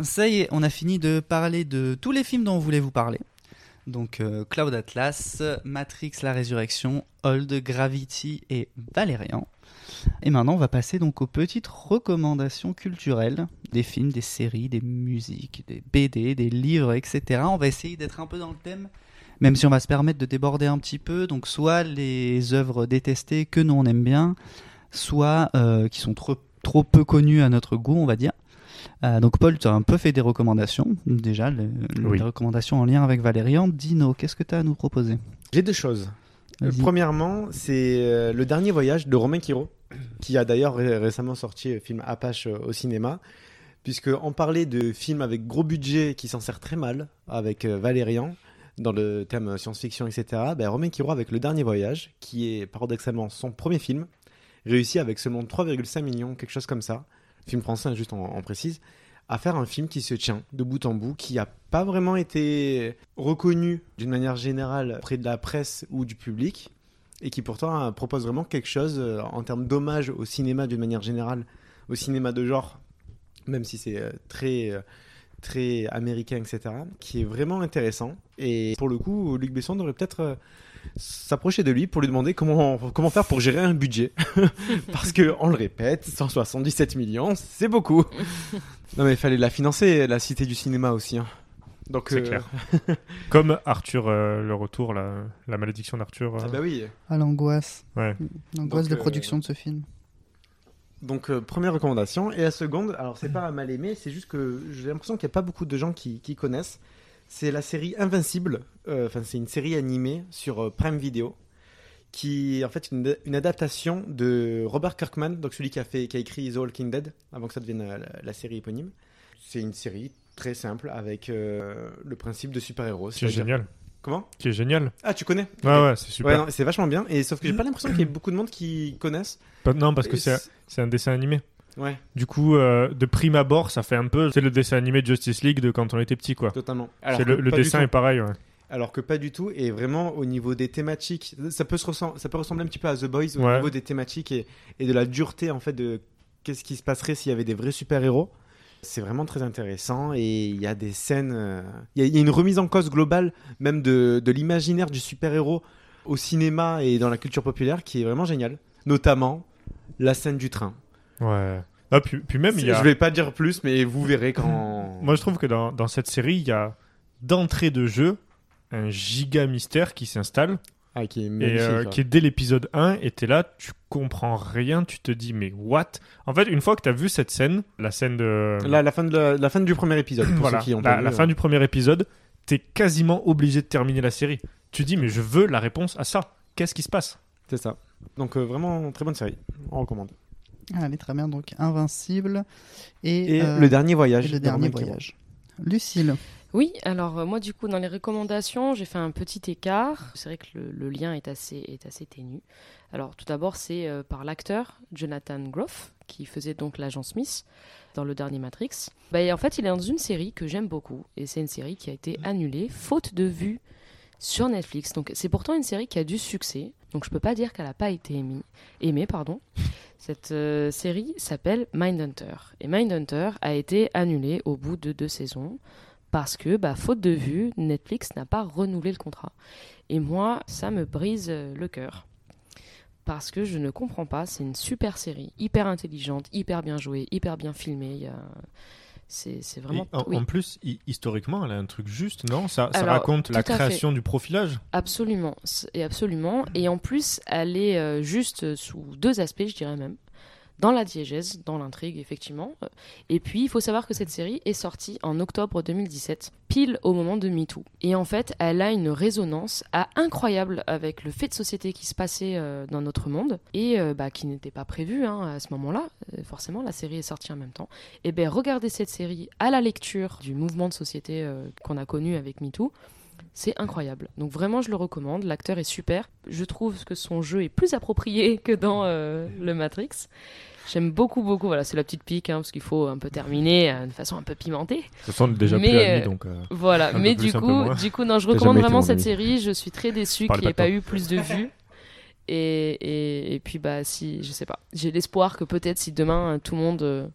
Ça y est, on a fini de parler de tous les films dont on voulait vous parler. Donc euh, Cloud Atlas, Matrix la Résurrection, Old, Gravity et Valérian. Et maintenant, on va passer donc aux petites recommandations culturelles des films, des séries, des musiques, des BD, des livres, etc. On va essayer d'être un peu dans le thème, même si on va se permettre de déborder un petit peu. Donc soit les œuvres détestées que nous on aime bien, soit euh, qui sont trop, trop peu connues à notre goût, on va dire. Euh, donc Paul, tu as un peu fait des recommandations, déjà, le- le- Oui. des recommandations en lien avec Valérian. Dino, qu'est-ce que tu as à nous proposer? J'ai deux choses. Euh. Premièrement, c'est euh, le dernier voyage de Romain Quiro, qui a d'ailleurs ré- récemment sorti le film Apache euh, au cinéma. Puisque on parlait de films avec gros budget qui s'en sert très mal, avec euh, Valérian, dans le thème science-fiction, etc. Ben, Romain Quiro avec Le Dernier Voyage, qui est paradoxalement son premier film, réussi avec seulement 3,5 millions, quelque chose comme ça, film français, juste en, précise, à faire un film qui se tient de bout en bout, qui n'a pas vraiment été reconnu d'une manière générale auprès de la presse ou du public, et qui pourtant euh, propose vraiment quelque chose euh, en termes d'hommage au cinéma d'une manière générale, au cinéma de genre, même si c'est euh, très, très américain, etc., qui est vraiment intéressant. Et pour le coup, Luc Besson devrait peut-être euh, s'approcher de lui pour lui demander comment, comment faire pour gérer un budget. Parce que, on le répète, 177 millions, c'est beaucoup. non mais il fallait la financer, la cité du cinéma aussi. hein. Donc, C'est euh, clair. Comme Arthur, euh, le retour, la, la malédiction d'Arthur. Ah bah oui. Ah, l'angoisse. Ouais. L'angoisse Donc, de euh, production de ce film. Donc, euh, première recommandation. Et la seconde, alors c'est pas mal aimé, c'est juste que j'ai l'impression qu'il n'y a pas beaucoup de gens qui, qui connaissent. C'est la série Invincible. Euh, Enfin, c'est une série animée sur euh, Prime Video qui est en fait une, une adaptation de Robert Kirkman, donc celui qui a, fait, qui a écrit The Walking Dead, avant que ça devienne la, la série éponyme. C'est une série très simple avec le principe de super-héros. Qui est c'est-à-dire- génial. Comment Qui est génial. Ah, tu connais Ouais, ouais, c'est super. Ouais, c'est vachement bien. Et sauf que j'ai pas l'impression qu'il y ait beaucoup de monde qui connaissent. Pas- Non, parce que Et c'est un dessin animé. Ouais. Du coup, euh, de prime abord, ça fait un peu. C'est le dessin animé de Justice League de quand on était petit, quoi. Totalement. Alors C'est que le, le pas du dessin tout. est pareil, ouais. Alors que pas du tout, et vraiment au niveau des thématiques, ça peut, se ressem- ça peut ressembler un petit peu à The Boys au Ouais. niveau des thématiques et, et de la dureté en fait de qu'est-ce qui se passerait s'il y avait des vrais super-héros. C'est vraiment très intéressant et il y a des scènes, euh, il y, a- il y a une remise en cause globale même de, de l'imaginaire du super-héros au cinéma et dans la culture populaire qui est vraiment géniale. Notamment la scène du train. Ouais. Ah, puis, puis même, il y a. Je vais pas dire plus, mais vous verrez quand. Moi, je trouve que dans, dans cette série, il y a d'entrée de jeu un giga mystère qui s'installe. Ah, qui est et magnifique, euh, ouais. qui est dès l'épisode 1, et t'es là, tu comprends rien, tu te dis, mais what? En fait, une fois que t'as vu cette scène, la scène de. La, la fin de la, la fin du premier épisode. Pour voilà, ceux qui ont la, la fin euh. du premier épisode, t'es quasiment obligé de terminer la série. Tu dis, mais je veux la réponse à ça. Qu'est-ce qui se passe? C'est ça. Donc euh, vraiment très bonne série. On recommande. Allez, très bien. Donc, Invincible et, Et euh, Le Dernier Voyage et Le de dernier voyage. Lucille. Oui, alors euh, moi du coup dans les recommandations j'ai fait un petit écart. C'est vrai que le, le lien est assez, est assez ténu. Alors tout d'abord c'est euh, par l'acteur Jonathan Groff qui faisait donc l'agent Smith dans le dernier Matrix. Bah, et en fait il est dans une série que j'aime beaucoup et c'est une série qui a été annulée faute de vues sur Netflix. Donc c'est pourtant une série qui a du succès. Donc je peux pas dire qu'elle n'a pas été aimée. aimée pardon. Cette euh, série s'appelle Mindhunter. Et Mindhunter a été annulée au bout de deux saisons parce que, bah, faute de vue, Netflix n'a pas renouvelé le contrat. Et moi, ça me brise euh, le cœur. Parce que je ne comprends pas, c'est une super série, hyper intelligente, hyper bien jouée, hyper bien filmée. A- C'est vraiment... En, oui. en plus, hi- historiquement, elle a un truc juste, non? Ça, ça Alors, raconte la fait. création du profilage? Absolument, et absolument. Et en plus, elle est euh, juste sous deux aspects, je dirais même. Dans la diégèse, dans l'intrigue, effectivement. Et puis, il faut savoir que cette série est sortie en octobre 2017, pile au moment de MeToo. Et en fait, elle a une résonance incroyable avec le fait de société qui se passait euh, dans notre monde et euh, bah, qui n'était pas prévu hein, à ce moment-là. Euh, forcément, la série est sortie en même temps. Et bien, regardez cette série à la lecture du mouvement de société qu'on a connu avec MeToo. C'est incroyable. Donc vraiment, je le recommande. L'acteur est super. Je trouve que son jeu est plus approprié que dans le Matrix. J'aime beaucoup, beaucoup. Voilà, c'est la petite pique, hein, parce qu'il faut un peu terminer euh, de façon un peu pimentée. On est déjà Mais, plus amis, euh, donc, euh, voilà. Mais du coup, du coup, non, je recommande vraiment cette série. Je suis très déçue Parle qu'il n'y ait pas eu plus de vues. Et, et, et puis, bah, si, je sais pas. J'ai l'espoir que peut-être si demain tout le monde euh,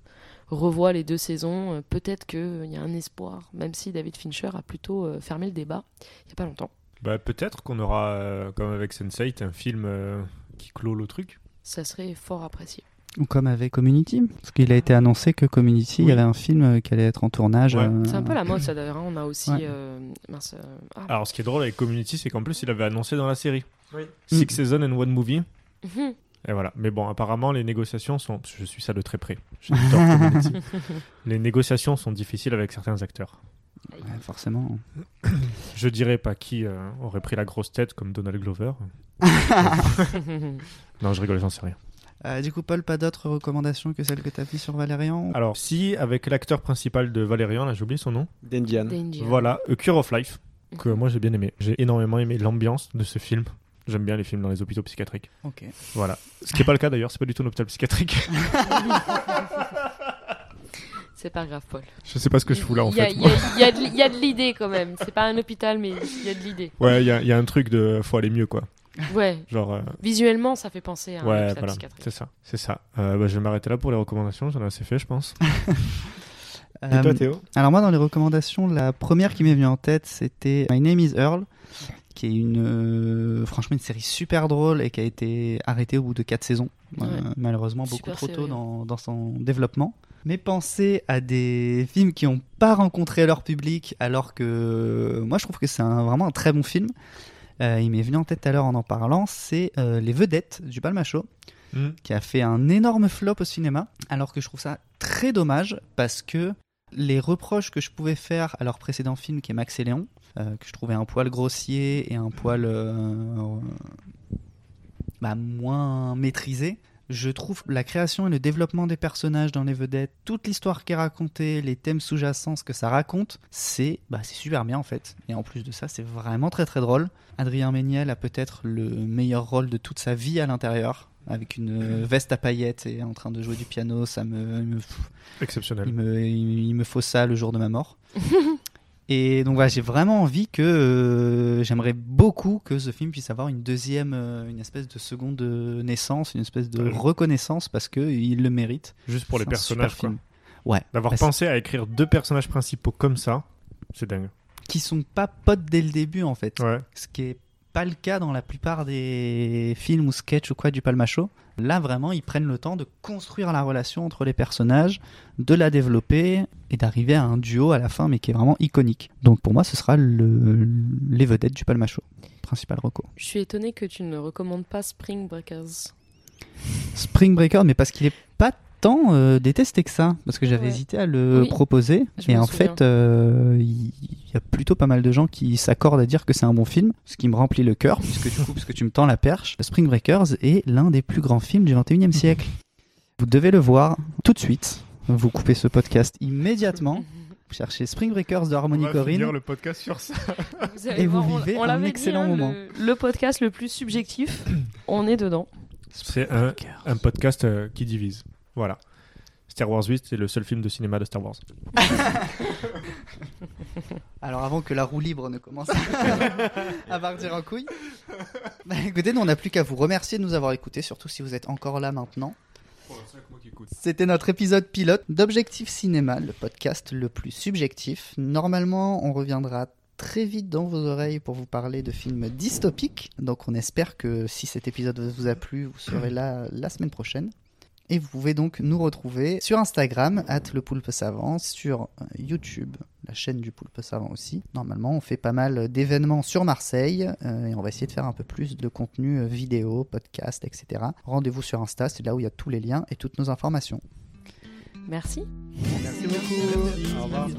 revoit les deux saisons, peut-être qu'il y a un espoir, même si David Fincher a plutôt fermé le débat il n'y a pas longtemps. bah, peut-être qu'on aura, comme avec Sense8, un film qui clôt le truc. Ça serait fort apprécié. Ou comme avec Community, parce qu'il a été annoncé que Community, il y avait un film euh, qui allait être en tournage. Ouais. euh, C'est un peu la mode, ça d'ailleurs. hein. On a aussi. Ouais. euh, mince, euh, ah. Alors, ce qui est drôle avec Community, c'est qu'en plus, il avait annoncé dans la série. Oui. Six. Seasons and One Movie. Mhm. Et voilà. Mais bon, apparemment, les négociations sont. Je suis ça de très près. J'adore Community. les négociations sont difficiles avec certains acteurs. ouais, forcément. Je dirais pas qui euh, aurait pris la grosse tête comme Donald Glover. non, je rigole, j'en sais rien. Euh, du coup, Paul, pas d'autres recommandations que celles que tu as vues sur Valérian Alors, si, avec l'acteur principal de Valérian, là, j'ai oublié son nom. Dendian. Voilà, A Cure of Life, que Mhm. moi j'ai bien aimé. J'ai énormément aimé l'ambiance de ce film. J'aime bien les films dans les hôpitaux psychiatriques. Ok. Voilà. Ce qui n'est pas le cas d'ailleurs, c'est pas du tout un hôpital psychiatrique. C'est pas grave, Paul. je sais pas ce que je fous là en Il y a- fait. Il y, a- il y a de- l'idée quand même. C'est pas un hôpital, mais il y a de l'idée. Ouais, il y, y a un truc de faut aller mieux quoi. Ouais. Genre, euh, Visuellement, ça fait penser à un ouais, hôpital voilà, psychiatrique. c'est ça. C'est ça. Euh, bah, je vais m'arrêter là pour les recommandations, j'en ai assez fait, je pense. Et toi, Euh, Théo? Alors moi, dans les recommandations, la première qui m'est venue en tête, c'était My Name is Earl, qui est une, euh, franchement, une série super drôle et qui a été arrêtée au bout de 4 saisons, Euh, malheureusement beaucoup Super trop tôt dans, dans son développement. Mais pensez à des films qui n'ont pas rencontré leur public, alors que moi je trouve que c'est vraiment un très bon film. Euh, il m'est venu en tête tout à l'heure en en parlant, c'est euh, Les Vedettes du Palmacho Hmm. qui a fait un énorme flop au cinéma, alors que je trouve ça très dommage parce que les reproches que je pouvais faire à leur précédent film qui est Max et Léon, euh, que je trouvais un poil grossier et un poil euh, bah, moins maîtrisé, je trouve la création et le développement des personnages dans les vedettes, toute l'histoire qui est racontée, les thèmes sous-jacents, ce que ça raconte, c'est bah, c'est super bien en fait. Et en plus de ça, c'est vraiment très très drôle. Adrien Méniel a peut-être le meilleur rôle de toute sa vie à l'intérieur, avec une euh, veste à paillettes et en train de jouer du piano, ça me, il me, Exceptionnel. il me, il, il me faut ça le jour de ma mort. Et donc voilà, j'ai vraiment envie que euh, j'aimerais beaucoup que ce film puisse avoir une deuxième, euh, une espèce de seconde naissance, une espèce de Ouais. reconnaissance parce que il le mérite. Juste pour les personnages, quoi. Ouais. D'avoir Bah, pensé à écrire deux personnages principaux comme ça, c'est dingue. Qui sont pas potes dès le début en fait. Ouais. Ce qui est pas le cas dans la plupart des films ou sketchs ou quoi du Palmacho. Là vraiment, ils prennent le temps de construire la relation entre les personnages, de la développer et d'arriver à un duo à la fin, mais qui est vraiment iconique. Donc pour moi, ce sera le, les vedettes du Palmacho, principal reco. Je suis étonnée que tu ne recommandes pas Spring Breakers. Spring Breaker, mais parce qu'il est pas tant euh, détesté que ça, parce que j'avais Ouais. hésité à le Oui, proposer, je et en souviens. fait, euh, il y a plutôt pas mal de gens qui s'accordent à dire que c'est un bon film, ce qui me remplit le cœur, puisque du coup, parce que tu me tends la perche, Spring Breakers est l'un des plus grands films du 21e siècle. Vous devez le voir tout de suite. Vous coupez ce podcast immédiatement. Vous cherchez Spring Breakers de Harmony Corrine. le podcast sur ça. Vous allez Et vous voir, on- vivez on un dit, excellent hein, moment. Le, le podcast le plus subjectif, on est dedans. C'est un, un podcast euh, qui divise. Voilà. Star Wars 8, c'est le seul film de cinéma de Star Wars. Alors avant que la roue libre ne commence à partir en couille. Bah, écoutez, nous on n'a plus qu'à vous remercier de nous avoir écoutés, surtout si vous êtes encore là maintenant. C'était notre épisode pilote d'Objectif Cinéma, le podcast le plus subjectif. Normalement, on reviendra très vite dans vos oreilles pour vous parler de films dystopiques. Donc on espère que si cet épisode vous a plu, vous serez là la semaine prochaine. Et vous pouvez donc nous retrouver sur Instagram, at le poulpe savant, sur euh, YouTube, la chaîne du poulpe savant aussi. Normalement, on fait pas mal d'événements sur Marseille euh, et on va essayer de faire un peu plus de contenu euh, vidéo, podcast, etc. Rendez-vous sur Insta, c'est là où il y a tous les liens et toutes nos informations. Merci. Merci beaucoup. Au revoir.